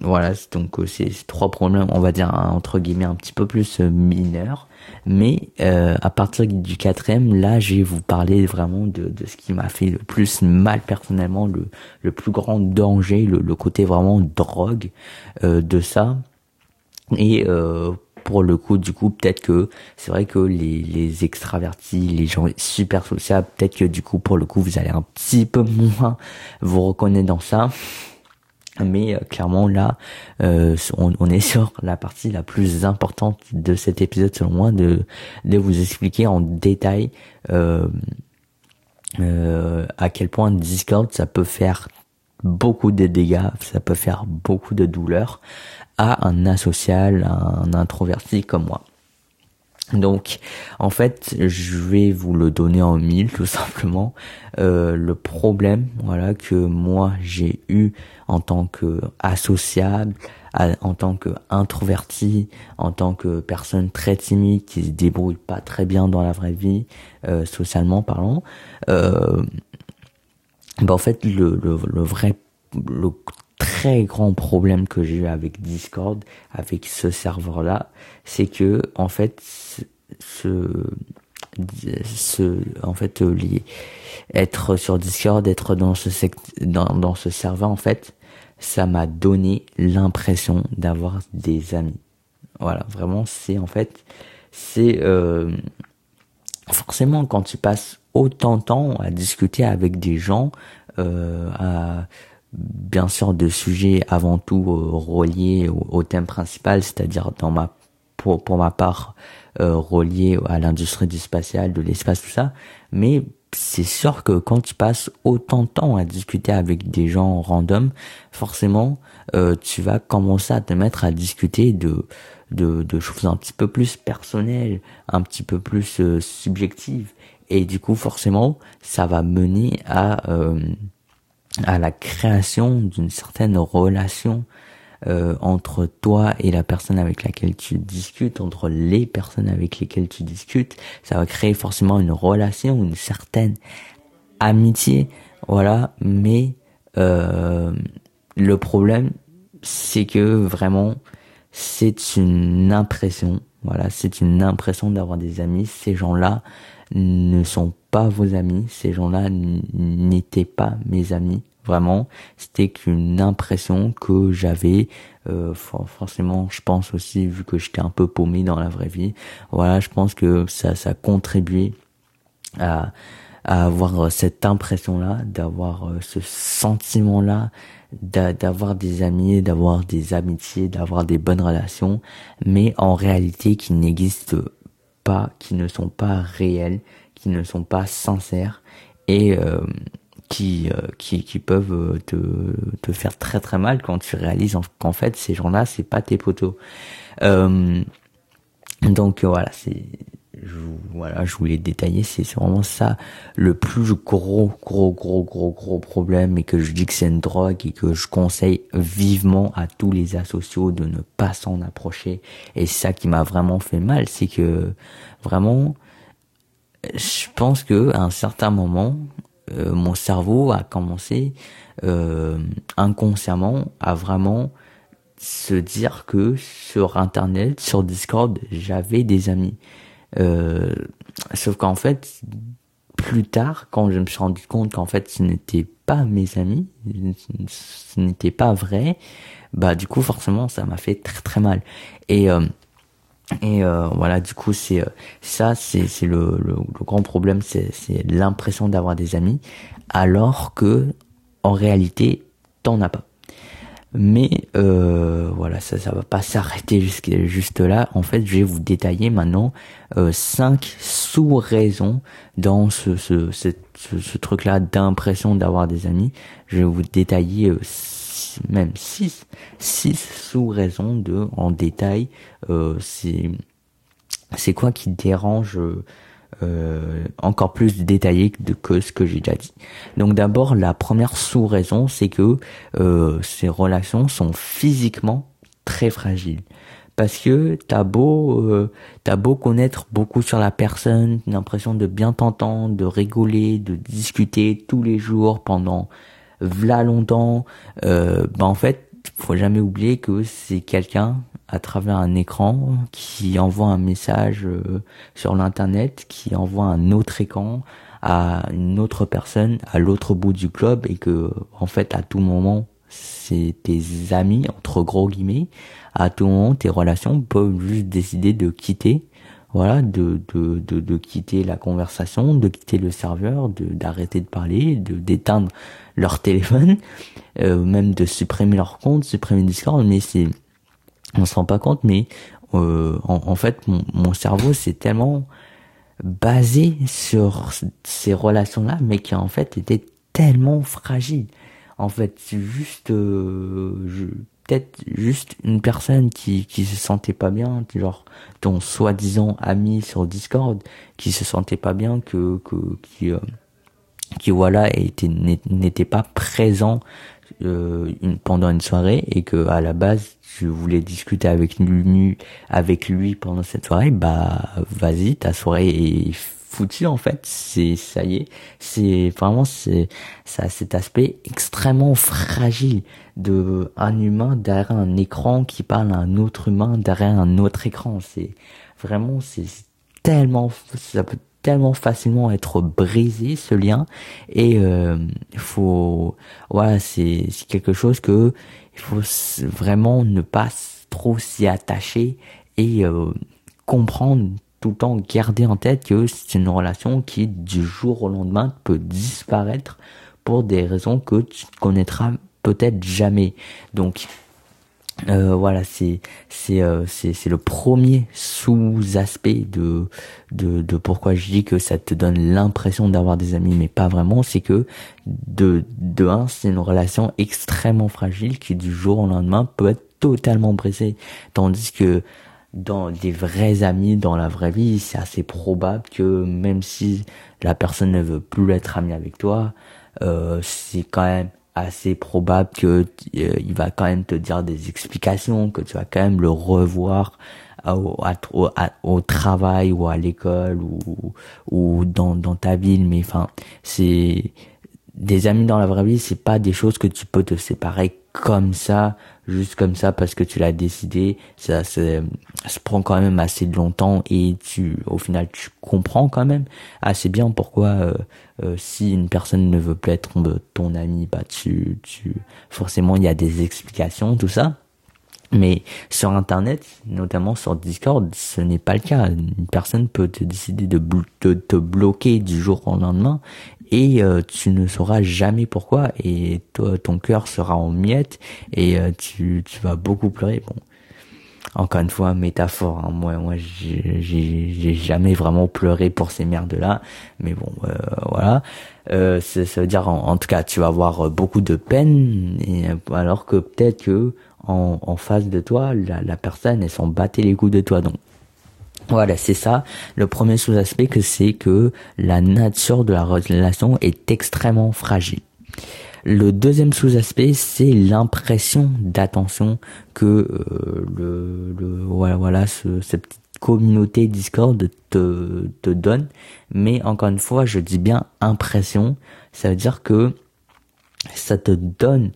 voilà, donc c'est trois problèmes, on va dire entre guillemets un petit peu plus mineurs. Mais à partir du quatrième, là, je vais vous parler vraiment de, de ce qui m'a fait le plus mal personnellement, le, le plus grand danger, le, le côté vraiment drogue de ça et euh, pour le coup, du coup, peut-être que c'est vrai que les, les extravertis, les gens super sociables, peut-être que du coup, pour le coup, vous allez un petit peu *laughs* moins vous reconnaître dans ça. Mais euh, clairement là, euh, on, est *laughs* sur la partie la plus importante de cet épisode selon moi, de, de vous expliquer en détail euh, à quel point Discord ça peut faire beaucoup de dégâts, ça peut faire beaucoup de douleurs à un asocial, un introverti comme moi. Donc, en fait, je vais vous le donner en mille, tout simplement. Euh, le problème, voilà, que moi j'ai eu en tant que associable, en tant que introverti, en tant que personne très timide qui se débrouille pas très bien dans la vraie vie, euh, socialement parlant. Euh, bah, en fait, le, le, le vrai, le très grand problème que j'ai eu avec Discord, avec ce serveur-là, c'est que en fait, ce, ce, en fait, les, être sur Discord, être dans ce dans, dans ce serveur, en fait, ça m'a donné l'impression d'avoir des amis. Voilà, vraiment, c'est en fait, c'est euh, forcément quand tu passes autant de temps à discuter avec des gens, euh, à bien sûr de sujets avant tout euh, reliés au, thème principal, c'est-à-dire dans ma pour, pour ma part euh, relié à l'industrie du spatial, de l'espace, tout ça. Mais c'est sûr que quand tu passes autant de temps à discuter avec des gens random, forcément, euh, tu vas commencer à te mettre à discuter de, de, de choses un petit peu plus personnelles, un petit peu plus euh, subjectives. Et du coup, forcément, ça va mener à à la création d'une certaine relation euh, entre toi et la personne avec laquelle tu discutes, entre les personnes avec lesquelles tu discutes, ça va créer forcément une relation, une certaine amitié, voilà. Mais euh, le problème, c'est que vraiment, c'est une impression, voilà, c'est une impression d'avoir des amis. Ces gens-là ne sont pas vos amis, ces gens-là n'étaient pas mes amis Vraiment, c'était qu'une impression que j'avais. Euh, forcément, je pense aussi, vu que j'étais un peu paumé dans la vraie vie, voilà, je pense que ça, ça contribuait à, à avoir cette impression-là, d'avoir euh, ce sentiment-là, d'avoir des amis, d'avoir des amitiés, d'avoir des bonnes relations, mais en réalité qui n'existent pas, qui ne sont pas réels, qui ne sont pas sincères. Et euh, qui, euh, qui, qui peuvent euh, te, te faire très très mal quand tu réalises qu'en fait ces gens-là c'est pas tes potos. Euh, donc voilà, c'est je, voilà, je voulais détailler, c'est vraiment ça le plus gros, gros, gros, gros, gros problème et que je dis que c'est une drogue et que je conseille vivement à tous les asociaux de ne pas s'en approcher. Et ça qui m'a vraiment fait mal, c'est que vraiment, je pense que à un certain moment, euh, mon cerveau a commencé euh, inconsciemment à vraiment se dire que sur internet, sur Discord, j'avais des amis. Euh, sauf qu'en fait, plus tard, quand je me suis rendu compte qu'en fait ce n'était pas mes amis, ce n'était pas vrai, bah du coup forcément ça m'a fait très très mal. Et euh, et euh, voilà, du coup, c'est euh, ça, c'est le, le, le, grand problème, c'est c'est l'impression d'avoir des amis, alors que en réalité, t'en as pas. Mais euh, voilà, ça ça va pas s'arrêter jusqu'à juste là. En fait, je vais vous détailler maintenant euh, cinq sous-raisons dans ce ce ce, ce, truc-là d'impression d'avoir des amis. Je vais vous détailler euh, même six six sous-raisons de en détail. Euh, c'est quoi qui dérange euh, encore plus détaillé que ce que j'ai déjà dit. Donc d'abord, la première sous-raison, c'est que euh, ces relations sont physiquement très fragiles. Parce que t'as beau, euh, t'as beau connaître beaucoup sur la personne, l'impression de bien t'entendre, de rigoler, de discuter tous les jours pendant v'là longtemps, euh, bah en fait, faut jamais oublier que c'est quelqu'un à travers un écran qui envoie un message euh, sur l'internet, qui envoie un autre écran à une autre personne à l'autre bout du globe et que en fait à tout moment c'est tes amis entre gros guillemets à tout moment tes relations peuvent juste décider de quitter voilà de de de, de quitter la conversation de quitter le serveur de d'arrêter de parler de d'éteindre leur téléphone euh, même de supprimer leur compte supprimer Discord mais c'est on se rend pas compte, mais euh, en, fait, mon, mon cerveau c'est tellement basé sur ces relations-là, mais qui en fait étaient tellement fragiles. En fait, c'est juste, euh, peut-être juste une personne qui qui se sentait pas bien, genre ton soi-disant ami sur Discord, qui se sentait pas bien, que que qui euh, était n'était pas présent euh, pendant une soirée et que à la base tu voulais discuter avec lui avec lui pendant cette soirée bah vas-y ta soirée est foutue en fait. C'est ça y est. C'est vraiment c'est ça cet aspect extrêmement fragile de un humain derrière un écran qui parle à un autre humain derrière un autre écran. C'est vraiment c'est tellement ça peut tellement facilement être brisé ce lien. Et euh, faut voilà c'est c'est quelque chose que il faut vraiment ne pas trop s'y attacher et euh, comprendre tout le temps garder en tête que c'est une relation qui du jour au lendemain peut disparaître pour des raisons que tu connaîtras peut-être jamais. Donc euh, voilà, c'est c'est euh, c'est le premier sous-aspect de, de de pourquoi je dis que ça te donne l'impression d'avoir des amis, mais pas vraiment. C'est que de de un, c'est une relation extrêmement fragile qui du jour au lendemain peut être totalement brisée, tandis que dans des vrais amis dans la vraie vie, c'est assez probable que même si la personne ne veut plus être amie avec toi, euh, c'est quand même assez probable que euh, il va quand même te dire des explications, que tu vas quand même le revoir au, au, au travail ou à l'école ou, ou dans, dans ta ville. Mais enfin, c'est des amis dans la vraie vie, c'est pas des choses que tu peux te séparer comme ça, juste comme ça parce que tu l'as décidé. Ça, se prend quand même assez longtemps et tu, au final, tu comprends quand même assez bien pourquoi euh, euh, si une personne ne veut plus être ton ami, bah tu, tu, forcément il y a des explications, tout ça. Mais sur Internet, notamment sur Discord, ce n'est pas le cas. Une personne peut te décider de, de te bloquer du jour au lendemain et euh, tu ne sauras jamais pourquoi. Et toi ton cœur sera en miettes. Et euh, tu, tu vas beaucoup pleurer. Bon. Encore une fois métaphore hein. moi moi j'ai jamais vraiment pleuré pour ces merdes là mais bon euh, voilà. Euh, ça veut dire en, tout cas tu vas avoir beaucoup de peine. Alors que peut-être que en, face de toi la, la personne elle s'en battait les coups de toi. Donc voilà, c'est ça. Le premier sous-aspect que c'est que la nature de la relation est extrêmement fragile. Le deuxième sous-aspect, c'est l'impression d'attention que euh, le, le, voilà, voilà ce, cette communauté Discord te, te donne. Mais encore une fois, je dis bien impression. Ça veut dire que ça te donne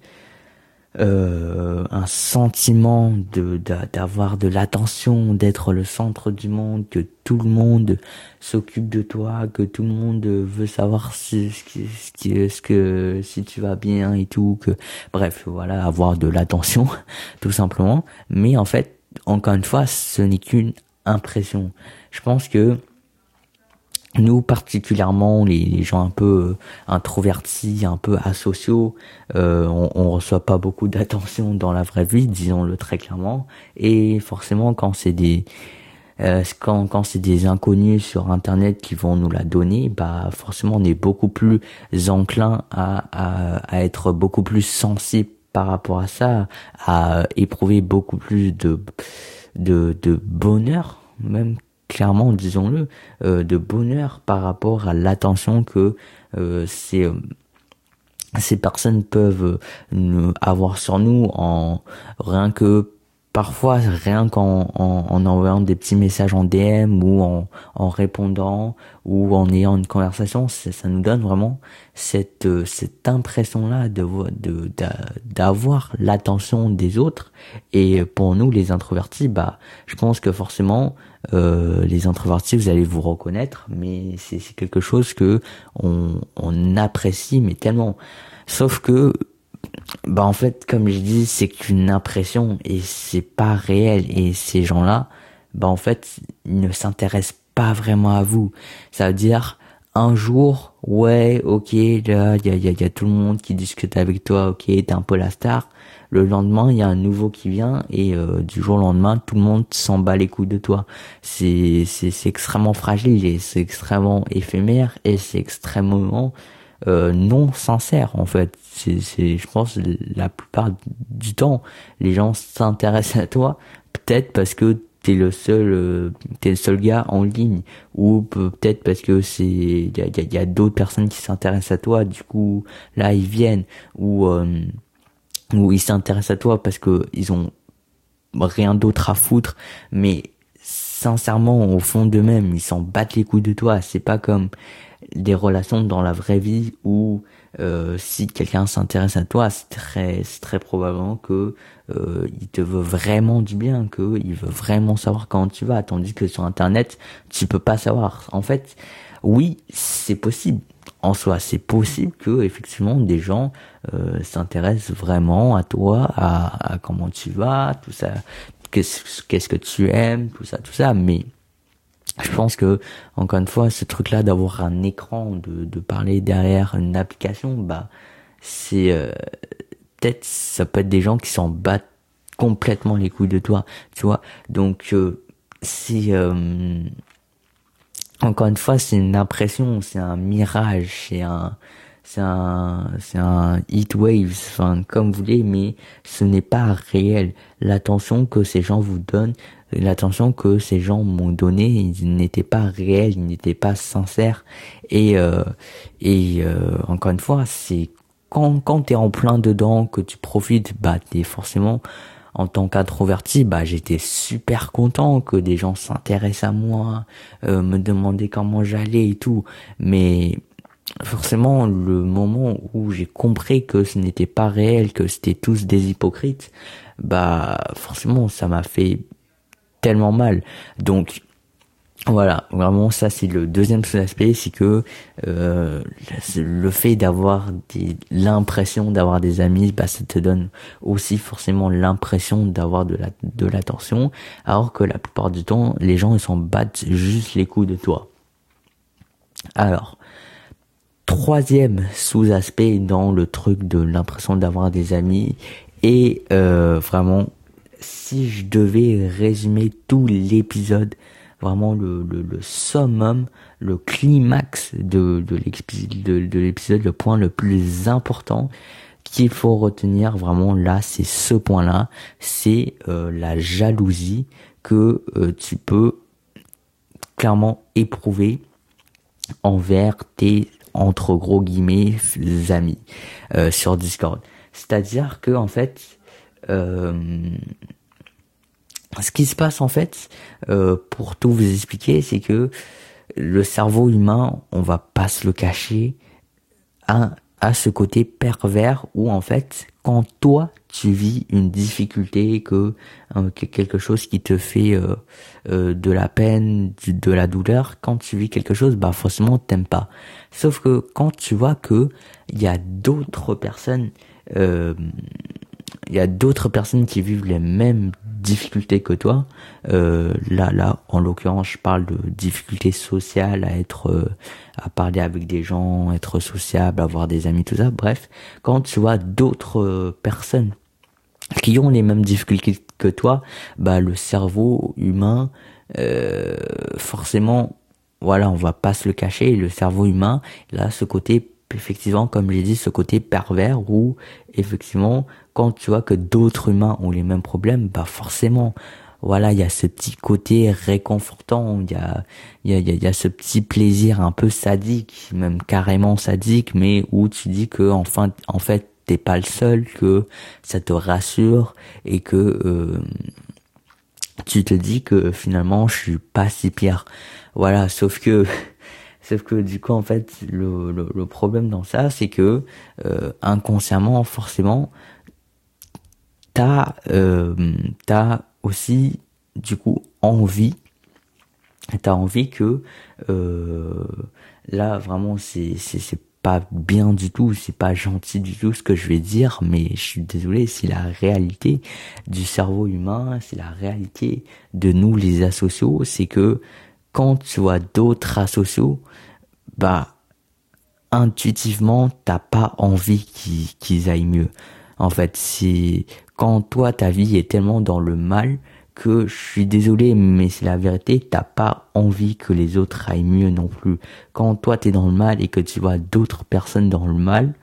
euh, un sentiment de d'avoir de l'attention, d'être le centre du monde, que tout le monde s'occupe de toi, que tout le monde veut savoir ce, ce, ce que si tu vas bien et tout, que bref, voilà, avoir de l'attention *laughs* tout simplement. Mais en fait, encore une fois, ce n'est qu'une impression. Je pense que nous particulièrement les, gens un peu euh, introvertis, un peu asociaux, euh, on, on reçoit pas beaucoup d'attention dans la vraie vie, disons-le très clairement. Et forcément, quand c'est des euh, quand, c'est des inconnus sur internet qui vont nous la donner, bah forcément on est beaucoup plus enclin à, à, à être beaucoup plus sensible par rapport à ça, à éprouver beaucoup plus de de, de bonheur même clairement, disons-le, euh, de bonheur par rapport à l'attention que euh, ces euh, ces personnes peuvent avoir sur nous en rien que parfois rien qu'en en, envoyant des petits messages en DM ou en, en répondant ou en ayant une conversation, ça, ça nous donne vraiment cette cette impression là de de d'avoir l'attention des autres. Et pour nous les introvertis, bah je pense que forcément euh, les introvertis, vous allez vous reconnaître, mais c'est quelque chose que on, on apprécie mais tellement. Sauf que bah en fait comme je dis c'est qu'une impression et c'est pas réel. Et ces gens-là bah en fait ils ne s'intéressent pas vraiment à vous. Ça veut dire un jour ouais ok là il y a, y, a, y a tout le monde qui discute avec toi ok t'es un peu la star le lendemain il y a un nouveau qui vient et euh, du jour au lendemain tout le monde s'en bat les couilles de toi c'est c'est extrêmement fragile et c'est extrêmement éphémère et c'est extrêmement euh, non sincère en fait. C'est, c'est, je pense, la plupart du temps, les gens s'intéressent à toi, peut-être parce que t'es le seul, euh, t'es le seul gars en ligne, ou peut-être parce que c'est, il y a, y a d'autres personnes qui s'intéressent à toi, du coup là ils viennent, ou euh, ou ils s'intéressent à toi parce que ils ont rien d'autre à foutre, mais sincèrement au fond d'eux-mêmes ils s'en battent les couilles de toi. C'est pas comme des relations dans la vraie vie où euh, si quelqu'un s'intéresse à toi, c'est très, très probablement que euh, il te veut vraiment du bien, que il veut vraiment savoir quand tu vas, tandis que sur Internet, tu peux pas savoir. En fait, oui, c'est possible. En soi, c'est possible que effectivement des gens euh, s'intéressent vraiment à toi, à, comment tu vas, tout ça, qu'est-ce que tu aimes, tout ça, tout ça, mais je pense que encore une fois ce truc là d'avoir un écran de, de parler derrière une application bah c'est euh, peut-être ça peut être des gens qui s'en battent complètement les couilles de toi tu vois. Donc euh, c'est euh, encore une fois c'est une impression c'est un mirage c'est un c'est un c'est un heat waves enfin comme vous voulez mais ce n'est pas réel. L'attention que ces gens vous donnent l'attention que ces gens m'ont donné ils n'étaient pas réels ils n'étaient pas sincères. Et euh, et euh, encore une fois c'est quand quand t'es en plein dedans que tu profites bah t'es forcément en tant qu'introverti, bah j'étais super content que des gens s'intéressent à moi, euh, me demandaient comment j'allais et tout. Mais forcément le moment où j'ai compris que ce n'était pas réel, que c'était tous des hypocrites, bah forcément ça m'a fait tellement mal. Donc voilà, vraiment ça c'est le deuxième aspect, c'est que euh, le fait d'avoir l'impression d'avoir des amis, bah ça te donne aussi forcément l'impression d'avoir de la de l'attention, alors que la plupart du temps les gens ils s'en battent juste les coups de toi. Alors troisième sous-aspect dans le truc de l'impression d'avoir des amis et euh, vraiment si je devais résumer tout l'épisode vraiment le, le, le, summum le climax de, de l'épisode le point le plus important qu'il faut retenir vraiment là c'est ce point là c'est euh, la jalousie que euh, tu peux clairement éprouver envers tes entre gros guillemets amis euh, sur Discord. C'est-à-dire que en fait, euh, ce qui se passe en fait, euh, pour tout vous expliquer, c'est que le cerveau humain, on va pas se le cacher, a, a ce côté pervers où en fait, quand toi tu vis une difficulté, que euh, quelque chose qui te fait euh, euh, de la peine, de la douleur, quand tu vis quelque chose, bah forcément t'aimes pas. Sauf que quand tu vois que il y a d'autres personnes, il y a d'autres personnes qui vivent les mêmes difficultés que toi. Euh, là, là, en l'occurrence, je parle de difficultés sociales, à être, euh, à parler avec des gens, être sociable, avoir des amis, tout ça. Bref, quand tu vois d'autres euh, personnes qui ont les mêmes difficultés que toi, bah le cerveau humain, forcément, voilà, on va pas se le cacher. Le cerveau humain, là, ce côté effectivement, comme j'ai dit, ce côté pervers où, effectivement, quand tu vois que d'autres humains ont les mêmes problèmes, bah forcément, voilà, il y a ce petit côté réconfortant, il y a, y a, y a ce petit plaisir un peu sadique, même carrément sadique, mais où tu dis que enfin, en fait, t'es pas le seul, que ça te rassure et que euh, tu te dis que finalement, je suis pas si pire. Voilà, sauf que *laughs* Sauf que du coup, en fait, le, le, problème dans ça, c'est que euh, inconsciemment, forcément, t'as euh, t'as aussi du coup envie t'as envie que euh, là vraiment c'est c'est pas bien du tout c'est pas gentil du tout ce que je vais dire mais je suis désolé c'est la réalité du cerveau humain c'est la réalité de nous les asociaux c'est que quand tu vois d'autres asociaux bah intuitivement t'as pas envie qu'ils aillent mieux. En fait c'est quand toi ta vie est tellement dans le mal que je suis désolé, mais c'est la vérité, t'as pas envie que les autres aillent mieux non plus. Quand toi t'es dans le mal et que tu vois d'autres personnes dans le mal,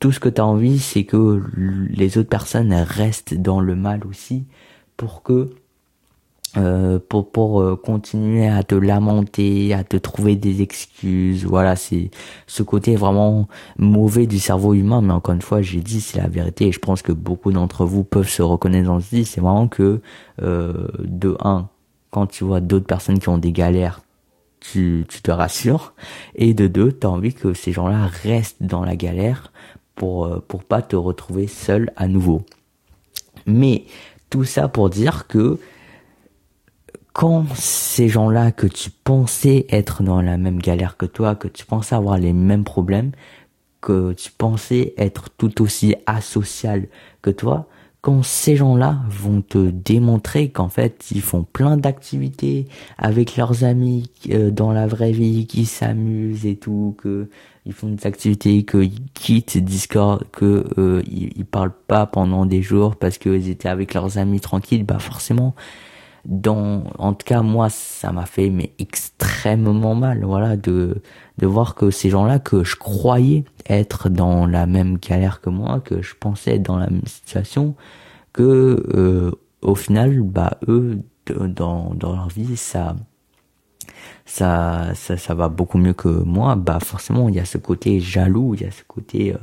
tout ce que t'as envie, c'est que les autres personnes restent dans le mal aussi pour que euh, pour pour euh, continuer à te lamenter, à te trouver des excuses. Voilà, c'est ce côté vraiment mauvais du cerveau humain. Mais encore une fois, j'ai dit c'est la vérité et je pense que beaucoup d'entre vous peuvent se reconnaître dans ce dit. C'est vraiment que euh, de un, quand tu vois d'autres personnes qui ont des galères, tu, tu te rassures. Et de deux, tu as envie que ces gens-là restent dans la galère pour euh, pour pas te retrouver seul à nouveau. Mais tout ça pour dire que quand ces gens-là que tu pensais être dans la même galère que toi, que tu pensais avoir les mêmes problèmes, que tu pensais être tout aussi asocial que toi, quand ces gens-là vont te démontrer qu'en fait ils font plein d'activités avec leurs amis euh, dans la vraie vie, qui s'amusent et tout, que ils font des activités, qu'ils quittent Discord, que euh, ils, parlent pas pendant des jours parce qu'ils étaient avec leurs amis tranquilles, bah forcément en tout cas moi ça m'a fait mais extrêmement mal voilà de de voir que ces gens-là que je croyais être dans la même galère que moi que je pensais être dans la même situation que euh, au final bah eux dans dans leur vie ça ça ça ça va beaucoup mieux que moi. Bah forcément il y a ce côté jaloux il y a ce côté euh,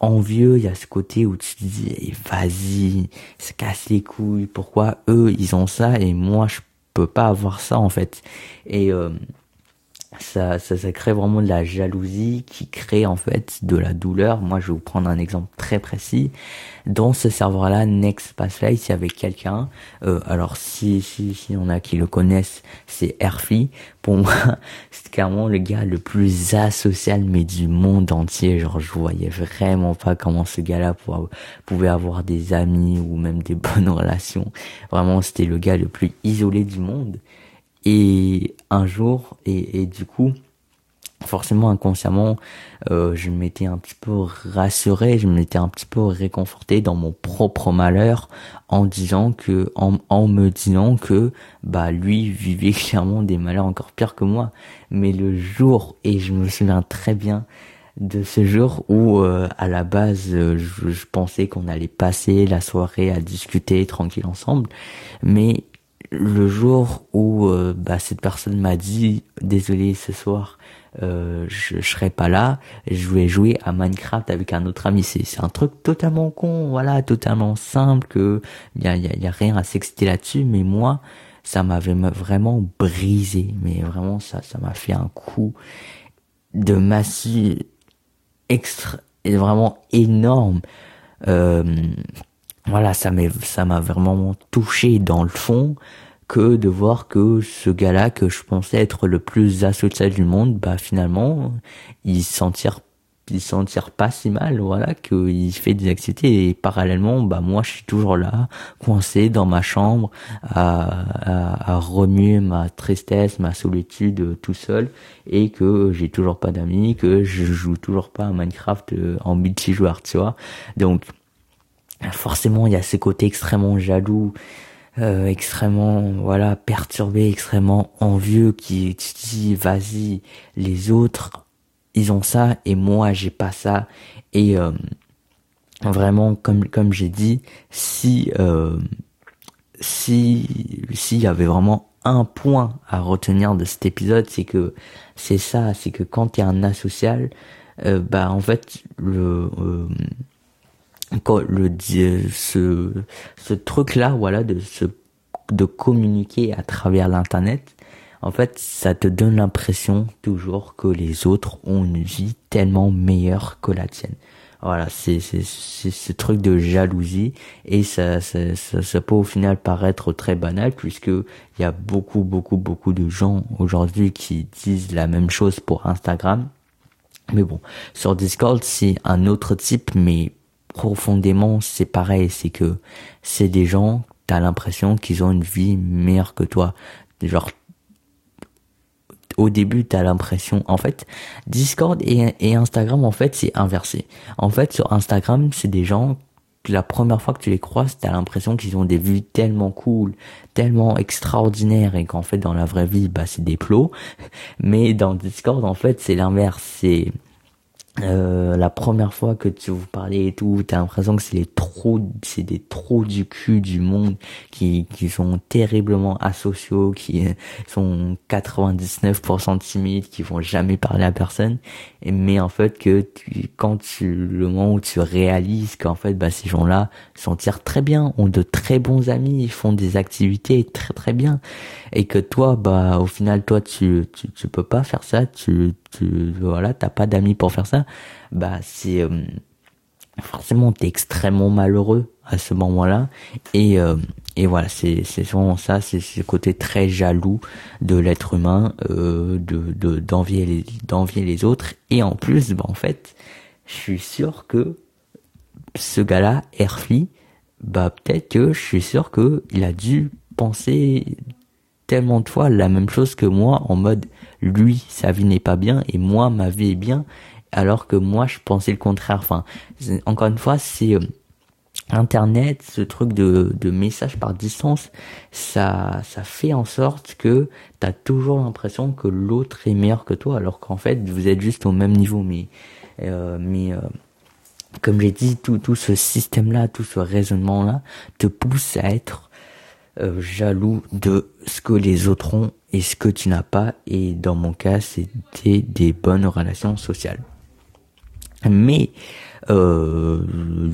envieux, il y a ce côté où tu te dis eh, vas-y, se casse les couilles, pourquoi eux ils ont ça et moi je peux pas avoir ça en fait. Et euh, ça, ça, ça crée vraiment de la jalousie qui crée en fait de la douleur. Moi, je vais vous prendre un exemple très précis. Dans ce serveur-là, Next Passlight, il y avait quelqu'un. Euh, alors, si si si on a qui le connaissent, c'est Airfly. Pour moi, *laughs* c'est carrément le gars le plus asocial mais du monde entier. Genre, je voyais vraiment pas comment ce gars-là pouvait avoir des amis ou même des *laughs* bonnes relations. Vraiment, c'était le gars le plus isolé du monde. Et un jour, et, et du coup, forcément inconsciemment, euh, je m'étais un petit peu rassuré, je m'étais un petit peu réconforté dans mon propre malheur en disant que, en, en me disant que, bah lui vivait *laughs* clairement des malheurs encore pires que moi. Mais le jour, et je me souviens très bien de ce jour où euh, à la base je, je pensais qu'on allait passer la soirée à discuter tranquille ensemble, mais le jour où euh, bah, cette personne m'a dit désolé ce soir euh, je, je serai pas là je vais jouer à Minecraft avec un autre ami. C'est c'est un truc totalement con voilà totalement simple que a, y a, y a rien à s'exciter là-dessus. Mais moi ça m'avait vraiment brisé. Mais vraiment ça ça m'a fait un coup de massue extra vraiment énorme. Euh, voilà, ça m'a vraiment touché dans le fond que de voir que ce gars-là que je pensais être le plus asocial du monde, bah finalement, il s'en tire il s'en tire pas si mal, voilà, qu'il fait des activités et parallèlement, bah moi je suis toujours là, coincé dans ma chambre, à, à, remuer ma tristesse, ma solitude euh, tout seul, et que j'ai toujours pas d'amis, que je joue toujours pas à Minecraft euh, en multijoueur, tu vois. Donc forcément il y a ce côté extrêmement jaloux. Euh, extrêmement voilà perturbé extrêmement envieux qui dit vas-y les autres ils ont ça et moi j'ai pas ça et euh, vraiment comme comme j'ai dit si euh, si s'il y avait vraiment un point à retenir de cet épisode c'est que c'est ça c'est que quand tu es un asocial euh, bah en fait le euh, quand le ce ce truc là voilà de se de communiquer à travers l'internet en fait, ça te donne l'impression toujours que les autres ont une vie tellement meilleure que la tienne. Voilà, c'est c'est ce truc de jalousie et ça, ça ça, ça peut au final paraître très banal puisque il y a beaucoup beaucoup beaucoup de gens aujourd'hui qui disent la même chose pour Instagram. Mais bon, sur Discord, c'est un autre type mais profondément c'est pareil, c'est que c'est des gens t'as l'impression qu'ils ont une vie meilleure que toi. Genre au début, tu as l'impression, en fait, Discord et, Instagram, en fait, c'est inversé. En fait, sur Instagram, c'est des gens la première fois que tu les croises, t'as l'impression qu'ils ont des vues tellement cool, tellement extraordinaires et qu'en fait dans la vraie vie, bah c'est des plots. *laughs* Mais dans Discord, en fait, c'est l'inverse. C'est euh, la première fois que tu vous parlez et tout, t'as l'impression que c'est les trous, c'est des trous du cul du monde qui, qui sont terriblement asociaux, qui sont 99% timides, qui vont jamais parler à personne. Mais en fait que quand tu, le moment où tu réalises qu'en fait, bah, ces gens-là s'en tirent très bien, ont de très bons amis, ils font des activités très très bien. Et que toi, bah, au final, toi, tu, tu, tu peux pas faire ça, tu, tu voilà t'as pas d'amis pour faire ça bah c'est euh, forcément t'es extrêmement malheureux à ce moment-là. Et euh, et voilà c'est c'est vraiment ça c'est ce côté très jaloux de l'être humain euh, de de d'envier les d'envier les autres. Et en plus bah en fait je suis sûr que ce gars-là Erfli bah peut-être que je suis sûr que il a dû penser tellement de fois la même chose que moi en mode lui sa vie n'est pas bien et moi ma vie est bien alors que moi je pensais le contraire. Enfin encore une fois c'est euh, internet ce truc de de message par distance ça ça fait en sorte que t'as toujours l'impression que l'autre est meilleur que toi alors qu'en fait vous êtes juste au même niveau. Mais euh, mais euh, comme j'ai dit tout tout ce système là tout ce raisonnement là te pousse à être euh, jaloux de ce que les autres ont et ce que tu n'as pas. Et dans mon cas, c'était des bonnes relations sociales. Mais euh,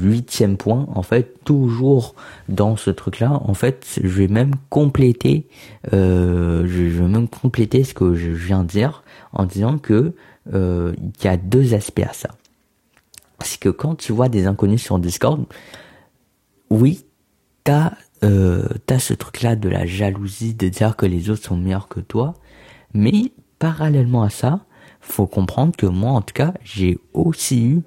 huitième point, en fait, toujours dans ce truc-là, en fait, je vais même compléter, euh, je vais même compléter ce que je viens de dire en disant que euh, il y a deux aspects à ça. C'est que quand tu vois des inconnus sur Discord, oui, t'as euh, t'as ce truc-là de la jalousie, de dire que les autres sont meilleurs que toi. Mais parallèlement à ça, faut comprendre que moi, en tout cas, j'ai aussi eu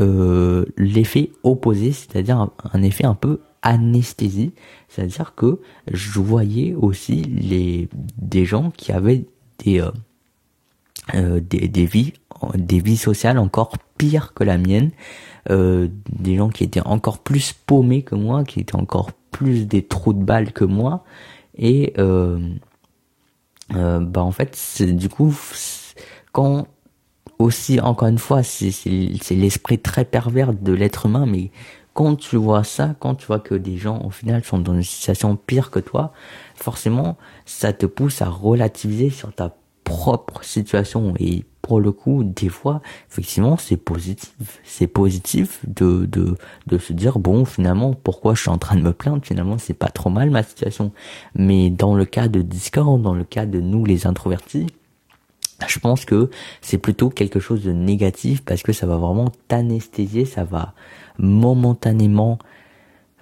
euh, l'effet opposé, c'est-à-dire un, effet un peu anesthésie, c'est-à-dire que je voyais aussi les des gens qui avaient des euh, euh des, des vies des vies sociales encore pires que la mienne, euh, des gens qui étaient encore plus paumés que moi, qui étaient encore plus des trous de balles que moi. Et euh, euh, bah en fait du coup quand aussi encore une fois c'est l'esprit très pervers de l'être humain mais quand tu vois ça quand tu vois que des gens au final sont dans une situation pire que toi forcément ça te pousse à relativiser sur ta propre situation et pour le coup, des fois, effectivement, c'est positif. C'est positif de, de, de se dire, bon, finalement, pourquoi je suis en train de me plaindre? Finalement, c'est pas trop mal ma situation. Mais dans le cas de Discord, dans le cas de nous, les introvertis, je pense que c'est plutôt quelque chose de négatif parce que ça va vraiment t'anesthésier, ça va momentanément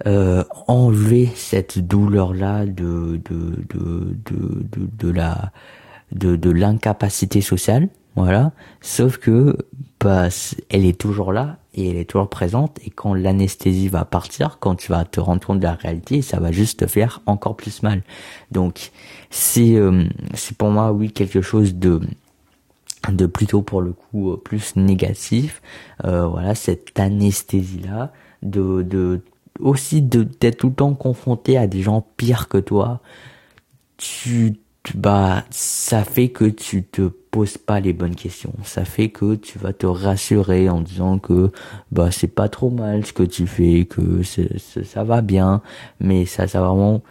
euh, enlever cette douleur là de de de de de, de la de de l'incapacité sociale voilà. Sauf que bah elle est toujours là et elle est toujours présente. Et quand l'anesthésie va partir quand tu vas te rendre compte de la réalité ça va juste te faire encore plus mal. Donc c'est euh, c'est pour moi oui quelque chose de de plutôt pour le coup euh, plus négatif. Euh, voilà cette anesthésie là de de aussi de d'être tout le temps confronté à des gens pires que toi tu bah ça fait que tu te poses pas les bonnes questions. Ça fait que tu vas te rassurer en disant que bah c'est pas trop mal ce que tu fais que ça va bien. Mais ça ça va vraiment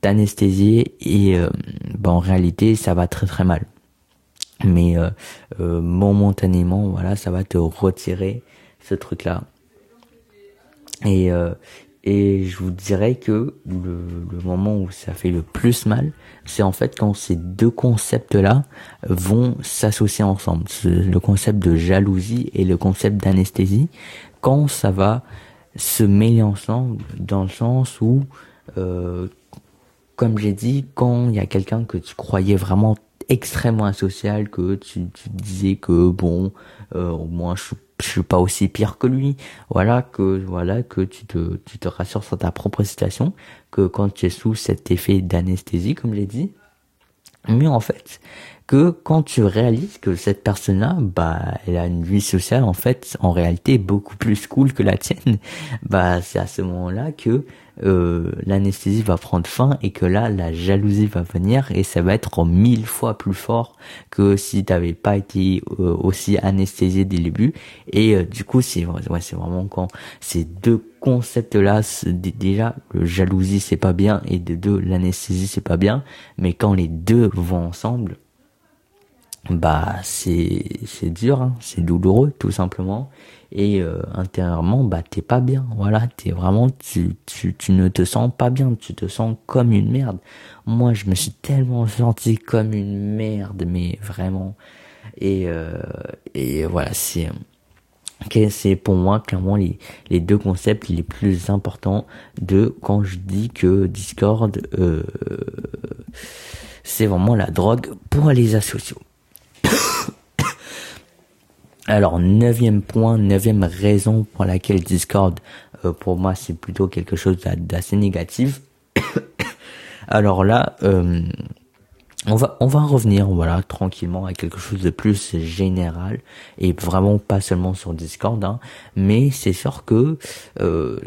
t'anesthésier et euh, bah en réalité ça va très très mal. Mais euh, euh, momentanément voilà ça va te retirer ce truc là et euh, et je vous dirais que le, le, moment où ça fait le plus mal, c'est en fait quand ces deux concepts-là vont s'associer ensemble. Le concept de jalousie et le concept d'anesthésie. Quand ça va se mêler ensemble dans le sens où, euh, comme j'ai dit, quand il y a quelqu'un que tu croyais vraiment extrêmement asocial, que tu, tu disais que bon, euh, au moins je suis je suis pas aussi pire que lui. Voilà que voilà que tu te tu te rassures sur ta propre situation que quand tu es sous cet effet d'anesthésie comme j'ai dit. Mais en fait, que quand tu réalises que cette personne-là, bah, elle a une vie sociale en fait, en réalité beaucoup plus cool que la tienne, *laughs* bah, c'est à ce moment-là que euh, l'anesthésie va prendre fin et que là, la jalousie va venir et ça va être mille fois plus fort que si t'avais pas été euh, aussi anesthésié dès le début. Et euh, du coup, c'est ouais, c'est vraiment quand ces deux concepts-là, déjà, le jalousie c'est pas bien et de deux, l'anesthésie c'est pas bien, mais quand les deux vont ensemble bah c'est c'est dur hein, c'est douloureux tout simplement. Et euh, intérieurement bah t'es pas bien. Voilà t'es vraiment tu, tu tu ne te sens pas bien. Tu te sens comme une merde. Moi je me suis tellement senti comme une merde mais vraiment. Et euh, et voilà c'est c'est pour moi clairement les, les deux concepts les plus importants de quand je dis que Discord euh, c'est vraiment la drogue pour les asociaux *coughs* alors, neuvième point, neuvième raison pour laquelle Discord, euh, pour moi, c'est plutôt quelque chose d'assez négatif. *coughs* Alors là, euh, on va revenir voilà tranquillement à quelque chose de plus général et vraiment pas seulement sur Discord, hein, mais c'est sûr que euh,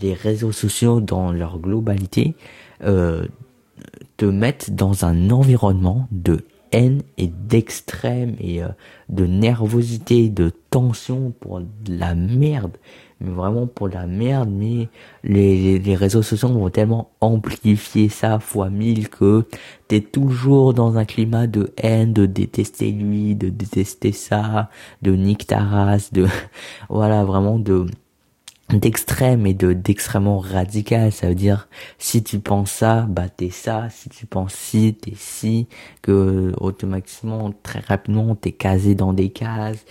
les réseaux sociaux dans leur globalité te mettent dans un environnement de haine et d'extrême et euh, de nervosité, de tension pour de la merde. Mais vraiment pour la merde, mais les, les réseaux sociaux vont tellement amplifier ça fois mille que t'es toujours dans un climat de haine, de détester lui, de détester ça, de nique ta race, de, *laughs* voilà, vraiment de, d'extrême et de d'extrêmement radical. Ça veut dire si tu penses ça bah t'es ça. Si tu penses ci t'es ci que automatiquement très rapidement t'es casé dans des cases.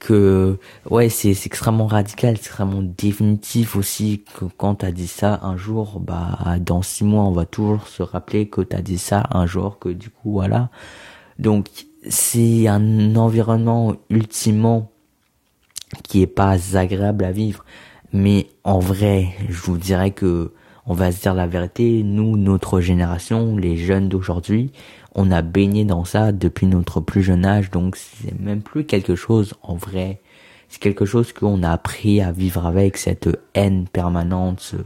Que ouais c'est extrêmement radical extrêmement définitif aussi que quand t'as dit ça un jour bah dans six mois on va toujours se rappeler que t'as dit ça un jour que du coup voilà. Donc c'est un environnement ultimement qui est pas agréable à vivre mais en vrai, je vous dirais que on va se dire la vérité, nous, notre génération, les jeunes d'aujourd'hui, on a baigné dans ça depuis notre plus jeune âge, donc c'est même plus quelque chose en vrai. C'est quelque chose qu'on a appris à vivre avec, cette haine permanente, ce,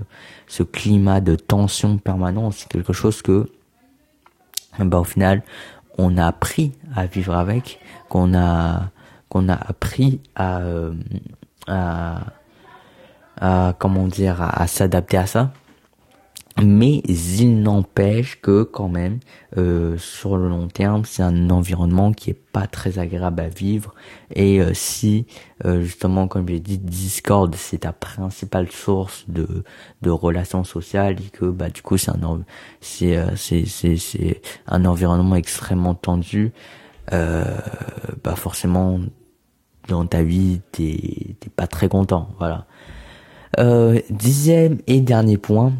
ce climat de tension permanente. C'est quelque chose que, bah, au final, on a appris à vivre avec, qu'on a, qu'on a appris à, euh, à, à comment dire à, s'adapter à ça mais il n'empêche que quand même euh, sur le long terme c'est un environnement qui est pas très agréable à vivre et euh, si euh, justement comme j'ai dit Discord c'est ta principale source de de relations sociales et que bah du coup c'est un c'est c'est c'est c'est un environnement extrêmement tendu bah forcément dans ta vie, t'es t'es pas très content. Voilà. Euh, dixième et dernier point.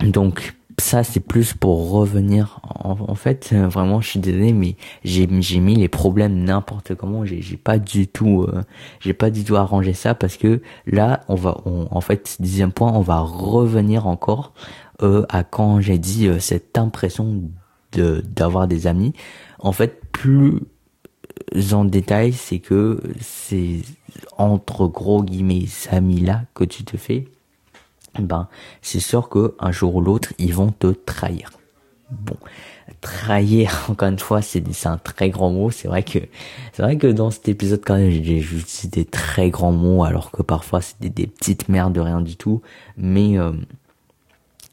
Donc ça c'est plus pour revenir en, fait. Vraiment je suis désolé mais j'ai mis les problèmes n'importe comment. J'ai pas du tout euh, j'ai pas du tout arrangé ça parce que là on va en fait dixième point on va revenir encore euh, à quand j'ai dit euh, cette impression de d'avoir des amis. En fait plus en détail c'est que c'est entre gros guillemets amis là que tu te fais ben c'est sûr que un jour ou l'autre ils vont te trahir. Bon, trahir *laughs* encore une fois c'est un très grand mot. C'est vrai que c'est vrai que dans cet épisode quand même j'ai utilisé des très grands mots alors que parfois c'est des, petites merdes de rien du tout. Mais euh,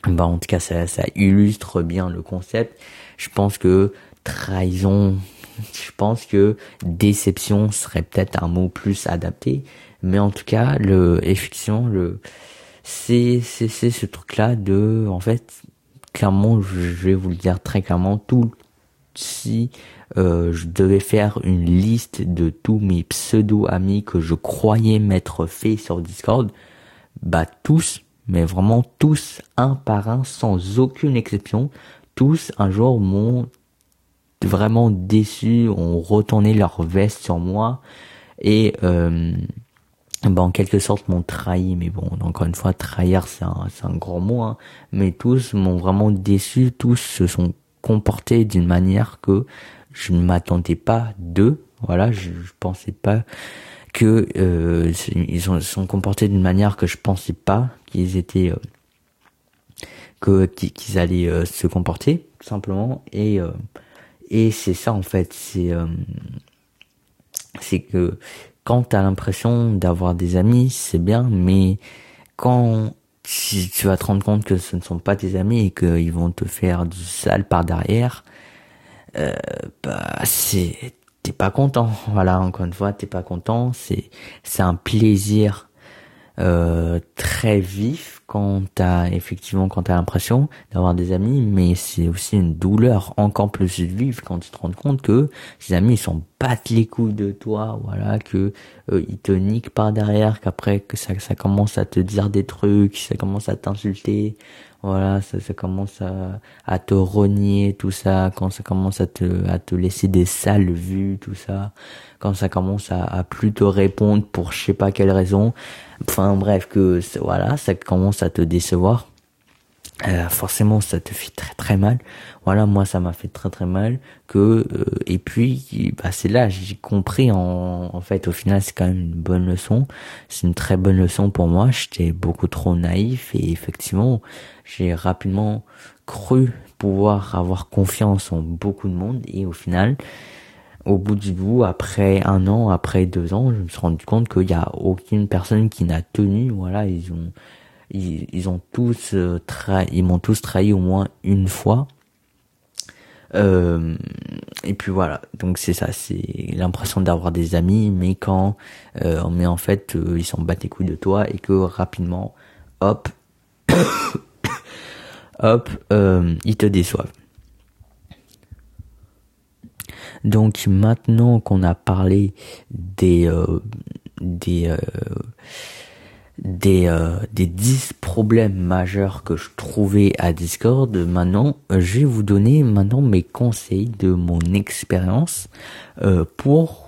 ben en tout cas ça ça illustre bien le concept. Je pense que trahison je pense que déception serait peut-être un mot plus adapté, mais en tout cas, le effectivement le c'est c'est c'est ce truc là de en fait clairement je vais vous le dire très clairement tout si euh, je devais faire une liste de tous mes pseudo amis que je croyais m'être fait sur Discord bah tous mais vraiment tous un par un sans aucune exception tous un jour m'ont vraiment déçu ont retourné leur veste sur moi et euh, ben, en quelque sorte m'ont trahi. Mais bon encore une fois trahir c'est un un grand mot hein. mais tous m'ont vraiment déçu tous se sont comportés d'une manière que je ne m'attendais pas d'eux. Voilà je, je pensais pas que euh, ils se sont comportés d'une manière que je pensais pas qu'ils étaient euh, que qu'ils allaient euh, se comporter tout simplement. Et et c'est ça en fait c'est c'est que quand tu as l'impression d'avoir des amis, c'est bien, mais quand si tu vas te rendre compte que ce ne sont pas tes amis et qu'ils vont te faire du sale par derrière, euh, bah c'est t'es pas content. *laughs* Voilà, encore une fois, t'es pas content. C'est c'est un plaisir euh, très vif quand t'as effectivement quand t'as l'impression d'avoir des amis, mais c'est aussi une douleur encore plus vive quand tu te rends compte que ces amis ils s'en battent les couilles de toi, voilà, que euh, ils te niquent par derrière, qu'après que ça ça commence à te dire des trucs, ça commence à t'insulter, voilà, ça, ça commence à, à te renier, tout ça, quand ça commence à te, à te laisser des sales vues, tout ça, quand ça commence à, à plus te répondre pour je sais pas quelle raison, enfin bref, que voilà, ça commence à te décevoir. Euh, forcément ça te fait très très mal. Voilà moi ça m'a fait très très mal que euh, et puis bah c'est là j'ai compris en, en fait au final c'est quand même une bonne leçon. C'est une très bonne leçon pour moi. J'étais beaucoup trop naïf et effectivement j'ai rapidement cru pouvoir avoir confiance en beaucoup de monde et au final au bout du bout, après un an, après deux ans, je me suis rendu compte qu'il n'y a aucune personne qui n'a tenu. Voilà, ils ont, ils, ont tous euh, trahi, ils m'ont tous trahi au moins une fois. Euh, et puis voilà, donc c'est ça, c'est l'impression d'avoir des amis, mais quand, euh, mais en fait, euh, ils s'en battent les couilles de toi et que rapidement, hop, *coughs* hop, euh, ils te déçoivent. Donc maintenant qu'on a parlé des euh, des euh, des euh, des 10 problèmes majeurs que je trouvais à Discord, maintenant je vais vous donner maintenant mes conseils de mon expérience pour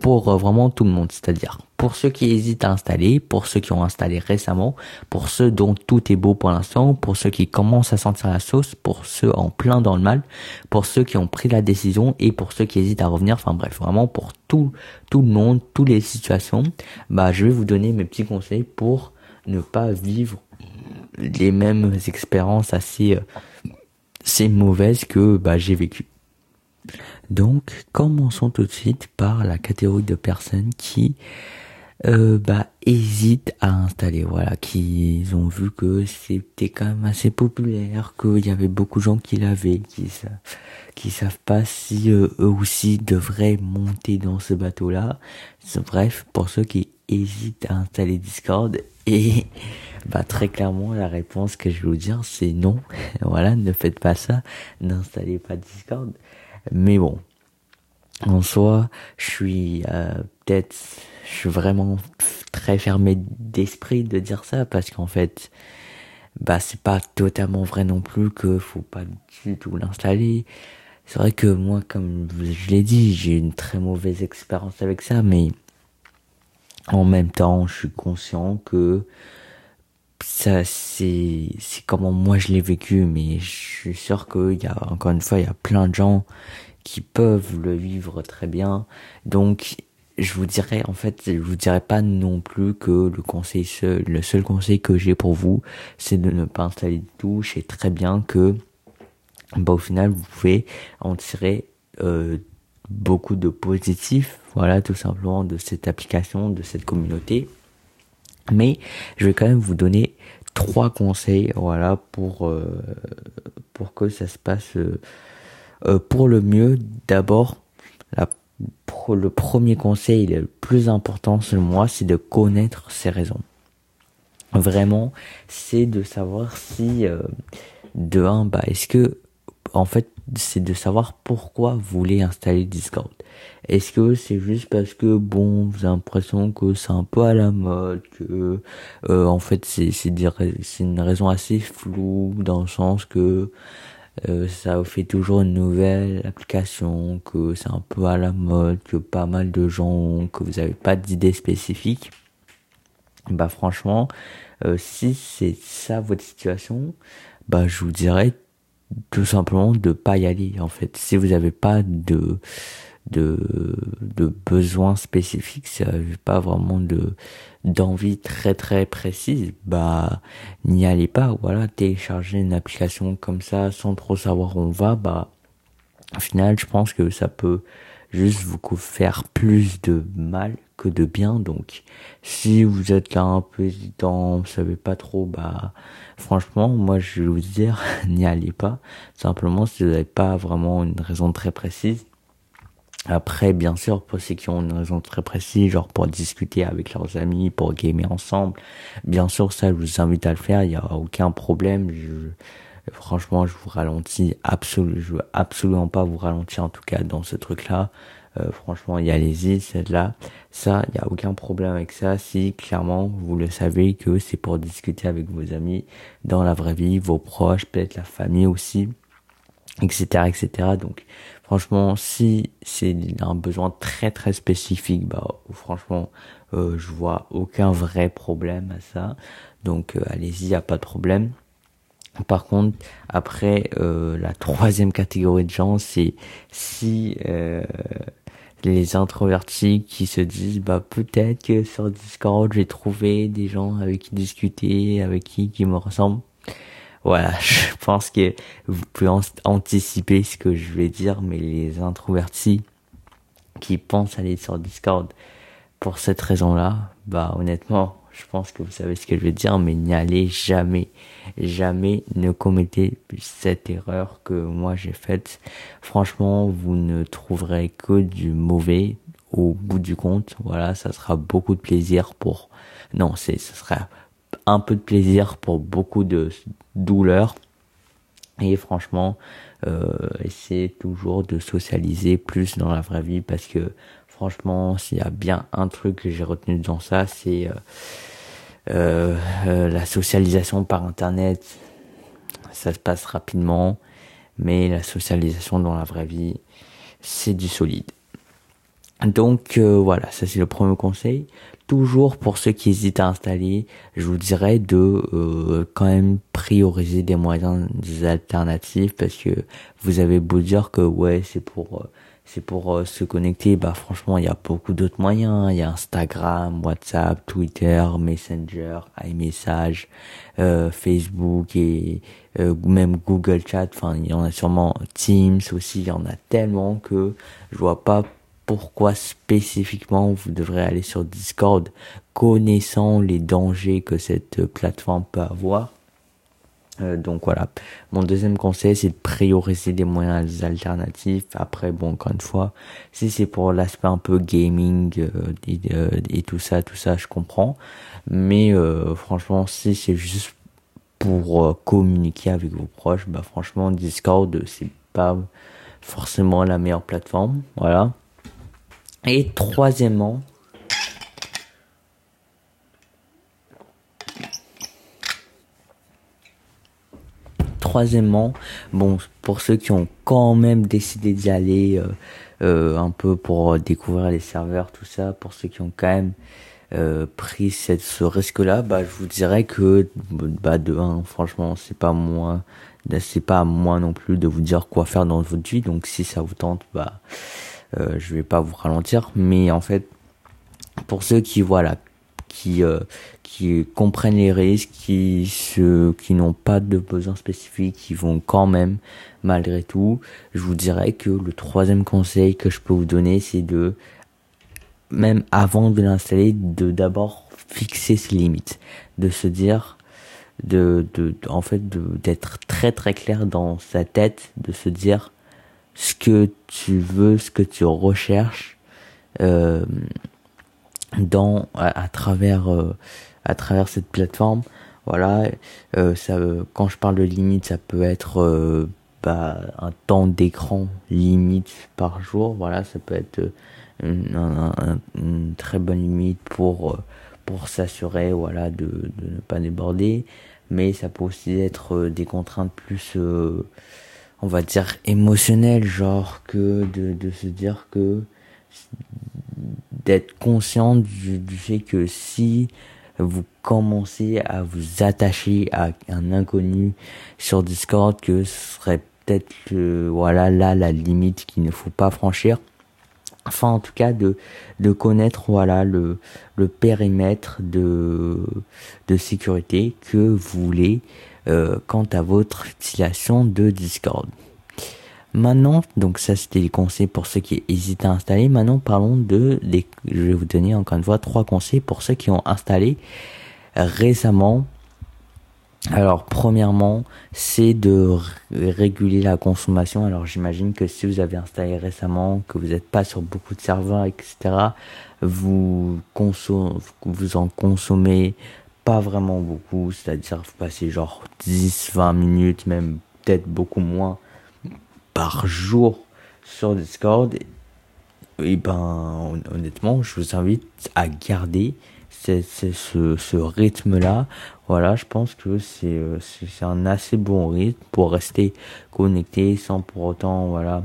pour vraiment tout le monde, c'est-à-dire pour ceux qui hésitent à installer, pour ceux qui ont installé récemment, pour ceux dont tout est beau pour l'instant, pour ceux qui commencent à sentir la sauce, pour ceux en plein dans le mal, pour ceux qui ont pris la décision et pour ceux qui hésitent à revenir. Enfin bref, vraiment pour tout, tout le monde, toutes les situations. Bah, je vais vous donner mes petits conseils pour ne pas vivre les mêmes expériences assez, euh, assez mauvaises que bah, j'ai vécues. Donc, commençons tout de suite par la catégorie de personnes qui euh, bah hésitent à installer. Voilà qui ont vu que c'était quand même assez populaire qu'il y avait beaucoup de gens qui l'avaient qui savent pas si euh, eux aussi devraient monter dans ce bateau là bref pour ceux qui hésitent à installer Discord et bah très clairement la réponse que je vais vous dire c'est non. *laughs* Voilà ne faites pas ça n'installez pas Discord mais bon en soi, je suis euh, peut-être, je suis vraiment très fermé d'esprit de dire ça parce qu'en fait, bah c'est pas totalement vrai non plus que faut pas du tout l'installer. C'est vrai que moi, comme je l'ai dit, j'ai une très mauvaise expérience avec ça, mais en même temps, je suis conscient que ça c'est c'est comment moi je l'ai vécu mais je suis sûr qu'il y a encore une fois il y a plein de gens qui peuvent le vivre très bien. Donc je vous dirais en fait je vous dirais pas non plus que le conseil seul le seul conseil que j'ai pour vous c'est de ne pas installer de touche et très bien que bah au final vous pouvez en tirer euh, beaucoup de positifs voilà tout simplement de cette application de cette communauté mais je vais quand même vous donner trois conseils, voilà, pour euh, pour que ça se passe euh, euh, pour le mieux. D'abord, le premier conseil, le plus important selon moi, c'est de connaître ses raisons. Vraiment, c'est de savoir si de un, bah, est-ce que en fait, c'est de savoir pourquoi vous voulez installer Discord. Est-ce que c'est juste parce que bon, vous avez l'impression que c'est un peu à la mode, que euh, en fait c'est c'est une raison assez floue dans le sens que euh, ça fait toujours une nouvelle application, que c'est un peu à la mode, que pas mal de gens, que vous n'avez pas d'idée spécifique. Bah franchement, euh, si c'est ça votre situation, bah je vous dirais tout simplement de pas y aller en fait. Si vous n'avez pas de de de besoins spécifiques, si n'avez pas vraiment de d'envie très très précise, bah n'y allez pas. Voilà, télécharger une application comme ça sans trop savoir où on va, bah au final, je pense que ça peut juste vous faire plus de mal que de bien. Donc, si vous êtes là un peu hésitant, vous savez pas trop, bah, franchement, moi, je vais vous dire, *laughs* n'y allez pas. Simplement, si vous n'avez pas vraiment une raison très précise. Après, bien sûr, pour ceux qui ont une raison très précise, genre pour discuter avec leurs amis, pour gamer ensemble, bien sûr, ça, je vous invite à le faire, il n'y a aucun problème. Je, franchement, je vous ralentis absolument, je veux absolument pas vous ralentir en tout cas dans ce truc-là. Euh, franchement, y allez-y, celle-là. Ça, il y a aucun problème avec ça. Si clairement vous le savez que c'est pour discuter avec vos amis dans la vraie vie, vos proches, peut-être la famille aussi, etc., etc. Donc, franchement, si c'est un besoin très très spécifique, bah franchement, euh, je vois aucun vrai problème à ça. Donc, euh, allez-y, y a pas de problème. Par contre, après, euh, la troisième catégorie de gens, c'est si les introvertis qui se disent, bah peut-être que sur Discord, j'ai trouvé des gens avec qui discuter, avec qui qui me ressemblent. Voilà, *laughs* je pense que vous pouvez anticiper ce que je vais dire, mais les introvertis qui pensent aller sur Discord pour cette raison-là, bah honnêtement, je pense que vous savez ce que je veux dire, mais n'y allez jamais, jamais ne commettez cette erreur que moi j'ai faite. Franchement, vous ne trouverez que du mauvais au bout du compte. Voilà, ça sera beaucoup de plaisir pour, non, c'est, ça sera un peu de plaisir pour beaucoup de douleur. Et franchement, euh, essayez toujours de socialiser plus dans la vraie vie parce que franchement, s'il y a bien un truc que j'ai retenu dans ça, c'est euh, euh, euh, la socialisation par internet, ça se passe rapidement, mais la socialisation dans la vraie vie, c'est du solide. Donc voilà, ça c'est le premier conseil. Toujours pour ceux qui hésitent à installer, je vous dirais de quand même prioriser des moyens alternatifs parce que vous avez beau dire que ouais c'est pour c'est pour euh, se connecter, bah franchement, il y a beaucoup d'autres moyens. Il y a Instagram, WhatsApp, Twitter, Messenger, iMessage, euh, Facebook et euh, même Google Chat. Enfin, il y en a sûrement Teams aussi. Il y en a tellement que je vois pas pourquoi spécifiquement vous devrez aller sur Discord, connaissant les dangers que cette plateforme peut avoir. Euh, donc voilà. Mon deuxième conseil, c'est de prioriser des moyens alternatifs. Après, bon, encore une fois, si c'est pour l'aspect un peu gaming euh, euh, et, tout ça, tout ça, je comprends. Mais franchement, si c'est juste pour communiquer avec vos proches, bah franchement, Discord, c'est pas forcément la meilleure plateforme. Voilà. Et troisièmement, troisièmement, bon, pour ceux qui ont quand même décidé d'y aller euh, euh, un peu pour découvrir les serveurs, tout ça, pour ceux qui ont quand même euh, pris cette, ce risque-là, bah, je vous dirais que, bah, de un, franchement, c'est pas moi, c'est pas à moi non plus de vous dire quoi faire dans votre vie. Donc, si ça vous tente, bah, euh, je vais pas vous ralentir. Mais en fait, pour ceux qui, voilà, qui euh, qui comprennent les risques, qui qui n'ont pas de besoins spécifiques, qui vont quand même malgré tout. Je vous dirais que le troisième conseil que je peux vous donner, c'est de même avant de l'installer, de d'abord fixer ses limites, de se dire de, de, en fait d'être très très clair dans sa tête, de se dire ce que tu veux, ce que tu recherches. Euh, dans à, travers euh, à travers cette plateforme voilà euh, ça quand je parle de limite ça peut être euh, bah, un temps d'écran limite par jour voilà ça peut être une, très bonne limite pour pour s'assurer voilà de, de ne pas déborder mais ça peut aussi être des contraintes plus on va dire émotionnelles genre que de, se dire que d'être conscient du, fait que si vous commencez à vous attacher à un inconnu sur Discord, que ce serait peut-être voilà là la limite qu'il ne faut pas franchir. Enfin, en tout cas, de de connaître voilà le le périmètre de de sécurité que vous voulez euh, quant à votre utilisation de Discord. Maintenant, donc ça c'était les conseils pour ceux qui hésitent à installer. Maintenant, parlons de, je vais vous donner encore une fois trois conseils pour ceux qui ont installé récemment. Alors, premièrement, c'est de réguler la consommation. Alors, j'imagine que si vous avez installé récemment, que vous n'êtes pas sur beaucoup de serveurs, etc., vous, vous en consommez pas vraiment beaucoup. C'est-à-dire, vous passez genre 10, 20 minutes, même peut-être beaucoup moins par jour sur Discord, et ben honnêtement, je vous invite à garder ce, ce, rythme-là. Voilà, je pense que c'est c'est un assez bon rythme pour rester connecté sans pour autant voilà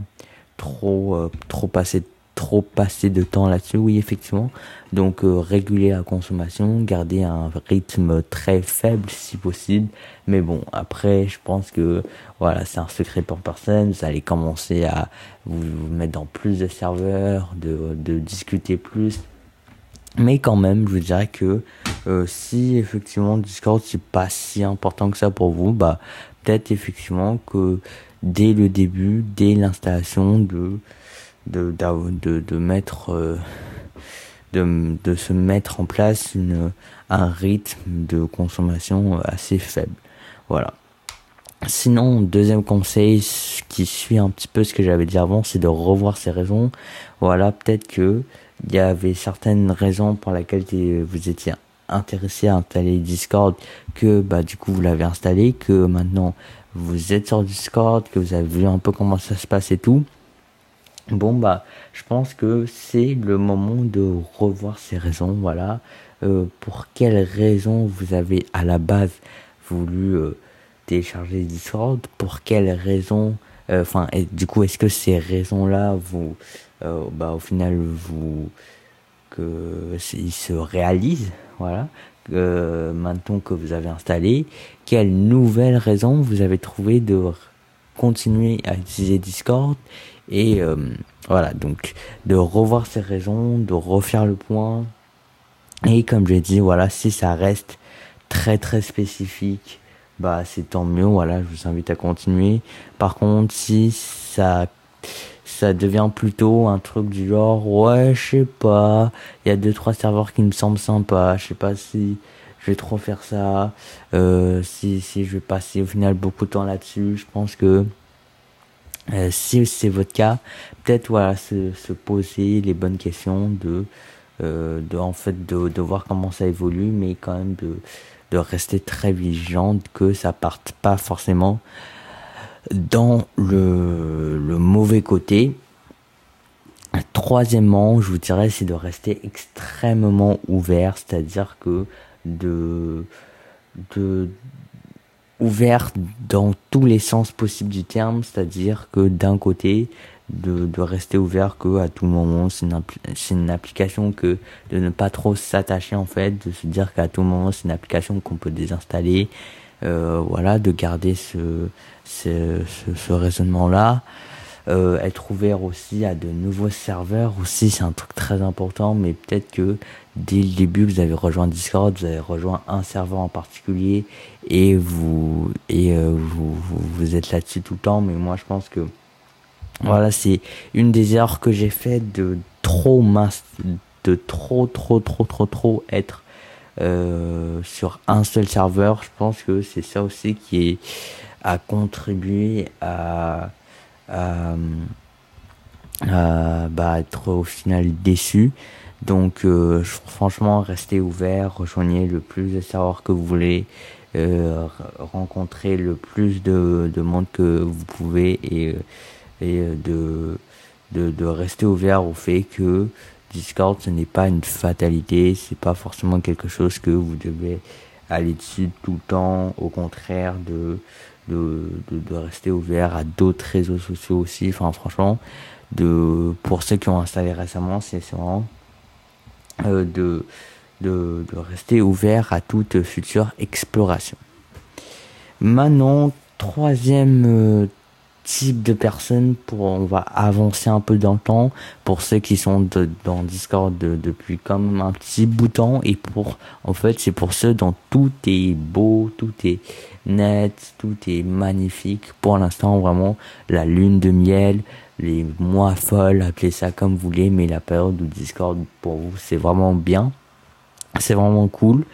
trop euh, trop passer trop passer de temps là-dessus. Oui, effectivement. Donc euh, réguler la consommation, garder un rythme très faible si possible. Mais bon, après, je pense que voilà, c'est un secret pour personne. Vous allez commencer à vous, mettre dans plus de serveurs, de, discuter plus. Mais quand même, je vous dirais que euh, si effectivement Discord c'est pas si important que ça pour vous, bah peut-être effectivement que dès le début, dès l'installation de de, de, de mettre euh, de, de se mettre en place une, un rythme de consommation assez faible. Voilà. Sinon, deuxième conseil qui suit un petit peu ce que j'avais dit avant, c'est de revoir ses raisons. Voilà, peut-être que il y avait certaines raisons pour lesquelles vous étiez intéressé à installer Discord, que bah du coup vous l'avez installé, que maintenant vous êtes sur Discord, que vous avez vu un peu comment ça se passe et tout. Bon bah, je pense que c'est le moment de revoir ces raisons. Voilà, euh, pour quelles raisons vous avez à la base voulu euh, télécharger Discord? Pour quelles raisons euh, Enfin, du coup, est-ce que ces raisons-là, vous, bah, au final, vous que ils se réalisent Voilà. maintenant que vous avez installé, quelles nouvelles raisons vous avez trouvé de continuer à utiliser Discord et euh, voilà, donc de revoir ses raisons, de refaire le point. Et comme j'ai dit, voilà, si ça reste très très spécifique, bah c'est tant mieux. Voilà, je vous invite à continuer. Par contre, si ça ça devient plutôt un truc du genre ouais je sais pas il y a deux trois serveurs qui me semblent sympas je sais pas si je vais trop faire ça euh, si si je vais passer au final beaucoup de temps là-dessus je pense que euh, si c'est votre cas, peut-être voilà se, se, poser les bonnes questions de euh, de en fait de, de voir comment ça évolue, mais quand même de de rester très vigilant que ça parte pas forcément dans le le mauvais côté. Troisièmement, je vous dirais, c'est de rester extrêmement ouvert, c'est-à-dire que de, de, ouvert dans tous les sens possibles du terme, c'est-à-dire que d'un côté, de, de rester ouvert que à tout moment, c'est une, une application que de ne pas trop s'attacher en fait, de se dire qu'à tout moment c'est une application qu'on peut désinstaller, euh, voilà, de garder ce, ce, ce, ce raisonnement-là. Euh, être ouvert aussi à de nouveaux serveurs aussi c'est un truc très important mais peut-être que dès le début vous avez rejoint Discord vous avez rejoint un serveur en particulier et vous et euh, vous, vous, êtes là-dessus tout le temps mais moi je pense que voilà c'est une des erreurs que j'ai fait de trop mince de trop trop trop trop trop être euh, sur un seul serveur je pense que c'est ça aussi qui est a contribué à à, à bah, être au final déçu. Donc euh, franchement, restez ouvert, rejoignez le plus de serveurs que vous voulez, euh, rencontrer le plus de, de monde que vous pouvez et, et de, de, de rester ouvert au fait que Discord ce n'est pas une fatalité, c'est pas forcément quelque chose que vous devez aller dessus tout le temps, au contraire de de, de, de rester ouvert à d'autres réseaux sociaux aussi. Enfin, franchement, de, pour ceux qui ont installé récemment, c'est vraiment de, de, de rester ouvert à toute future exploration. Maintenant, troisième euh, type de personnes pour on va avancer un peu dans le temps. Pour ceux qui sont dans Discord de, depuis comme un petit bout de temps. Et pour en fait c'est pour ceux dont tout est beau tout est net tout est magnifique. Pour l'instant vraiment la lune de miel les mois folles appelez ça comme vous voulez mais la période où Discord pour vous c'est vraiment bien. C'est vraiment cool.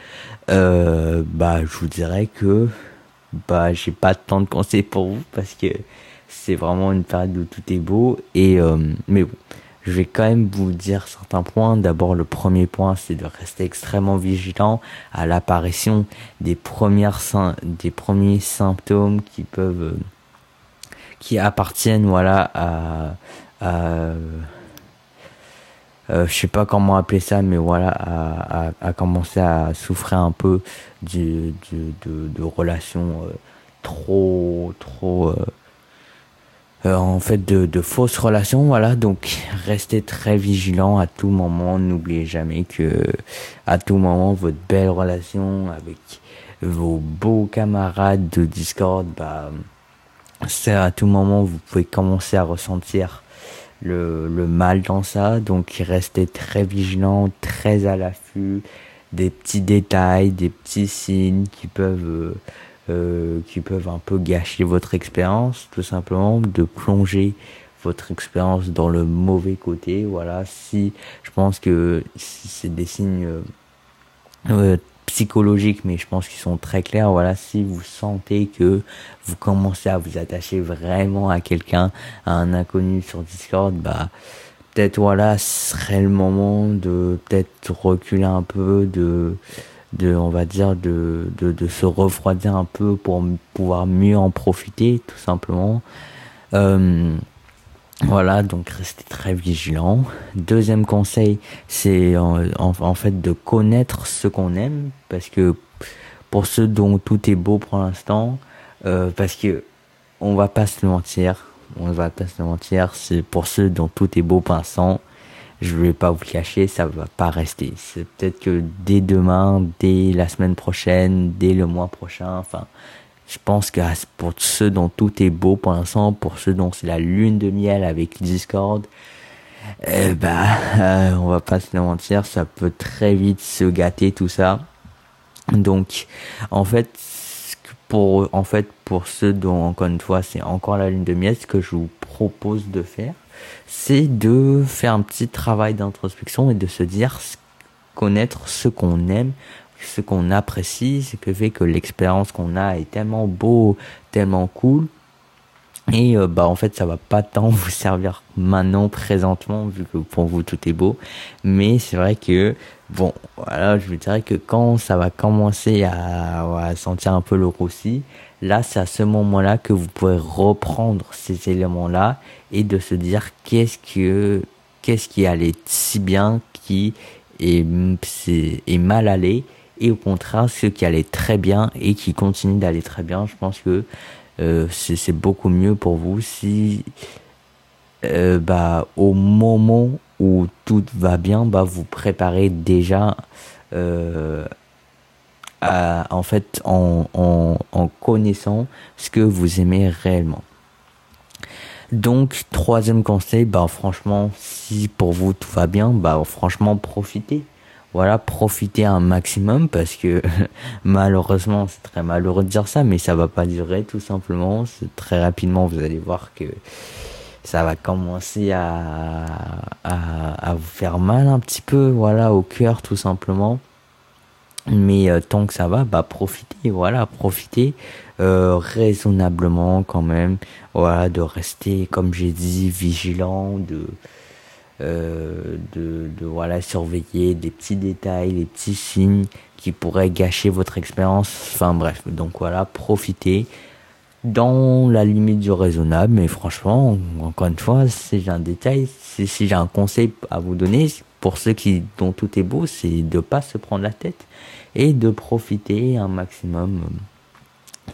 Euh, bah je vous dirais que bah j'ai pas tant de conseils pour vous parce que c'est vraiment une période où tout est beau. Et euh, mais bon je vais quand même vous dire certains points. D'abord le premier point c'est de rester extrêmement vigilant à l'apparition des premières des premiers symptômes qui peuvent euh, qui appartiennent voilà à, à euh, je sais pas comment appeler ça, mais voilà, à, à, à commencer à souffrir un peu du, de, de relations euh, trop, trop, euh, euh, en fait, de, de fausses relations, voilà. Donc, restez très vigilant à tout moment. N'oubliez jamais que à tout moment, votre belle relation avec vos beaux camarades de Discord, bah, c'est à tout moment vous pouvez commencer à ressentir le, le mal dans ça. Donc restez très vigilant, très à l'affût des petits détails, des petits signes qui peuvent euh, euh, qui peuvent un peu gâcher votre expérience, tout simplement, de plonger votre expérience dans le mauvais côté. Voilà, si je pense que c'est des signes euh psychologiques, mais je pense qu'ils sont très clairs. Voilà, si vous sentez que vous commencez à vous attacher vraiment à quelqu'un, à un inconnu sur Discord, bah peut-être voilà, ce serait le moment de peut-être reculer un peu, de de on va dire de, de de se refroidir un peu pour pouvoir mieux en profiter, tout simplement. Euh, voilà, donc restez très vigilant. Deuxième conseil, c'est en, en, en, fait de connaître ce qu'on aime, parce que pour ceux dont tout est beau pour l'instant, euh, parce que on va pas se mentir, on va pas se mentir, c'est pour ceux dont tout est beau pour l'instant, je vais pas vous cacher, ça va pas rester. C'est peut-être que dès demain, dès la semaine prochaine, dès le mois prochain, enfin, je pense que pour ceux dont tout est beau pour l'instant, pour ceux dont c'est la lune de miel avec Discord, eh ben, euh, on va pas se mentir, ça peut très vite se gâter tout ça. Donc, en fait, pour, en fait, pour ceux dont, encore une fois, c'est encore la lune de miel, ce que je vous propose de faire, c'est de faire un petit travail d'introspection et de se dire, connaître ce qu'on aime, ce qu'on apprécie, ce que fait que l'expérience qu'on a est tellement beau, tellement cool. Et euh, bah en fait ça va pas tant *laughs* vous servir maintenant présentement vu que pour vous tout est beau, mais c'est vrai que bon voilà je vous dirais que quand ça va commencer à, sentir un peu le roussi, là c'est à ce moment-là que vous pouvez reprendre ces éléments-là et de se dire qu'est-ce que qu'est-ce qui allait si bien, qui est, est mal allé, et au contraire ce qui allait très bien et qui continue d'aller très bien. Je pense que euh, c'est beaucoup mieux pour vous si euh, bah, au moment où tout va bien, bah, vous préparez déjà euh, en fait en connaissant ce que vous aimez réellement. Donc, troisième conseil, bah, franchement, si pour vous tout va bien, bah, franchement, profitez. Voilà, profitez un maximum parce que *laughs* malheureusement, c'est très malheureux de dire ça, mais ça va pas durer tout simplement. Très rapidement, vous allez voir que ça va commencer à, vous faire mal un petit peu, voilà, au cœur tout simplement. Mais euh, tant que ça va, bah profitez, voilà, profitez euh, raisonnablement quand même, voilà, de rester, comme j'ai dit, vigilant, de, euh, de, voilà surveiller des petits détails, des petits signes qui pourraient gâcher votre expérience. Enfin bref, donc voilà, profitez dans la limite du raisonnable, mais franchement, encore une fois, si j'ai un détail, si, si j'ai un conseil à vous donner, pour ceux qui dont tout est beau, c'est de pas se prendre la tête et de profiter un maximum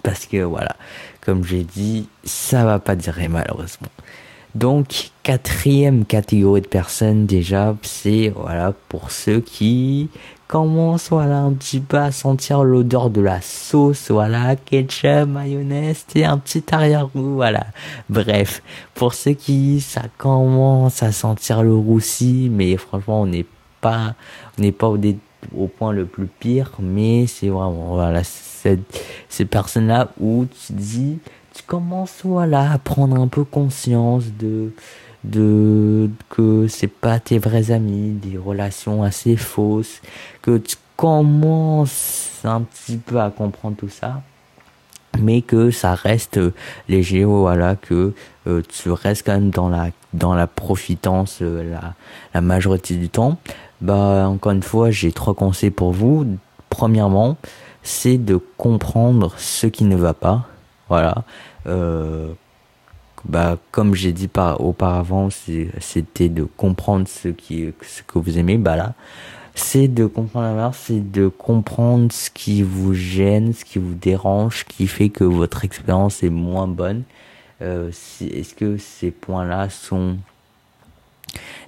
parce que voilà, comme j'ai dit, ça va pas durer malheureusement. Donc quatrième catégorie de personnes déjà, c'est voilà pour ceux qui commencent voilà un petit peu à sentir l'odeur de la sauce, voilà ketchup, mayonnaise et un petit arrière-goût, voilà. Bref, pour ceux qui ça commence à sentir le roussi, mais franchement on n'est pas on n'est pas au point le plus pire, mais c'est vraiment, voilà, cette, ces personnes-là où tu dis, tu commences, voilà, à prendre un peu conscience de, de, que c'est pas tes vrais amis, des relations assez fausses, que tu commences un petit peu à comprendre tout ça mais que ça reste léger voilà que euh, tu restes quand même dans la dans la profitance euh, la la majorité du temps bah, encore une fois, j'ai trois conseils pour vous. Premièrement, c'est de comprendre ce qui ne va pas. Voilà. Euh, bah, comme j'ai dit par, auparavant, c'était de comprendre ce qui, ce que vous aimez. Bah là, c'est de comprendre la c'est de comprendre ce qui vous gêne, ce qui vous dérange, ce qui fait que votre expérience est moins bonne. Euh, Est-ce que ces points-là sont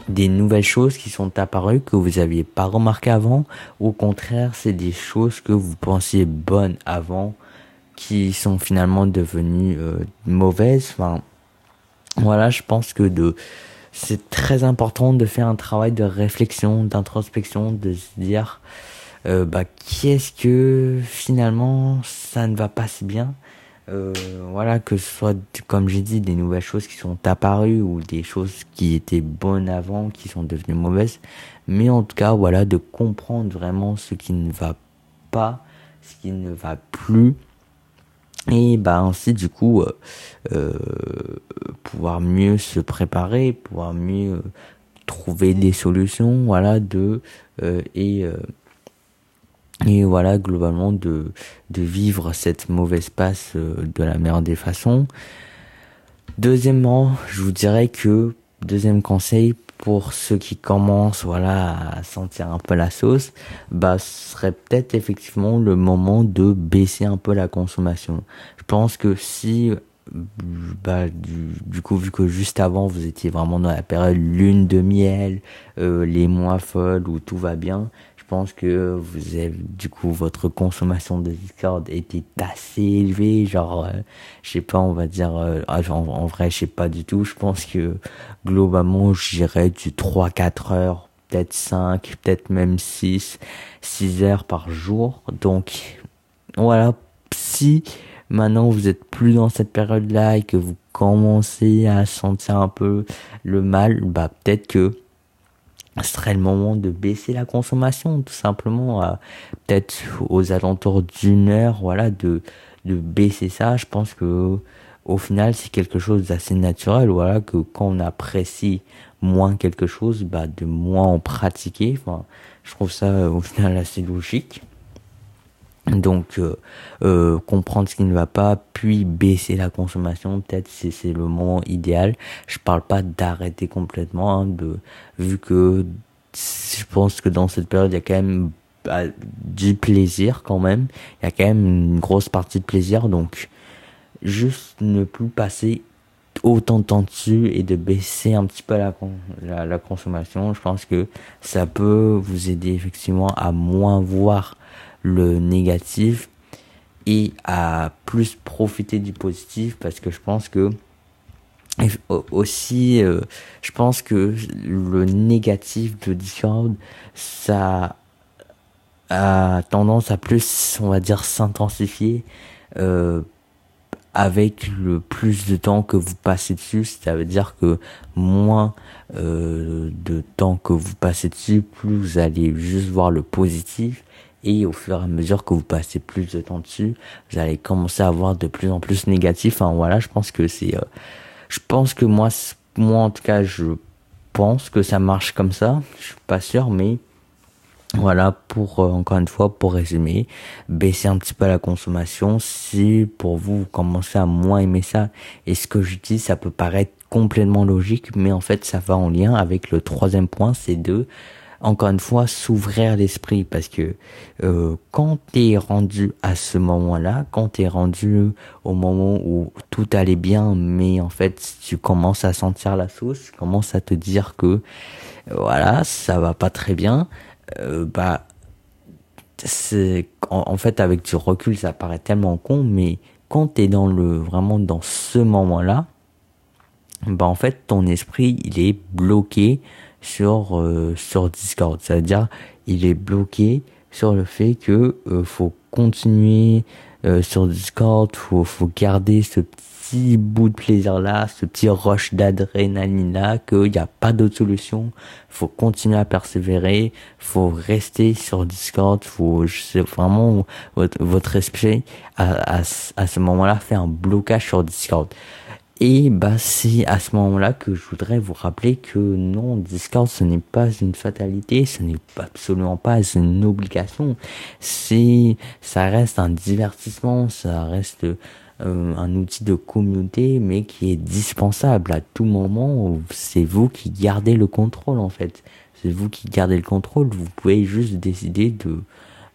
des nouvelles choses qui sont apparues que vous aviez pas remarqué avant au contraire c'est des choses que vous pensiez bonnes avant qui sont finalement devenues euh, mauvaises enfin voilà je pense que c'est très important de faire un travail de réflexion d'introspection de se dire euh, bah qu'est-ce que finalement ça ne va pas si bien? Euh, voilà, que ce soit, comme j'ai dit, des nouvelles choses qui sont apparues ou des choses qui étaient bonnes avant, qui sont devenues mauvaises. Mais en tout cas, voilà, de comprendre vraiment ce qui ne va pas, ce qui ne va plus. Et bah ainsi du coup euh, euh pouvoir mieux se préparer, pouvoir mieux trouver des solutions, voilà, de euh, et et voilà globalement de de vivre cette mauvaise passe euh, de la meilleure des façons. Deuxièmement, je vous dirais que deuxième conseil pour ceux qui commencent voilà à sentir un peu la sauce, bah ce serait peut-être effectivement le moment de baisser un peu la consommation. Je pense que si bah du, du coup vu que juste avant vous étiez vraiment dans la période lune de miel, euh, les mois folles où tout va bien, pense que vous avez, du coup, votre consommation de Discord était assez élevée, genre, euh, je sais pas, on va dire, euh, ah, en, vrai, je sais pas du tout, je pense que, globalement, j'irais du 3-4 heures, peut-être 5, peut-être même 6, 6 heures par jour, donc, voilà, si, maintenant vous êtes plus dans cette période-là et que vous commencez à sentir un peu le mal, bah, peut-être que, ce serait le moment de baisser la consommation, tout simplement, peut-être aux alentours d'une heure, voilà, de, de baisser ça. Je pense que au final, c'est quelque chose d'assez naturel, voilà, que quand on apprécie moins quelque chose, bah, de moins en pratiquer. Enfin, je trouve ça au final assez logique. Donc euh, euh, comprendre ce qui ne va pas, puis baisser la consommation, peut-être c'est le moment idéal. Je parle pas d'arrêter complètement, hein, de vu que je pense que dans cette période il y a quand même bah, du plaisir quand même. Il y a quand même une grosse partie de plaisir, donc juste ne plus passer autant de temps dessus et de baisser un petit peu la, la consommation. Je pense que ça peut vous aider effectivement à moins voir le négatif et à plus profiter du positif parce que je pense que aussi euh, je pense que le négatif de Discord ça a tendance à plus on va dire s'intensifier euh, avec le plus de temps que vous passez dessus, ça veut dire que moins euh, de temps que vous passez dessus, plus vous allez juste voir le positif et au fur et à mesure que vous passez plus de temps dessus, vous allez commencer à voir de plus en plus négatif. Enfin voilà, je pense que c'est, euh, je pense que moi, moi en tout cas, je pense que ça marche comme ça. Je suis pas sûr, mais voilà, pour euh, encore une fois, pour résumer, baisser un petit peu la consommation si pour vous, vous commencez à moins aimer ça. Et ce que je dis, ça peut paraître complètement logique, mais en fait, ça va en lien avec le troisième point, c'est de encore une fois s'ouvrir l'esprit parce que euh, quand t'es rendu à ce moment-là, quand t'es rendu au moment où tout allait bien, mais en fait tu commences à sentir la sauce, tu commences à te dire que voilà ça va pas très bien, euh, bah en, fait avec du recul ça paraît tellement con, mais quand t'es dans le vraiment dans ce moment-là, bah en fait ton esprit il est bloqué sur euh, sur Discord. Ça veut dire il est bloqué sur le fait que euh, faut continuer euh, sur Discord, faut faut garder ce petit bout de plaisir là, ce petit rush d'adrénaline là, qu'il n'y a pas d'autre solution. Faut continuer à persévérer, faut rester sur Discord, faut vraiment votre, votre esprit à, à, à ce moment-là fait un blocage sur Discord. Et bah c'est à ce moment-là que je voudrais vous rappeler que non, Discord ce n'est pas une fatalité, ce n'est absolument pas une obligation. C'est, ça reste un divertissement, ça reste euh, un outil de communauté, mais qui est dispensable à tout moment. C'est vous qui gardez le contrôle en fait. C'est vous qui gardez le contrôle. Vous pouvez juste décider de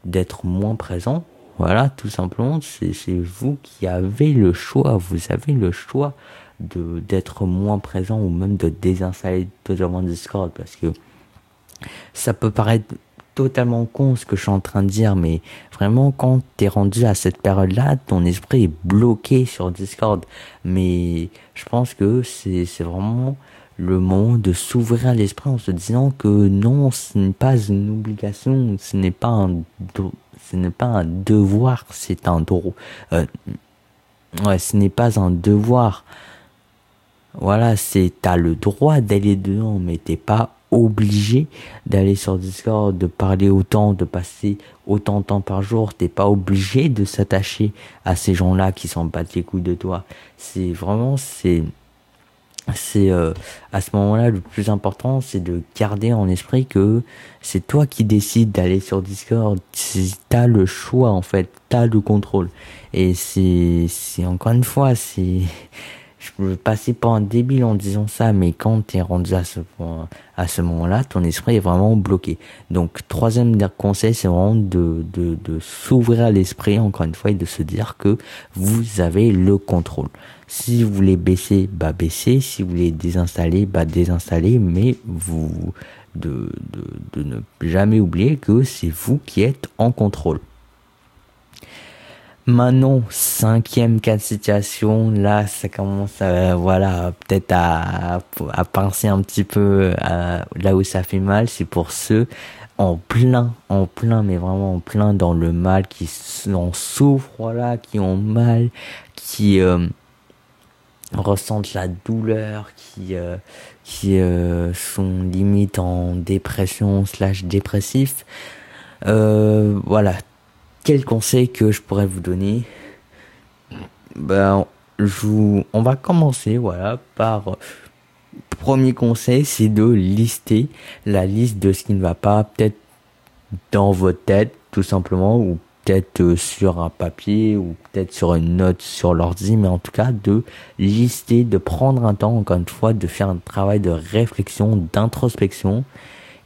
d'être moins présent voilà, tout simplement, c'est vous qui avez le choix. Vous avez le choix de d'être moins présent ou même de désinstaller totalement Discord parce que ça peut paraître totalement con ce que je suis en train de dire, mais vraiment quand t'es rendu à cette période-là, ton esprit est bloqué sur Discord. Mais je pense que c'est vraiment le moment de s'ouvrir à l'esprit en se disant que non, ce n'est pas une obligation, ce n'est pas un ce n'est pas un devoir, c'est un droit. Euh, ouais, ce n'est pas un devoir. Voilà, c'est t'as le droit d'aller dedans, mais t'es pas obligé d'aller sur Discord, de parler autant, de passer autant de temps par jour. T'es pas obligé de s'attacher à ces gens-là qui s'en battent les couilles de toi. C'est vraiment, c'est c'est euh, à ce moment-là le plus important c'est de garder en esprit que c'est toi qui décides d'aller sur Discord t'as le choix en fait t'as le contrôle et c'est c'est encore une fois c'est *laughs* je veux passer pour un débile en disant ça, mais quand tu es rendu à ce point, à ce moment-là, ton esprit est vraiment bloqué. Donc, troisième conseil, c'est vraiment de, de, de s'ouvrir à l'esprit, encore une fois, et de se dire que vous avez le contrôle. Si vous voulez baisser, bah baisser. Si vous voulez désinstaller, bah désinstaller, mais vous, de, de, de ne jamais oublier que c'est vous qui êtes en contrôle. Manon, cinquième cas de situation, là ça commence à, voilà, peut-être à, à penser un petit peu à, là où ça fait mal, c'est pour ceux en plein, en plein, mais vraiment en plein dans le mal, qui en souffrent, voilà, qui ont mal, qui euh, ressentent la douleur, qui, euh, qui euh, sont limite en dépression slash dépressif. voilà, quel conseil que je pourrais vous donner? Ben, je on va commencer, voilà, par premier conseil, c'est de lister la liste de ce qui ne va pas, peut-être dans votre tête, tout simplement, ou peut-être sur un papier ou peut-être sur une note sur l'ordi, mais en tout cas de lister, de prendre un temps, encore une fois, de faire un travail de réflexion, d'introspection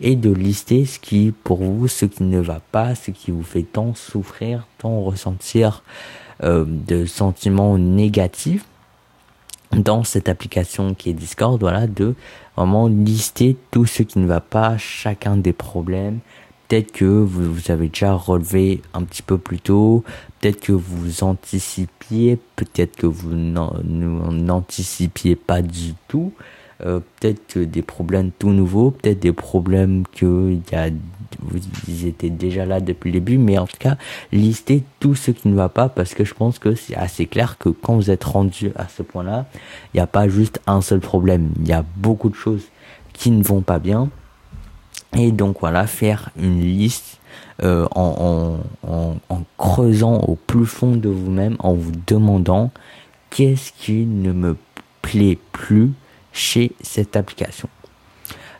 et de lister ce qui, pour vous, ce qui ne va pas, ce qui vous fait tant souffrir, tant ressentir euh, de sentiments négatifs dans cette application qui est Discord, voilà, de vraiment lister tout ce qui ne va pas, chacun des problèmes. Peut-être que vous, vous avez déjà relevé un petit peu plus tôt, peut-être que vous anticipiez, peut-être que vous n'anticipiez pas du tout. Euh, peut-être des problèmes tout nouveaux, peut-être des problèmes que y a, ils étaient déjà là depuis le début, mais en tout cas, listez tout ce qui ne va pas parce que je pense que c'est assez clair que quand vous êtes rendu à ce point-là, il n'y a pas juste un seul problème, il y a beaucoup de choses qui ne vont pas bien. Et donc voilà, faire une liste euh, en, creusant au plus fond de vous-même, en vous demandant qu'est-ce qui ne me plaît plus chez cette application.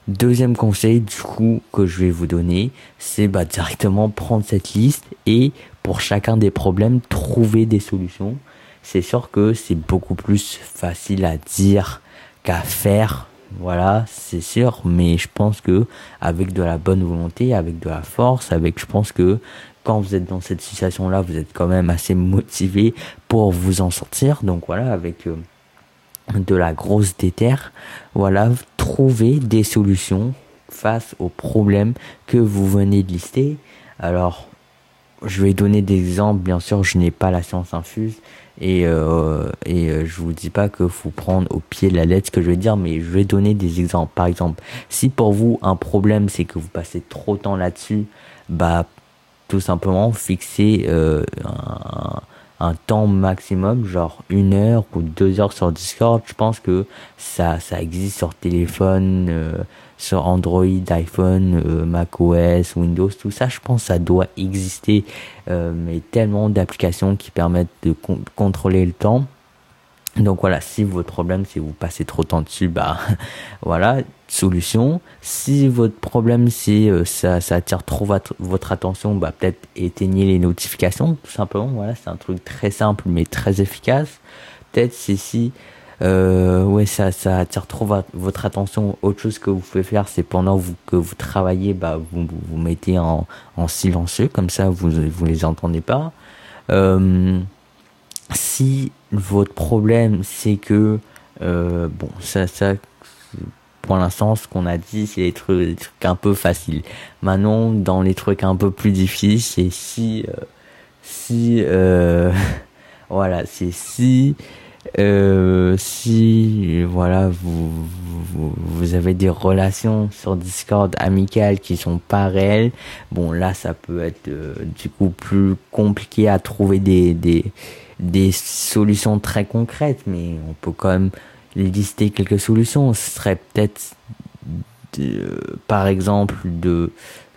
Deuxième conseil du coup que je vais vous donner, c'est bah, directement prendre cette liste et pour chacun des problèmes trouver des solutions. C'est sûr que c'est beaucoup plus facile à dire qu'à faire. Voilà, c'est sûr, mais je pense que avec de la bonne volonté, avec de la force, avec je pense que quand vous êtes dans cette situation là, vous êtes quand même assez motivé pour vous en sortir. Donc voilà, avec euh, de la grosse déterre, voilà, trouver des solutions face aux problèmes que vous venez de lister. Alors, je vais donner des exemples, bien sûr, je n'ai pas la science infuse et euh, et euh, je vous dis pas que faut prendre au pied de la lettre ce que je vais dire, mais je vais donner des exemples. Par exemple, si pour vous un problème c'est que vous passez trop de temps là-dessus, bah tout simplement fixer euh, un, un temps maximum, genre une heure ou deux heures sur Discord. Je pense que ça, ça existe sur téléphone, euh, sur Android, iPhone, euh, macOS, Windows, tout ça. Je pense que ça doit exister, euh, mais tellement d'applications qui permettent de contrôler le temps. Donc voilà, si votre problème c'est vous passez trop de temps dessus, bah *laughs* voilà, solution. Si votre problème c'est euh, ça, attire trop votre, attention, bah peut-être éteignez les notifications, tout simplement. Voilà, c'est un truc très simple mais très efficace. Peut-être c'est si euh, ouais ça ça attire trop votre attention. Autre chose que vous pouvez faire, c'est pendant que vous travaillez, bah vous vous, mettez en, en silencieux, comme ça vous vous les entendez pas. Euh, si votre problème c'est que euh, bon ça ça pour l'instant ce qu'on a dit c'est des trucs, un peu faciles maintenant dans les trucs un peu plus difficiles c'est si euh, si euh, *laughs* voilà c'est si euh, si voilà vous, vous, vous avez des relations sur Discord amicales qui sont pas réelles bon là ça peut être euh, du coup plus compliqué à trouver des des des solutions très concrètes, mais on peut quand même lister quelques solutions. Ce serait peut-être, par exemple, de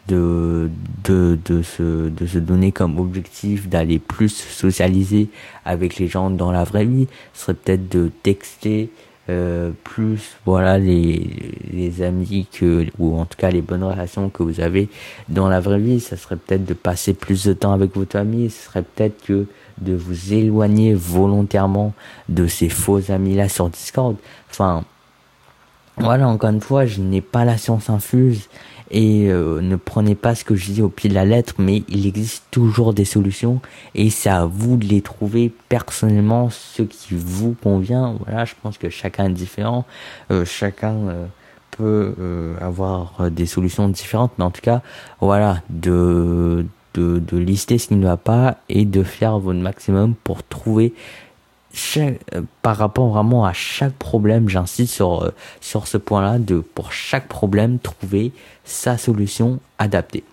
de de de se de se donner comme objectif d'aller plus socialiser avec les gens dans la vraie vie. Ce serait peut-être de texter euh, plus voilà les les amis que ou en tout cas les bonnes relations que vous avez dans la vraie vie. Ça serait peut-être de passer plus de temps avec votre famille. Ce serait peut-être que de vous éloigner volontairement de ces faux amis là sur Discord. Enfin voilà encore une fois je n'ai pas la science infuse et euh, ne prenez pas ce que je dis au pied de la lettre, mais il existe toujours des solutions. Et c'est à vous de les trouver personnellement ce qui vous convient. Voilà, je pense que chacun est différent, euh, chacun euh, peut avoir des solutions différentes, mais en tout cas, voilà, de, de, de lister ce qui ne va pas et de faire votre maximum pour trouver euh, par rapport vraiment à chaque problème, j'insiste sur euh, sur ce point-là de pour chaque problème trouver sa solution adaptée.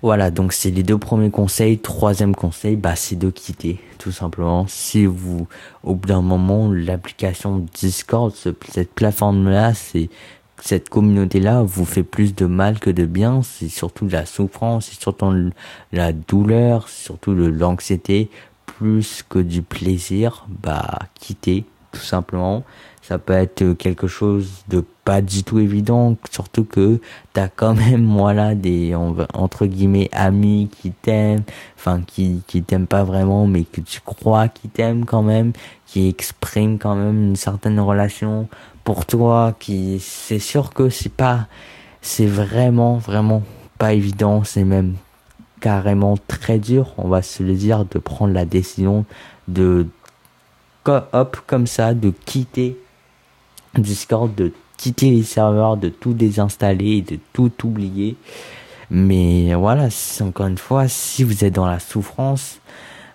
Voilà, donc c'est les deux premiers conseils. Troisième conseil, bah c'est de quitter, tout simplement. Si vous, au bout d'un moment, l'application Discord, cette plateforme-là, c'est cette communauté-là vous fait plus de mal que de bien. C'est surtout de la souffrance, c'est surtout la douleur, c'est surtout de l'anxiété plus que du plaisir, bah quittez, tout simplement. Ça peut être quelque chose de pas du tout évident, surtout que t'as quand même, *laughs* voilà, des, entre guillemets, amis qui t'aiment, enfin, qui, qui t'aiment pas vraiment, mais que tu crois qu'ils t'aiment quand même, qui expriment quand même une certaine relation pour toi, qui, c'est sûr que c'est pas, c'est vraiment, vraiment pas évident, c'est même carrément très dur, on va se le dire, de prendre la décision de, hop, comme ça, de quitter Discord, de quitter les serveurs, de tout désinstaller, de tout oublier. Mais voilà, encore une fois, si vous êtes dans la souffrance,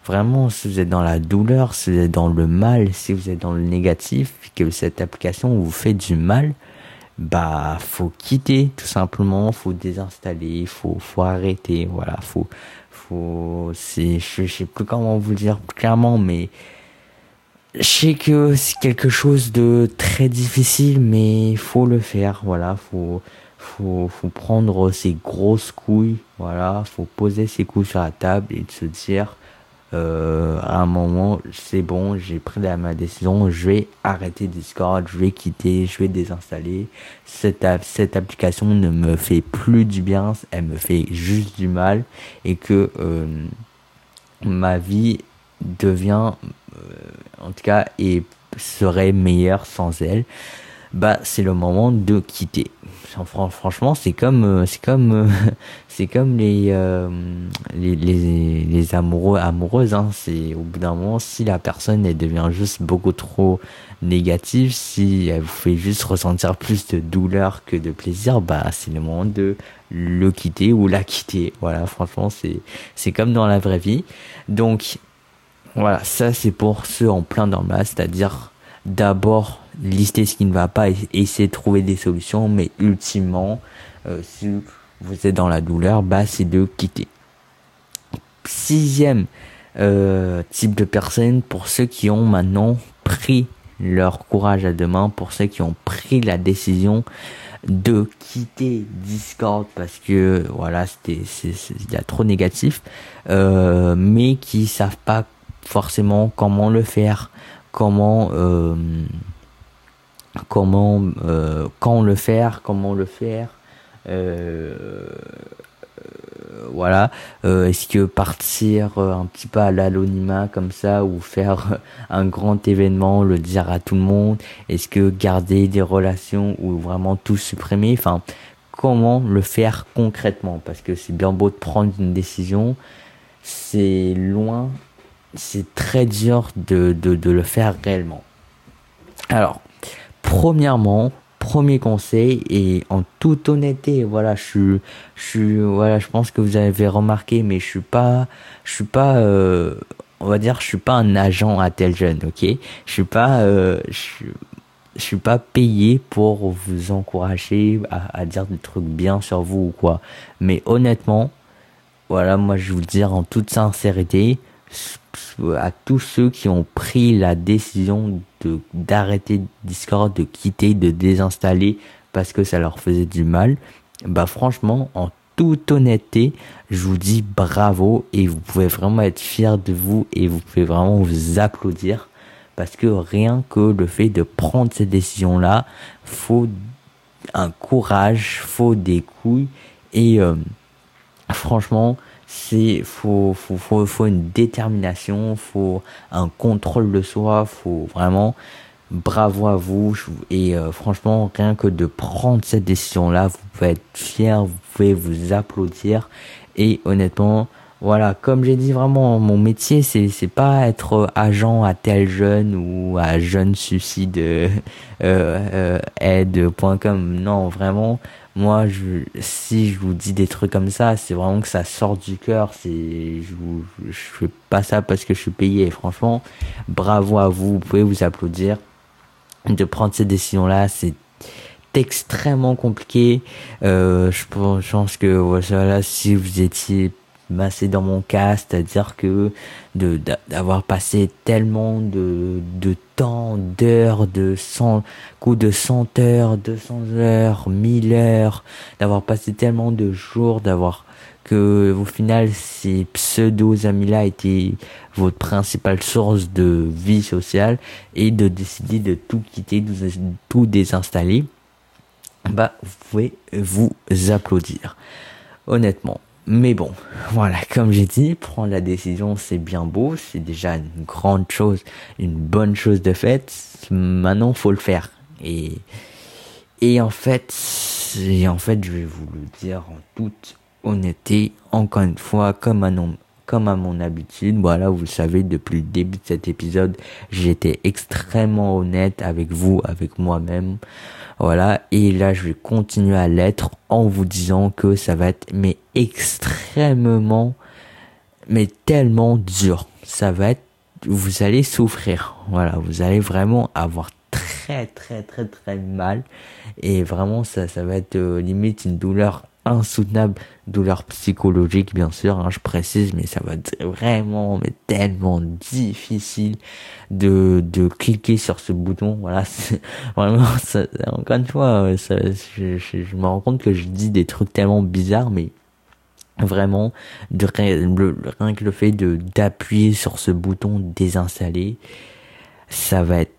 vraiment, si vous êtes dans la douleur, si vous êtes dans le mal, si vous êtes dans le négatif, que cette application vous fait du mal, bah faut quitter tout simplement, faut désinstaller, faut faut arrêter, voilà, faut faut c'est je, sais plus comment vous le dire clairement mais je sais que c'est quelque chose de très difficile mais faut le faire, voilà, faut faut faut prendre ses grosses couilles, voilà, faut poser ses couilles sur la table et se dire euh, à un moment, c'est bon, j'ai pris la, ma décision, je vais arrêter Discord, je vais quitter, je vais désinstaller. Cette, cette application ne me fait plus du bien, elle me fait juste du mal et que euh, ma vie devient, euh, en tout cas, et serait meilleure sans elle. Bah, c'est le moment de quitter franchement, c'est comme, les, amoureux, amoureuses. Hein. Au bout d'un moment, si la personne elle devient juste beaucoup trop négative, si elle vous fait juste ressentir plus de douleur que de plaisir, bah c'est le moment de le quitter ou la quitter. Voilà, franchement, c'est, c'est comme dans la vraie vie. Donc, voilà, ça c'est pour ceux en plein dans c'est-à-dire d'abord lister ce qui ne va pas et essayer de trouver des solutions, mais ultimement, euh, si vous êtes dans la douleur, bah c'est de quitter. Sixième euh, type de personne, pour ceux qui ont maintenant pris leur courage à deux mains, pour ceux qui ont pris la décision de quitter Discord parce que voilà c'était il y a trop négatif euh, mais qui savent pas forcément comment le faire comment euh, comment euh, quand le faire comment le faire euh, voilà. Est-ce que partir un petit peu à l'anonymat comme ça ou faire *laughs* un grand événement le dire à tout le monde? Est-ce que garder des relations ou vraiment tout supprimer? Enfin comment le faire concrètement? Parce que c'est bien beau de prendre une décision c'est loin c'est très dur de, de, de, le faire réellement. Alors, premièrement, premier conseil et en toute honnêteté, voilà, je suis, je suis, voilà, je pense que vous avez remarqué, mais je suis pas, je suis pas, euh, on va dire, je suis pas un agent à tel jeune, ok? Je suis pas, euh, je, je suis pas payé pour vous encourager à, à dire des trucs bien sur vous ou quoi. Mais honnêtement, voilà, moi je vous le dire en toute sincérité, à tous ceux qui ont pris la décision d'arrêter Discord, de quitter, de désinstaller parce que ça leur faisait du mal, bah franchement, en toute honnêteté, je vous dis bravo et vous pouvez vraiment être fiers de vous et vous pouvez vraiment vous applaudir parce que rien que le fait de prendre cette décision là, faut un courage, faut des couilles et euh, franchement, c'est faut, faut faut faut une détermination faut un contrôle de soi faut vraiment bravo à vous et euh, franchement rien que de prendre cette décision là vous pouvez être fier vous pouvez vous applaudir et honnêtement voilà comme j'ai dit vraiment mon métier c'est c'est pas être agent à tel jeune ou à jeune suicide euh, euh, aide.com non vraiment moi je si je vous dis des trucs comme ça c'est vraiment que ça sort du cœur. C'est je vous je fais pas ça parce que je suis payé. Franchement bravo à vous. Vous pouvez vous applaudir. De prendre ces décisions là c'est extrêmement compliqué. Euh, je pense que voilà si vous étiez bah, c'est dans mon cas, c'est-à-dire que de d'avoir passé tellement de de temps, d'heures, de cent coups de 100 heures, 200 heures, 1000 heures, d'avoir passé tellement de jours, d'avoir que au final ces pseudo amis là étaient votre principale source de vie sociale et de décider de tout quitter, de tout désinstaller, bah vous pouvez vous applaudir. Honnêtement. Mais bon, voilà, comme j'ai dit, prendre la décision c'est bien beau, c'est déjà une grande chose, une bonne chose de fait. Maintenant, faut le faire. Et et en fait, en fait, je vais vous le dire en toute honnêteté, encore une fois, comme à, comme à mon habitude, voilà, vous le savez, depuis le début de cet épisode, j'étais extrêmement honnête avec vous, avec moi-même. Voilà, et là, je vais continuer à l'être en vous disant que ça va être, mais extrêmement, mais tellement dur. Ça va être, vous allez souffrir. Voilà, vous allez vraiment avoir très très très très mal et vraiment ça ça va être euh, limite une douleur insoutenable. Douleur psychologique bien sûr hein, je précise mais ça va être vraiment mais tellement difficile de de cliquer sur ce bouton. Voilà *laughs* vraiment ça, encore une fois je, je, me rends compte que je dis des trucs tellement bizarres mais vraiment de le, rien que le fait de d'appuyer sur ce bouton désinstaller ça va être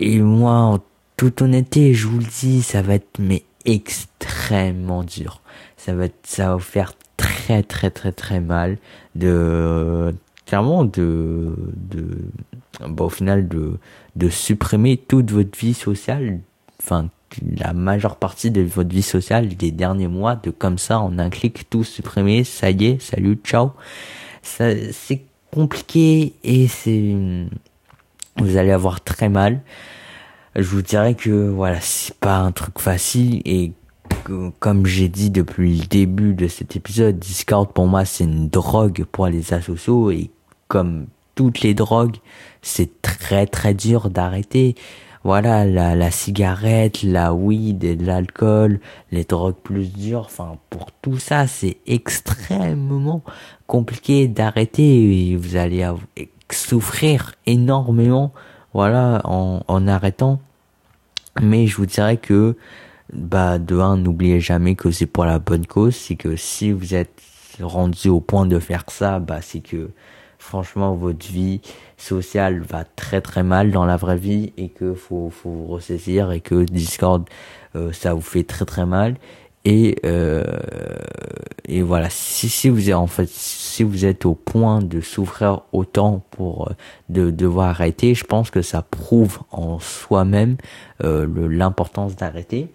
et moi, en toute honnêteté, je vous le dis, ça va être mais extrêmement dur. Ça va être, ça va vous faire très très très très mal de clairement de de bon, au final de de supprimer toute votre vie sociale enfin la majeure partie de votre vie sociale des derniers mois de comme ça en un clic tout supprimer ça y est salut ciao ça c'est compliqué et c'est vous allez avoir très mal. Je vous dirais que voilà, c'est pas un truc facile et comme j'ai dit depuis le début de cet épisode, Discord pour moi c'est une drogue pour les asociaux et comme toutes les drogues, c'est très très dur d'arrêter. Voilà, la, la cigarette, la weed l'alcool, les drogues plus dures, enfin pour tout ça c'est extrêmement compliqué d'arrêter et vous allez souffrir énormément voilà en, arrêtant. Mais je vous dirais que bah de un n'oubliez jamais que c'est pour la bonne cause. C'est que si vous êtes rendu au point de faire ça bah c'est que franchement votre vie sociale va très très mal dans la vraie vie et que faut faut vous ressaisir et que Discord euh, ça vous fait très très mal et euh, et voilà. Si si vous êtes en fait si vous êtes au point de souffrir autant pour euh, de devoir arrêter je pense que ça prouve en soi-même euh, l'importance d'arrêter.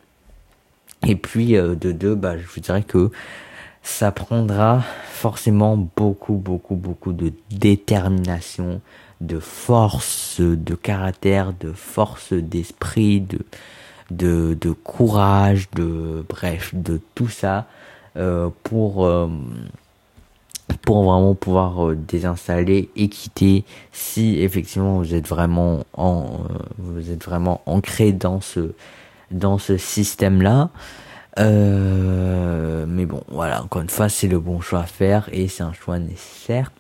Et puis euh, de deux bah je vous dirais que ça prendra forcément beaucoup beaucoup beaucoup de détermination de force de caractère de force d'esprit de de, courage, de bref, de tout ça euh, pour euh, pour vraiment pouvoir euh, désinstaller et quitter si effectivement vous êtes vraiment en vous êtes vraiment ancré dans ce dans ce système là mais bon voilà encore une fois c'est le bon choix à faire et c'est un choix nécessaire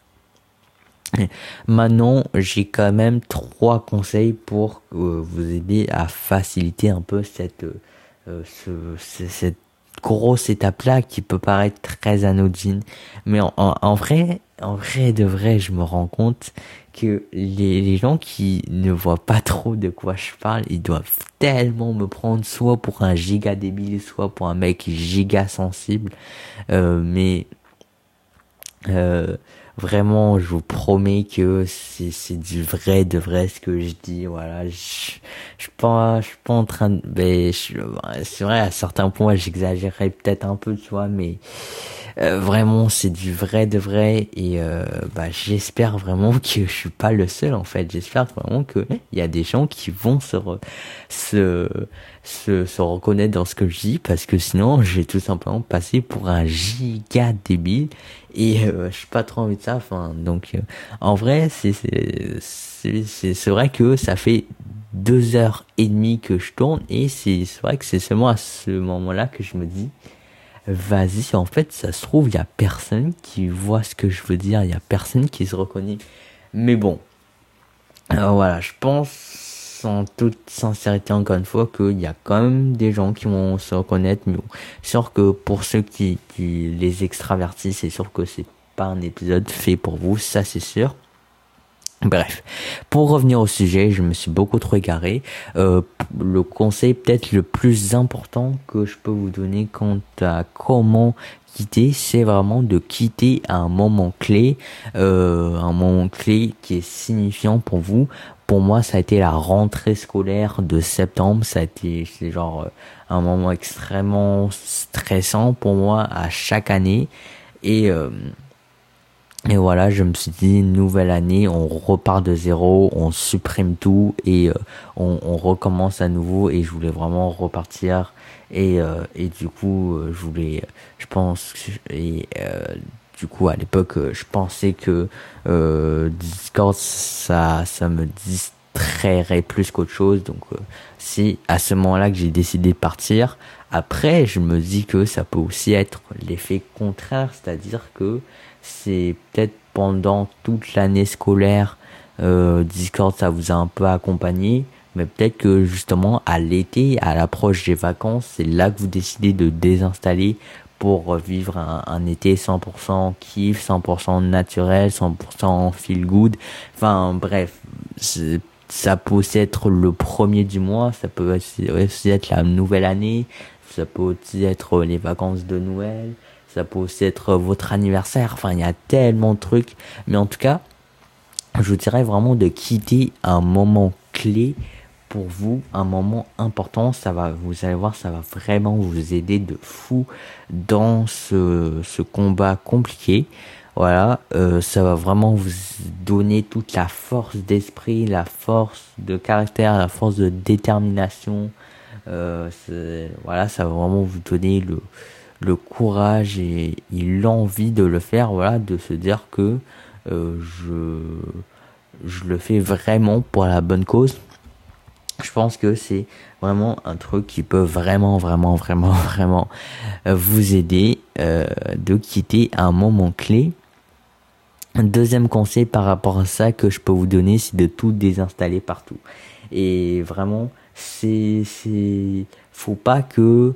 Maintenant, j'ai quand même trois conseils pour euh, vous aider à faciliter un peu cette, euh, ce, cette grosse étape-là qui peut paraître très anodine. Mais en, en, vrai, en vrai de vrai, je me rends compte que les, les gens qui ne voient pas trop de quoi je parle, ils doivent tellement me prendre soit pour un giga débile, soit pour un mec giga sensible. Euh, mais euh, Vraiment, je vous promets que c'est c'est du vrai de vrai ce que je dis. Voilà, je je suis pas je suis pas en train de ben c'est vrai à certains points j'exagérerais peut-être un peu, tu vois, mais euh, vraiment c'est du vrai de vrai et euh, bah j'espère vraiment que je suis pas le seul en fait j'espère vraiment que il y a des gens qui vont se se, se se reconnaître dans ce que je dis parce que sinon j'ai tout simplement passé pour un giga débile et euh, je suis pas trop envie de ça enfin donc en vrai c'est c'est vrai que ça fait deux heures et demie que je tourne et c'est vrai que c'est seulement à ce moment là que je me dis vas-y, en fait, ça se trouve, il y a personne qui voit ce que je veux dire, il y a personne qui se reconnaît. Mais bon, alors voilà, je pense en toute sincérité encore une fois qu'il y a quand même des gens qui vont se reconnaître mais sûr que pour ceux qui, qui les extravertis c'est sûr que c'est pas un épisode fait pour vous ça c'est sûr Bref, pour revenir au sujet, je me suis beaucoup trop égaré. Euh, le conseil peut-être le plus important que je peux vous donner quant à comment quitter, c'est vraiment de quitter un moment clé, euh, un moment clé qui est signifiant pour vous. Pour moi, ça a été la rentrée scolaire de septembre. Ça a été, c'est genre euh, un moment extrêmement stressant pour moi à chaque année. Et euh, et voilà, je me suis dit, nouvelle année, on repart de zéro, on supprime tout et euh, on, recommence à nouveau. Et je voulais vraiment repartir. Et, et du coup, je voulais, je pense, et du coup, à l'époque, je pensais que Discord, ça, ça me distrairait plus qu'autre chose. Donc, c'est à ce moment-là que j'ai décidé de partir. Après, je me dis que ça peut aussi être l'effet contraire, c'est-à-dire que c'est peut-être pendant toute l'année scolaire, euh, Discord ça vous a un peu accompagné, mais peut-être que justement à l'été, à l'approche des vacances, c'est là que vous décidez de désinstaller pour vivre un, un été 100% kiff, 100% naturel, 100% feel good. Enfin bref, ça peut être le premier du mois, ça peut aussi être la nouvelle année, ça peut aussi être les vacances de Noël, ça peut aussi être votre anniversaire. Enfin, il y a tellement de trucs. Mais en tout cas, je vous dirais vraiment de quitter un moment clé pour vous, un moment important. Ça va, vous allez voir, ça va vraiment vous aider de fou dans ce, ce combat compliqué. Voilà, euh, ça va vraiment vous donner toute la force d'esprit, la force de caractère, la force de détermination. Euh, voilà, ça va vraiment vous donner le, le courage et, l'envie de le faire, voilà, de se dire que euh, je, je le fais vraiment pour la bonne cause. Je pense que c'est vraiment un truc qui peut vraiment, vraiment, vraiment, *laughs* vraiment euh, vous aider euh, de quitter un moment clé. Un deuxième conseil par rapport à ça que je peux vous donner, c'est de tout désinstaller partout. Et vraiment, c'est, c'est, faut pas que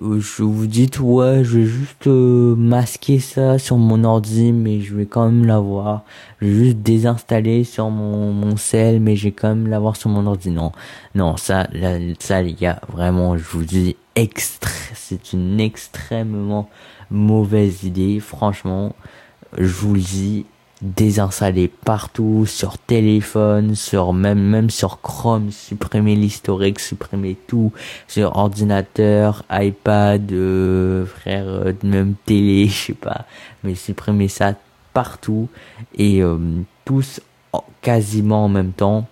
je vous dites ouais je vais juste euh, masquer ça sur mon ordi mais je vais quand même l'avoir. Je vais juste désinstaller sur mon mon cell mais j'ai quand même l'avoir sur mon ordi. Non. Non ça là, ça les gars vraiment je vous dis c'est une extrêmement mauvaise idée. Franchement je vous le dis désinstaller partout sur téléphone, sur même même sur Chrome, supprimer l'historique, supprimer tout sur ordinateur, iPad, euh, frère, euh, même télé, *laughs* je sais pas, mais supprimer ça partout et euh, tous quasiment en même temps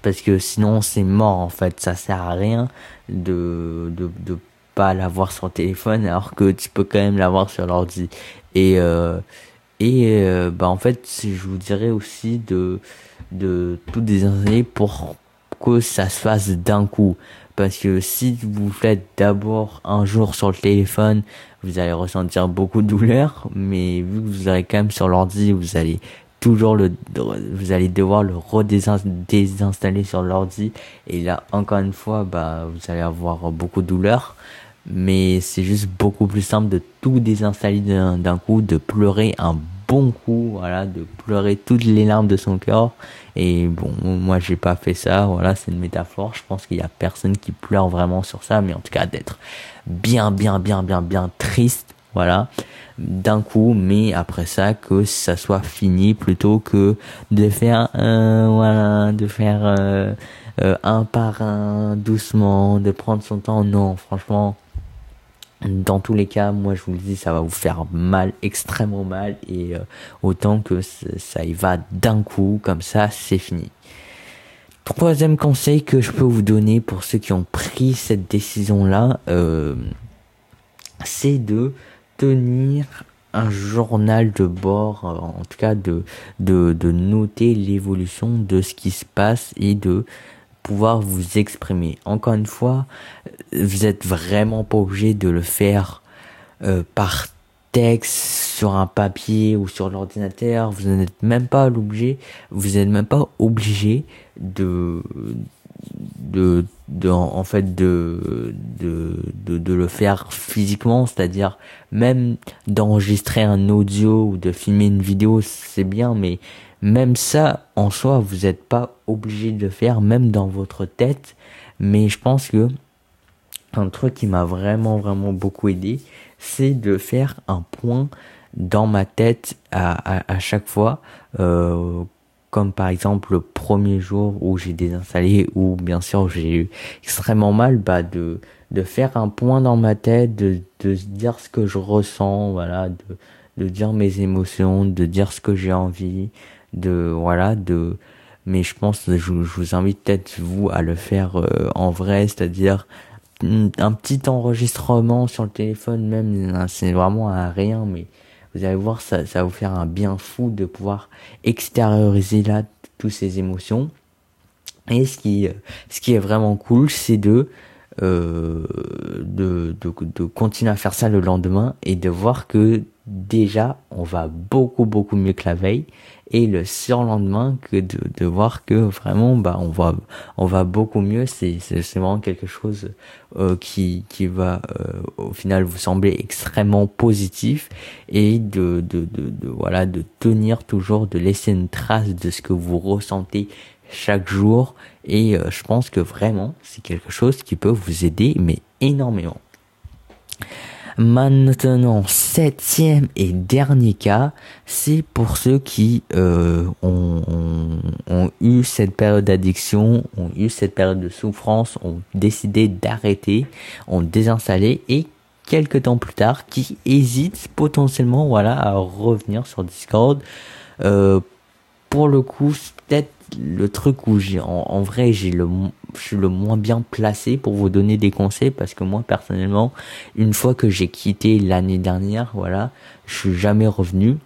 parce que sinon c'est mort en fait, ça sert à rien de de de pas l'avoir sur téléphone alors que tu peux quand même l'avoir sur l'ordi. Et et euh, bah en fait, je vous dirais aussi de de tout désinstaller pour que ça se fasse d'un coup. Parce que si vous faites d'abord un jour sur le téléphone, vous allez ressentir beaucoup de douleur, mais vu que vous allez quand même sur l'ordi, vous allez toujours le, vous allez devoir le redésinstaller sur l'ordi, et là, encore une fois, bah, vous allez avoir beaucoup de douleur mais c'est juste beaucoup plus simple de tout désinstaller d'un coup, de pleurer un bon coup, voilà, de pleurer toutes les larmes de son cœur. Et bon, moi j'ai pas fait ça, voilà, c'est une métaphore. Je pense qu'il y a personne qui pleure vraiment sur ça, mais en tout cas d'être bien, bien, bien, bien, bien triste, voilà, d'un coup, mais après ça que ça soit fini plutôt que de faire, euh, voilà, de faire euh, euh, un par un, doucement, de prendre son temps. Non, franchement, dans tous les cas, moi je vous le dis, ça va vous faire mal, extrêmement mal, et euh, autant que ça y va d'un coup, comme ça, c'est fini. Troisième conseil que je peux vous donner pour ceux qui ont pris cette décision-là, euh, c'est de tenir un journal de bord, en tout cas de, de, de noter l'évolution de ce qui se passe et de pouvoir vous exprimer. Encore une fois, vous êtes vraiment pas obligé de le faire euh, par texte sur un papier ou sur l'ordinateur, vous n'êtes même pas obligé, vous n'êtes même pas obligé de de, de en fait de, de de de le faire physiquement. C'est-à-dire même d'enregistrer un audio ou de filmer une vidéo c'est bien mais même ça en soi vous n'êtes pas obligé de le faire même dans votre tête. Mais je pense que un truc qui m'a vraiment vraiment beaucoup aidé c'est de faire un point dans ma tête à, à, chaque fois. Euh, comme par exemple le premier jour où j'ai désinstallé ou bien sûr j'ai eu extrêmement mal bah de de faire un point dans ma tête de de dire ce que je ressens voilà de de dire mes émotions de dire ce que j'ai envie de voilà de mais je pense je, je vous invite peut-être vous à le faire euh, en vrai c'est-à-dire un petit enregistrement sur le téléphone même c'est vraiment à rien mais vous allez voir, ça, ça va vous faire un bien fou de pouvoir extérioriser là toutes ces émotions. Et ce qui, ce qui est vraiment cool, c'est de, euh, de, de, de continuer à faire ça le lendemain et de voir que déjà on va beaucoup beaucoup mieux que la veille. Et le surlendemain que de, voir que vraiment bah on va on va beaucoup mieux c'est c'est vraiment quelque chose euh, qui qui va euh, au final vous sembler extrêmement positif et de, de de, de voilà de tenir toujours de laisser une trace de ce que vous ressentez chaque jour. Et euh, je pense que vraiment c'est quelque chose qui peut vous aider mais énormément Maintenant, septième et dernier cas, c'est pour ceux qui euh, ont, ont, eu cette période d'addiction, ont eu cette période de souffrance, ont décidé d'arrêter, ont désinstallé et quelques temps plus tard qui hésitent potentiellement voilà à revenir sur Discord. Euh, pour le coup, le truc où j'ai en, vrai j'ai le je suis le moins bien placé pour vous donner des conseils parce que moi personnellement une fois que j'ai quitté l'année dernière voilà je suis jamais revenu.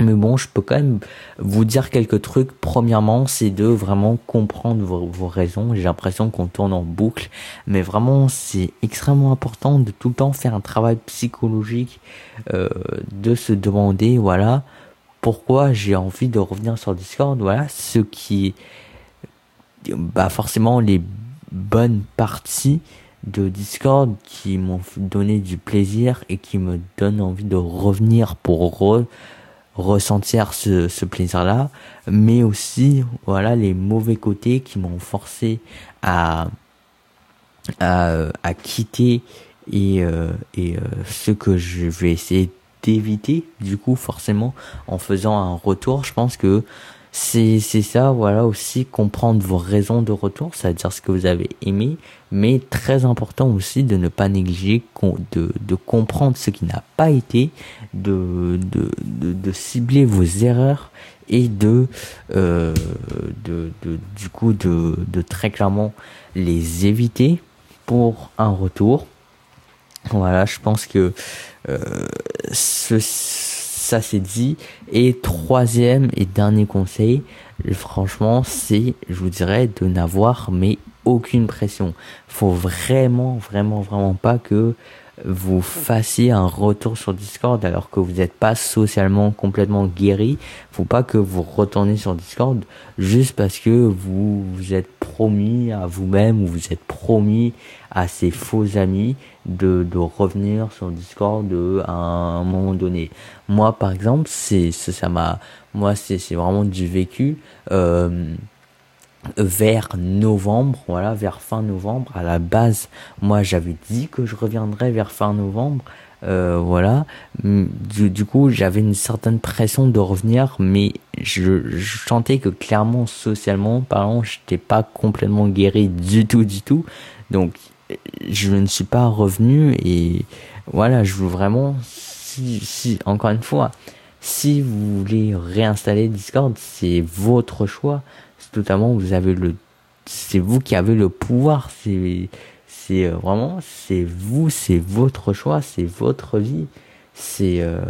Mais bon je peux quand même vous dire quelques trucs. Premièrement c'est de vraiment comprendre vos, vos raisons. J'ai l'impression qu'on tourne en boucle. Mais vraiment c'est extrêmement important de tout le temps faire un travail psychologique euh, de se demander voilà pourquoi j'ai envie de revenir sur Discord. Voilà, ce qui, bah forcément les bonnes parties de Discord qui m'ont donné du plaisir et qui me donnent envie de revenir pour ressentir ce, ce plaisir-là, mais aussi voilà les mauvais côtés qui m'ont forcé à, à, quitter et, euh, et euh, ce que je vais essayer d'éviter du coup forcément en faisant un retour je pense que c'est ça voilà aussi comprendre vos raisons de retour c'est-à-dire ce que vous avez aimé mais très important aussi de ne pas négliger de de comprendre ce qui n'a pas été de de de, de cibler vos erreurs et de, euh, de, de du coup de de très clairement les éviter pour un retour voilà je pense que euh, ce, ça c'est dit. Et troisième et dernier conseil, franchement, c'est, je vous dirais, de n'avoir mais aucune pression. Faut vraiment, vraiment, vraiment pas que vous fassiez un retour sur Discord alors que vous n'êtes pas socialement complètement guéri. Faut pas que vous retournez sur Discord juste parce que vous vous êtes promis à vous-même ou vous êtes promis à ses faux amis de, de revenir sur Discord à un moment donné. Moi, par exemple, c'est ça m'a, moi, c'est c'est vraiment du vécu. Euh, vers novembre, voilà, vers fin novembre. À la base, moi, j'avais dit que je reviendrais vers fin novembre. Euh, voilà. Du, du coup, j'avais une certaine pression de revenir, mais je, je sentais que clairement, socialement parlant, j'étais pas complètement guéri du tout, du tout. Donc, je ne suis pas revenu et voilà, je veux vraiment, si, si, encore une fois, si vous voulez réinstaller Discord, c'est votre choix. Totalement, vous avez le, c'est vous qui avez le pouvoir. C'est, c'est euh, vraiment, c'est vous, c'est votre choix, c'est votre vie. C'est, il euh,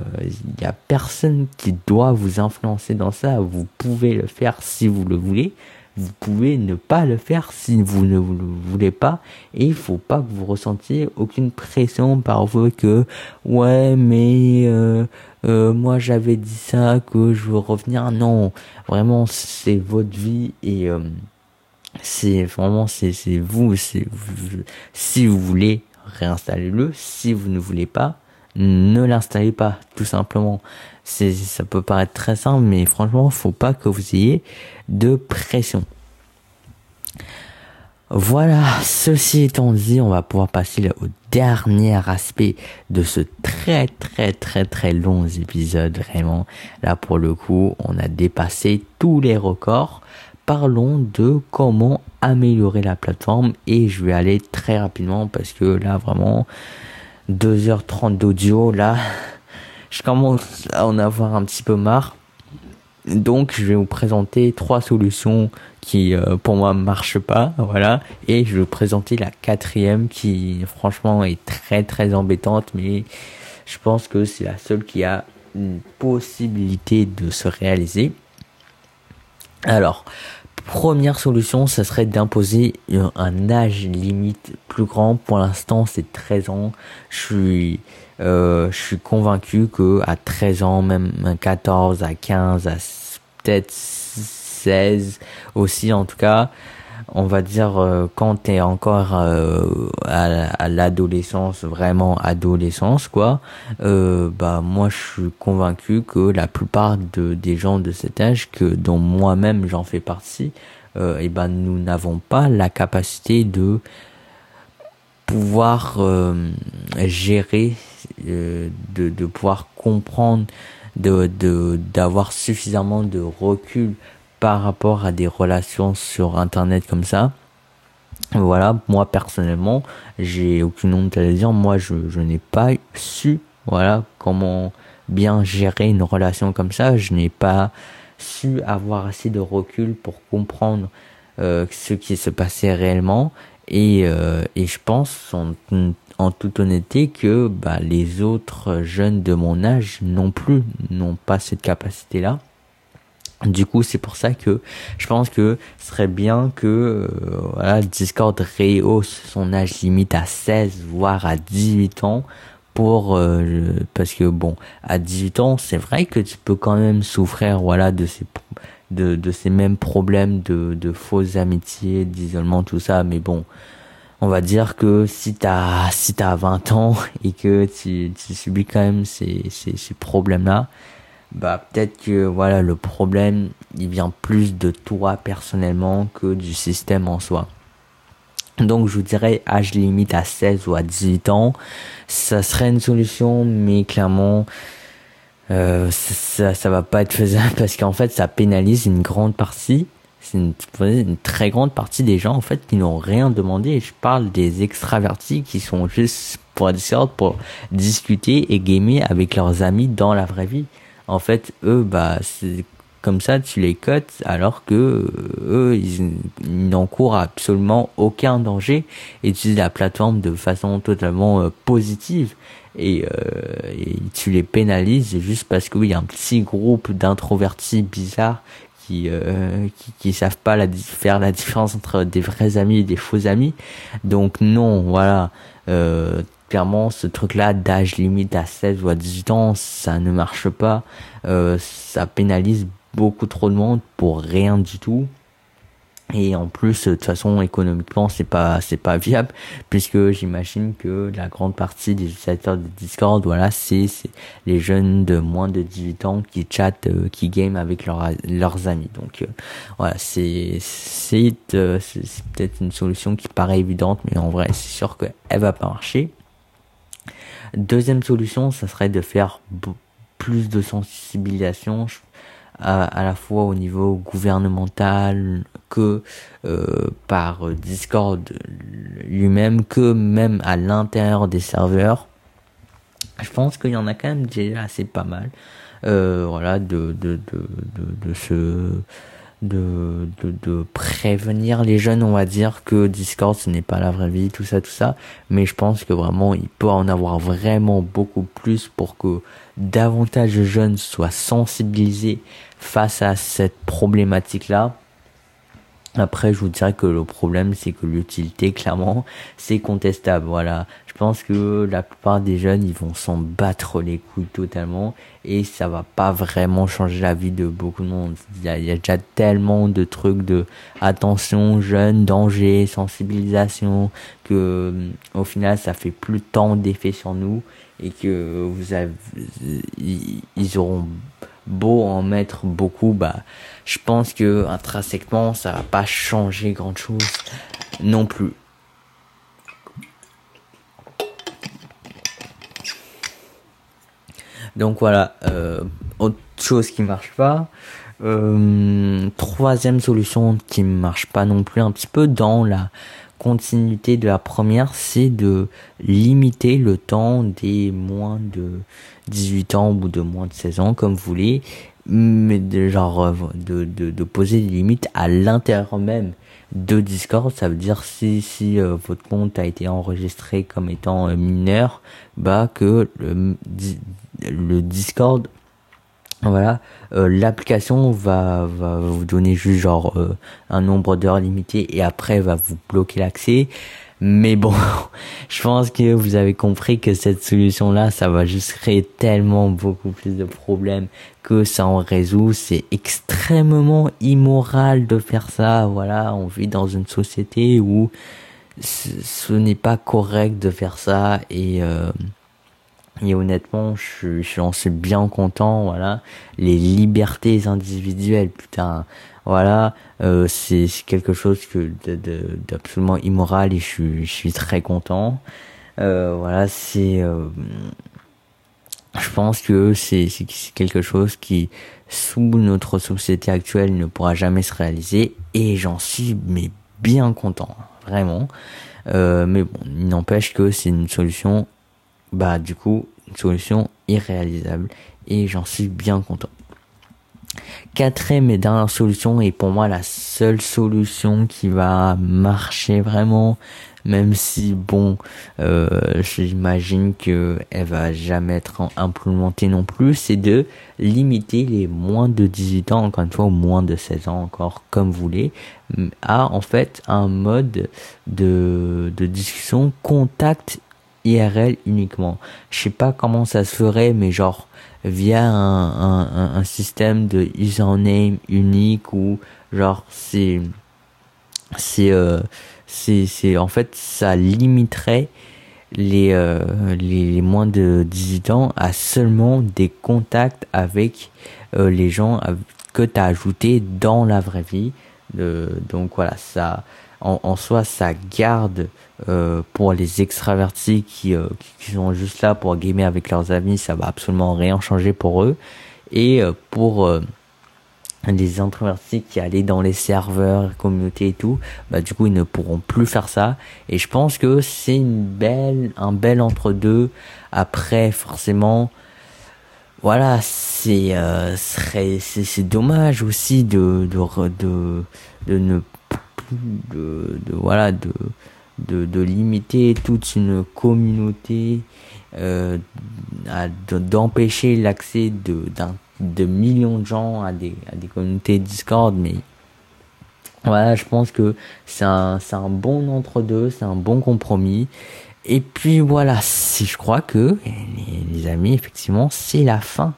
y a personne qui doit vous influencer dans ça. Vous pouvez le faire si vous le voulez, vous pouvez ne pas le faire si vous ne le voulez pas et il faut pas que vous ressentiez aucune pression par vous que ouais mais euh, euh, moi j'avais dit ça que je veux revenir. Non vraiment c'est votre vie et euh, c'est vraiment c'est c'est vous c'est si vous voulez réinstallez-le si vous ne voulez pas ne l'installez pas tout simplement. C'est ça peut paraître très simple mais franchement faut pas que vous ayez de pression voilà, ceci étant dit, on va pouvoir passer au dernier aspect de ce très très très très long épisode. Vraiment, là pour le coup, on a dépassé tous les records. Parlons de comment améliorer la plateforme et je vais aller très rapidement parce que là vraiment 2h30 d'audio là je commence à en avoir un petit peu marre. Donc je vais vous présenter trois solutions qui euh, pour moi marchent pas, voilà. Et je vais vous présenter la quatrième qui franchement est très très embêtante, mais je pense que c'est la seule qui a une possibilité de se réaliser. Alors, première solution, ça serait d'imposer un âge limite plus grand. Pour l'instant, c'est 13 ans. Je suis, euh, je suis convaincu que à 13 ans, même à 14, à 15, à peut-être 16 aussi, en tout cas, on va dire euh, quand tu es encore euh, à, l'adolescence, vraiment adolescence quoi, euh, bah moi je suis convaincu que la plupart de des gens de cet âge que dont moi-même j'en fais partie, et eh ben nous n'avons pas la capacité de pouvoir gérer, de, de pouvoir comprendre, de d'avoir suffisamment de recul par rapport à des relations sur internet comme ça. Voilà, moi personnellement, j'ai aucune honte à le dire, moi je, je n'ai pas su, voilà, comment bien gérer une relation comme ça, je n'ai pas su avoir assez de recul pour comprendre euh, ce qui se passait réellement. Et, euh, et je pense en, en toute honnêteté que bah, les autres jeunes de mon âge non plus n'ont pas cette capacité là du coup, c'est pour ça que je pense que ce serait bien que euh, voilà, Discord rehausse son âge limite à 16 voire à 18 ans pour euh, parce que bon, à 18 ans, c'est vrai que tu peux quand même souffrir voilà de ces de, ces mêmes problèmes de, de fausses amitiés, d'isolement, tout ça, mais bon, on va dire que si t'as si t'as 20 ans *laughs* et que tu, tu subis quand même ces, ces, ces problèmes là, bah peut-être que voilà le problème il vient plus de toi personnellement que du système en soi. Donc je vous dirais âge limite à 16 ou à 18 ans, ça serait une solution mais clairement euh, ça ça va pas être faisable *laughs* parce qu'en fait ça pénalise une grande partie c'est une, très grande partie des gens en fait qui n'ont rien demandé. Je parle des extravertis qui sont juste pour pour discuter et gamer avec leurs amis dans la vraie vie en fait, eux, bah, c'est comme ça, tu les cotes, alors que euh, eux, ils, n'encourent absolument aucun danger et utilisent la plateforme de façon totalement euh, positive. Et, euh, tu les pénalises juste parce qu'il y a un petit groupe d'introvertis bizarres qui, euh, qui, qui savent pas faire la différence entre des vrais amis et des faux amis. Donc non, voilà. Euh, clairement ce truc là d'âge limite à 16 ou à 18 ans ça ne marche pas. Euh, ça pénalise beaucoup trop de monde pour rien du tout. Et en plus de toute façon économiquement c'est pas c'est pas viable puisque j'imagine que la grande partie des utilisateurs de Discord voilà c'est les jeunes de moins de 18 ans qui chattent euh, qui game avec leurs leurs amis. Donc euh, voilà c'est c'est euh, c'est peut-être une solution qui paraît évidente mais en vrai c'est sûr qu'elle va pas marcher Deuxième solution, ça serait de faire plus de sensibilisation à, la fois au niveau gouvernemental que euh, par Discord lui-même, que même à l'intérieur des serveurs. Je pense qu'il y en a quand même déjà assez pas mal. Euh, voilà, de, de, de, de, de ce de, de, prévenir les jeunes, on va dire que Discord ce n'est pas la vraie vie, tout ça, tout ça. Mais je pense que vraiment il peut en avoir vraiment beaucoup plus pour que davantage de jeunes soient sensibilisés face à cette problématique-là. Après, je vous dirais que le problème, c'est que l'utilité, clairement, c'est contestable. Voilà. Je pense que la plupart des jeunes, ils vont s'en battre les couilles totalement et ça va pas vraiment changer la vie de beaucoup de monde. Il y a, déjà tellement de trucs de attention, jeunes, danger, sensibilisation, que au final, ça fait plus tant d'effet sur nous et que vous avez, ils auront beau en mettre beaucoup, bah, je pense que intrinsèquement, ça va pas changer grand chose non plus. Donc voilà, euh, autre chose qui marche pas. Euh, troisième solution qui marche pas non plus un petit peu dans la continuité de la première, c'est de limiter le temps des moins de 18 ans ou de moins de 16 ans, comme vous voulez, mais de genre euh, de, poser des limites à l'intérieur même de Discord. Ça veut dire si si euh, votre compte a été enregistré comme étant euh, mineur, bah que le, le Discord voilà, l'application va, va vous donner juste genre un nombre d'heures limité et après va vous bloquer l'accès. Mais bon, *laughs* je pense que vous avez compris que cette solution-là, ça va juste créer tellement beaucoup plus de problèmes que ça en résout. C'est extrêmement immoral de faire ça. Voilà, on vit dans une société où ce n'est pas correct de faire ça et euh, et honnêtement, je, j'en suis bien content. Voilà, les libertés individuelles, putain, voilà, euh, c'est quelque chose que d'absolument immoral et je suis, très content. Euh, voilà, c'est, euh, je pense que c'est quelque chose qui, sous notre société actuelle, ne pourra jamais se réaliser et j'en suis mais bien content, vraiment. Euh, mais bon, il n'empêche que c'est une solution bah du coup une solution irréalisable et j'en suis bien content. Quatrième et dernière solution et pour moi la seule solution qui va marcher vraiment, même si bon, euh, j'imagine que elle va jamais être implémentée non plus, c'est de limiter les moins de 18 ans, encore une fois, ou moins de 16 ans encore, comme vous voulez, à en fait un mode de, de discussion contact IRL uniquement. Je sais pas comment ça se ferait, mais genre via un, un, système de username unique ou genre c'est c'est euh, c'est en fait ça limiterait les, euh, les, moins de 18 ans à seulement des contacts avec euh, les gens que tu as ajoutés dans la vraie vie. donc voilà, ça en, soi ça garde euh, pour les extravertis qui, euh, qui, sont juste là pour gamer avec leurs amis, ça va absolument rien changer pour eux. Et euh, pour les introvertis qui allaient dans les serveurs, communautés et tout, bah du coup ils ne pourront plus faire ça. Et je pense que c'est une belle, un bel entre deux. Après forcément, voilà, c'est c'est dommage aussi de de de, de, voilà de de, limiter toute une communauté, euh, d'empêcher l'accès de, de millions de gens à des, à des communautés Discord, mais voilà, je pense que c'est un, c'est un bon entre-deux, c'est un bon compromis. Et puis voilà, si je crois que, les amis, effectivement, c'est la fin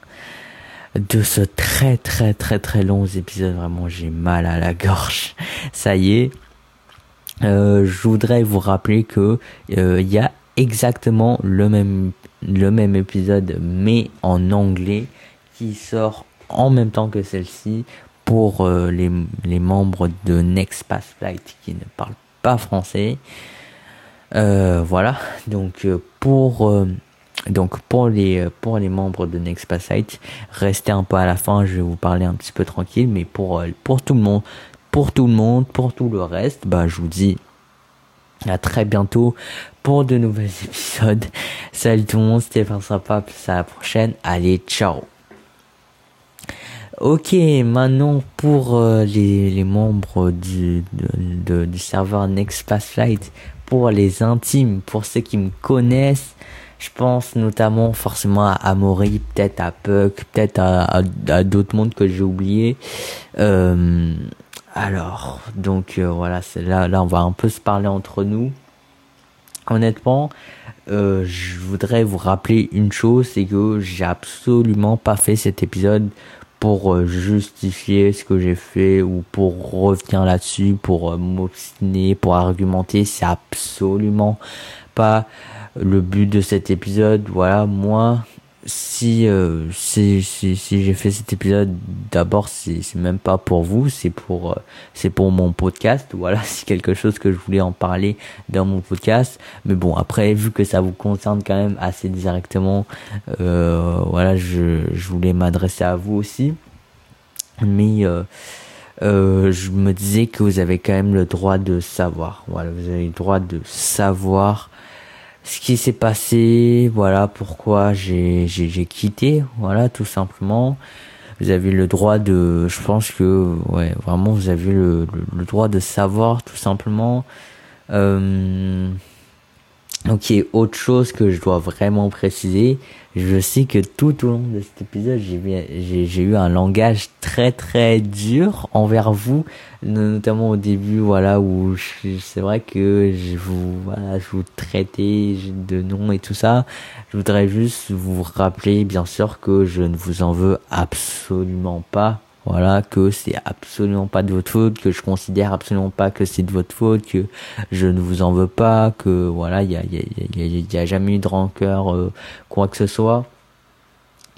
de ce très très très très long épisode. Vraiment, j'ai mal à la gorge. Ça y est. Euh, je voudrais vous rappeler que euh, il y a exactement le même le même épisode mais en anglais qui sort en même temps que celle-ci pour euh, les, les membres de Next Pass Flight qui ne parlent pas français. voilà, donc pour donc pour les pour les membres de Next Pass Flight, restez un peu à la fin, je vais vous parler un petit peu tranquille, mais pour pour tout le monde, pour tout le monde, pour tout le reste, bah, je vous dis à très bientôt pour de nouveaux *laughs* épisodes. Salut tout le monde, c'était sympa, à la prochaine. Allez, ciao. Ok, maintenant pour euh, les, les membres du, de, du serveur Next Flight, pour les intimes, pour ceux qui me connaissent, je pense notamment forcément à Amaury, peut-être à Puck, peut-être à, à, d'autres mondes que j'ai oublié. Euh, alors, donc voilà, c'est là, là, on va un peu se parler entre nous. Honnêtement, euh, je voudrais vous rappeler une chose, c'est que j'ai absolument pas fait cet épisode pour euh, justifier ce que j'ai fait ou pour revenir là-dessus, pour euh, m'obstiner, pour argumenter. C'est absolument pas le but de cet épisode. Voilà, moi, si, euh, si, si, si j'ai fait cet épisode, d'abord, c'est, même pas pour vous, c'est pour, euh, c'est pour mon podcast. Voilà, *laughs* c'est quelque chose que je voulais en parler dans mon podcast. Mais bon, après, vu que ça vous concerne quand même assez directement, euh, voilà, je, je voulais m'adresser à vous aussi. Mais, je me disais que vous avez quand même le droit de savoir. Voilà, vous avez le droit de savoir ce qui s'est passé, voilà pourquoi j'ai j'ai quitté, voilà tout simplement. Vous avez le droit de, je pense que ouais vraiment vous avez le, le, droit de savoir tout simplement. Euh, Ok, autre chose que je dois vraiment préciser, je sais que tout au long de cet épisode, j'ai eu un langage très très dur envers vous, notamment au début, voilà, où c'est vrai que je vous, voilà, je vous traitais de noms et tout ça. Je voudrais juste vous rappeler, bien sûr, que je ne vous en veux absolument pas voilà que c'est absolument pas de votre faute que je considère absolument pas que c'est de votre faute que je ne vous en veux pas que voilà il y a, jamais eu de rancœur euh, quoi que ce soit.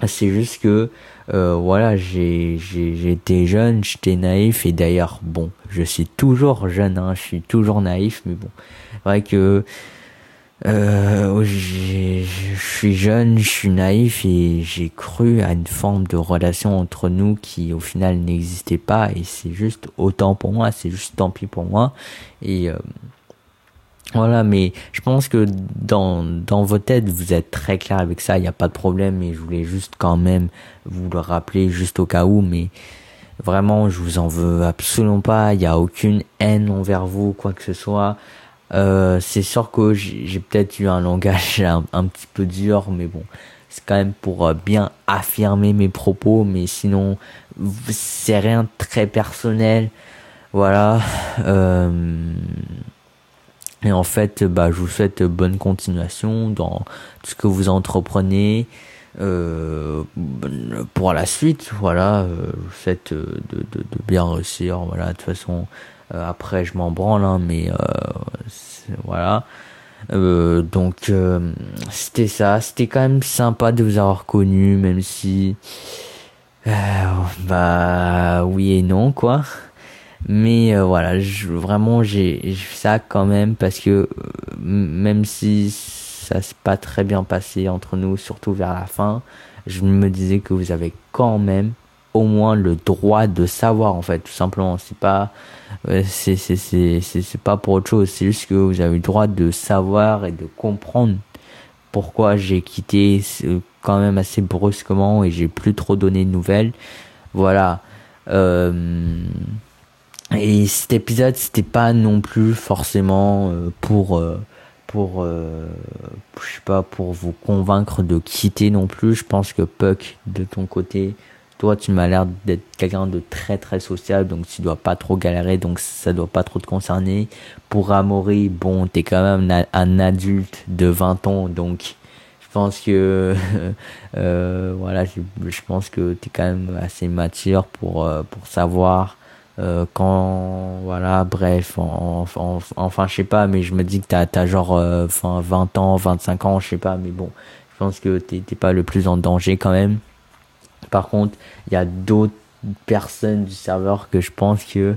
C'est juste que euh, voilà j'ai j'étais jeune j'étais naïf et d'ailleurs bon je suis toujours jeune hein, je suis toujours naïf mais bon. Vrai que euh, je suis jeune, je suis naïf et j'ai cru à une forme de relation entre nous qui au final n'existait pas. Et c'est juste autant pour moi, c'est juste tant pis pour moi. Et euh, voilà, mais je pense que dans dans vos têtes vous êtes très clair avec ça, il n'y a pas de problème. Mais je voulais juste quand même vous le rappeler juste au cas où, mais vraiment je vous en veux absolument pas, il n'y a aucune haine envers vous quoi que ce soit. Euh, c'est sûr que j'ai peut-être eu un langage *laughs* un, petit peu dur, mais bon, c'est quand même pour euh, bien affirmer mes propos, mais sinon, c'est rien de très personnel. Voilà. Euh, et en fait, bah, je vous souhaite bonne continuation dans tout ce que vous entreprenez. Euh, pour la suite, voilà, je vous souhaite de, de, de bien réussir. Voilà, de toute façon, euh, après, je m'en branle, hein, mais euh, voilà. Euh, donc c'était ça, c'était quand même sympa de vous avoir connu, même si bah oui et non quoi. Mais voilà, vraiment j'ai ça quand même parce que même si ça s'est pas très bien passé entre nous, surtout vers la fin, je me disais que vous avez quand même au moins le droit de savoir en fait tout simplement. C'est pas c'est c'est c'est c'est pas pour autre chose. C'est juste que vous avez le droit de savoir et de comprendre pourquoi j'ai quitté quand même assez brusquement et j'ai plus trop donné de nouvelles. Voilà. Euh, et cet épisode c'était pas non plus forcément euh, pour euh, pour euh, je sais pas pour vous convaincre de quitter non plus. Je pense que Puck de ton côté toi, tu m'as l'air d'être quelqu'un de très très social, donc tu dois pas trop galérer, donc ça doit pas trop te concerner. Pour Amaury, bon, t'es quand même un, adulte de 20 ans, donc je pense que *laughs* euh, voilà, je, pense que t'es quand même assez mature pour euh, pour savoir euh, quand voilà, bref, enfin je sais pas, mais je me dis que t'as as genre enfin 20 ans, 25 ans, je sais pas, mais bon, je pense que t'es pas le plus en danger quand même. Par contre, il y a d'autres personnes du serveur que je pense que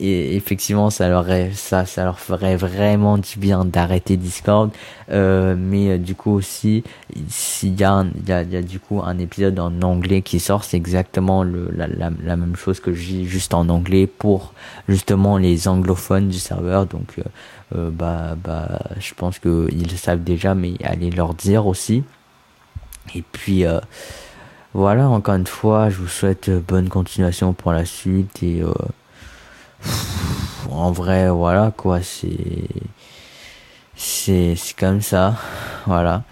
effectivement ça leur ça ça leur ferait vraiment du bien d'arrêter Discord. Euh, mais euh, du coup aussi s'il y a il y du coup un épisode en anglais qui sort c'est exactement la, même chose que dis juste en anglais pour justement les anglophones du serveur. Donc euh, bah bah je pense que ils le savent déjà mais allez leur dire aussi. Et puis voilà, encore une fois, je vous souhaite euh, bonne continuation pour la suite et euh, en vrai, voilà quoi, c'est c'est c'est comme ça, voilà.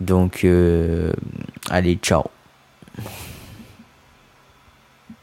Donc euh, allez, ciao.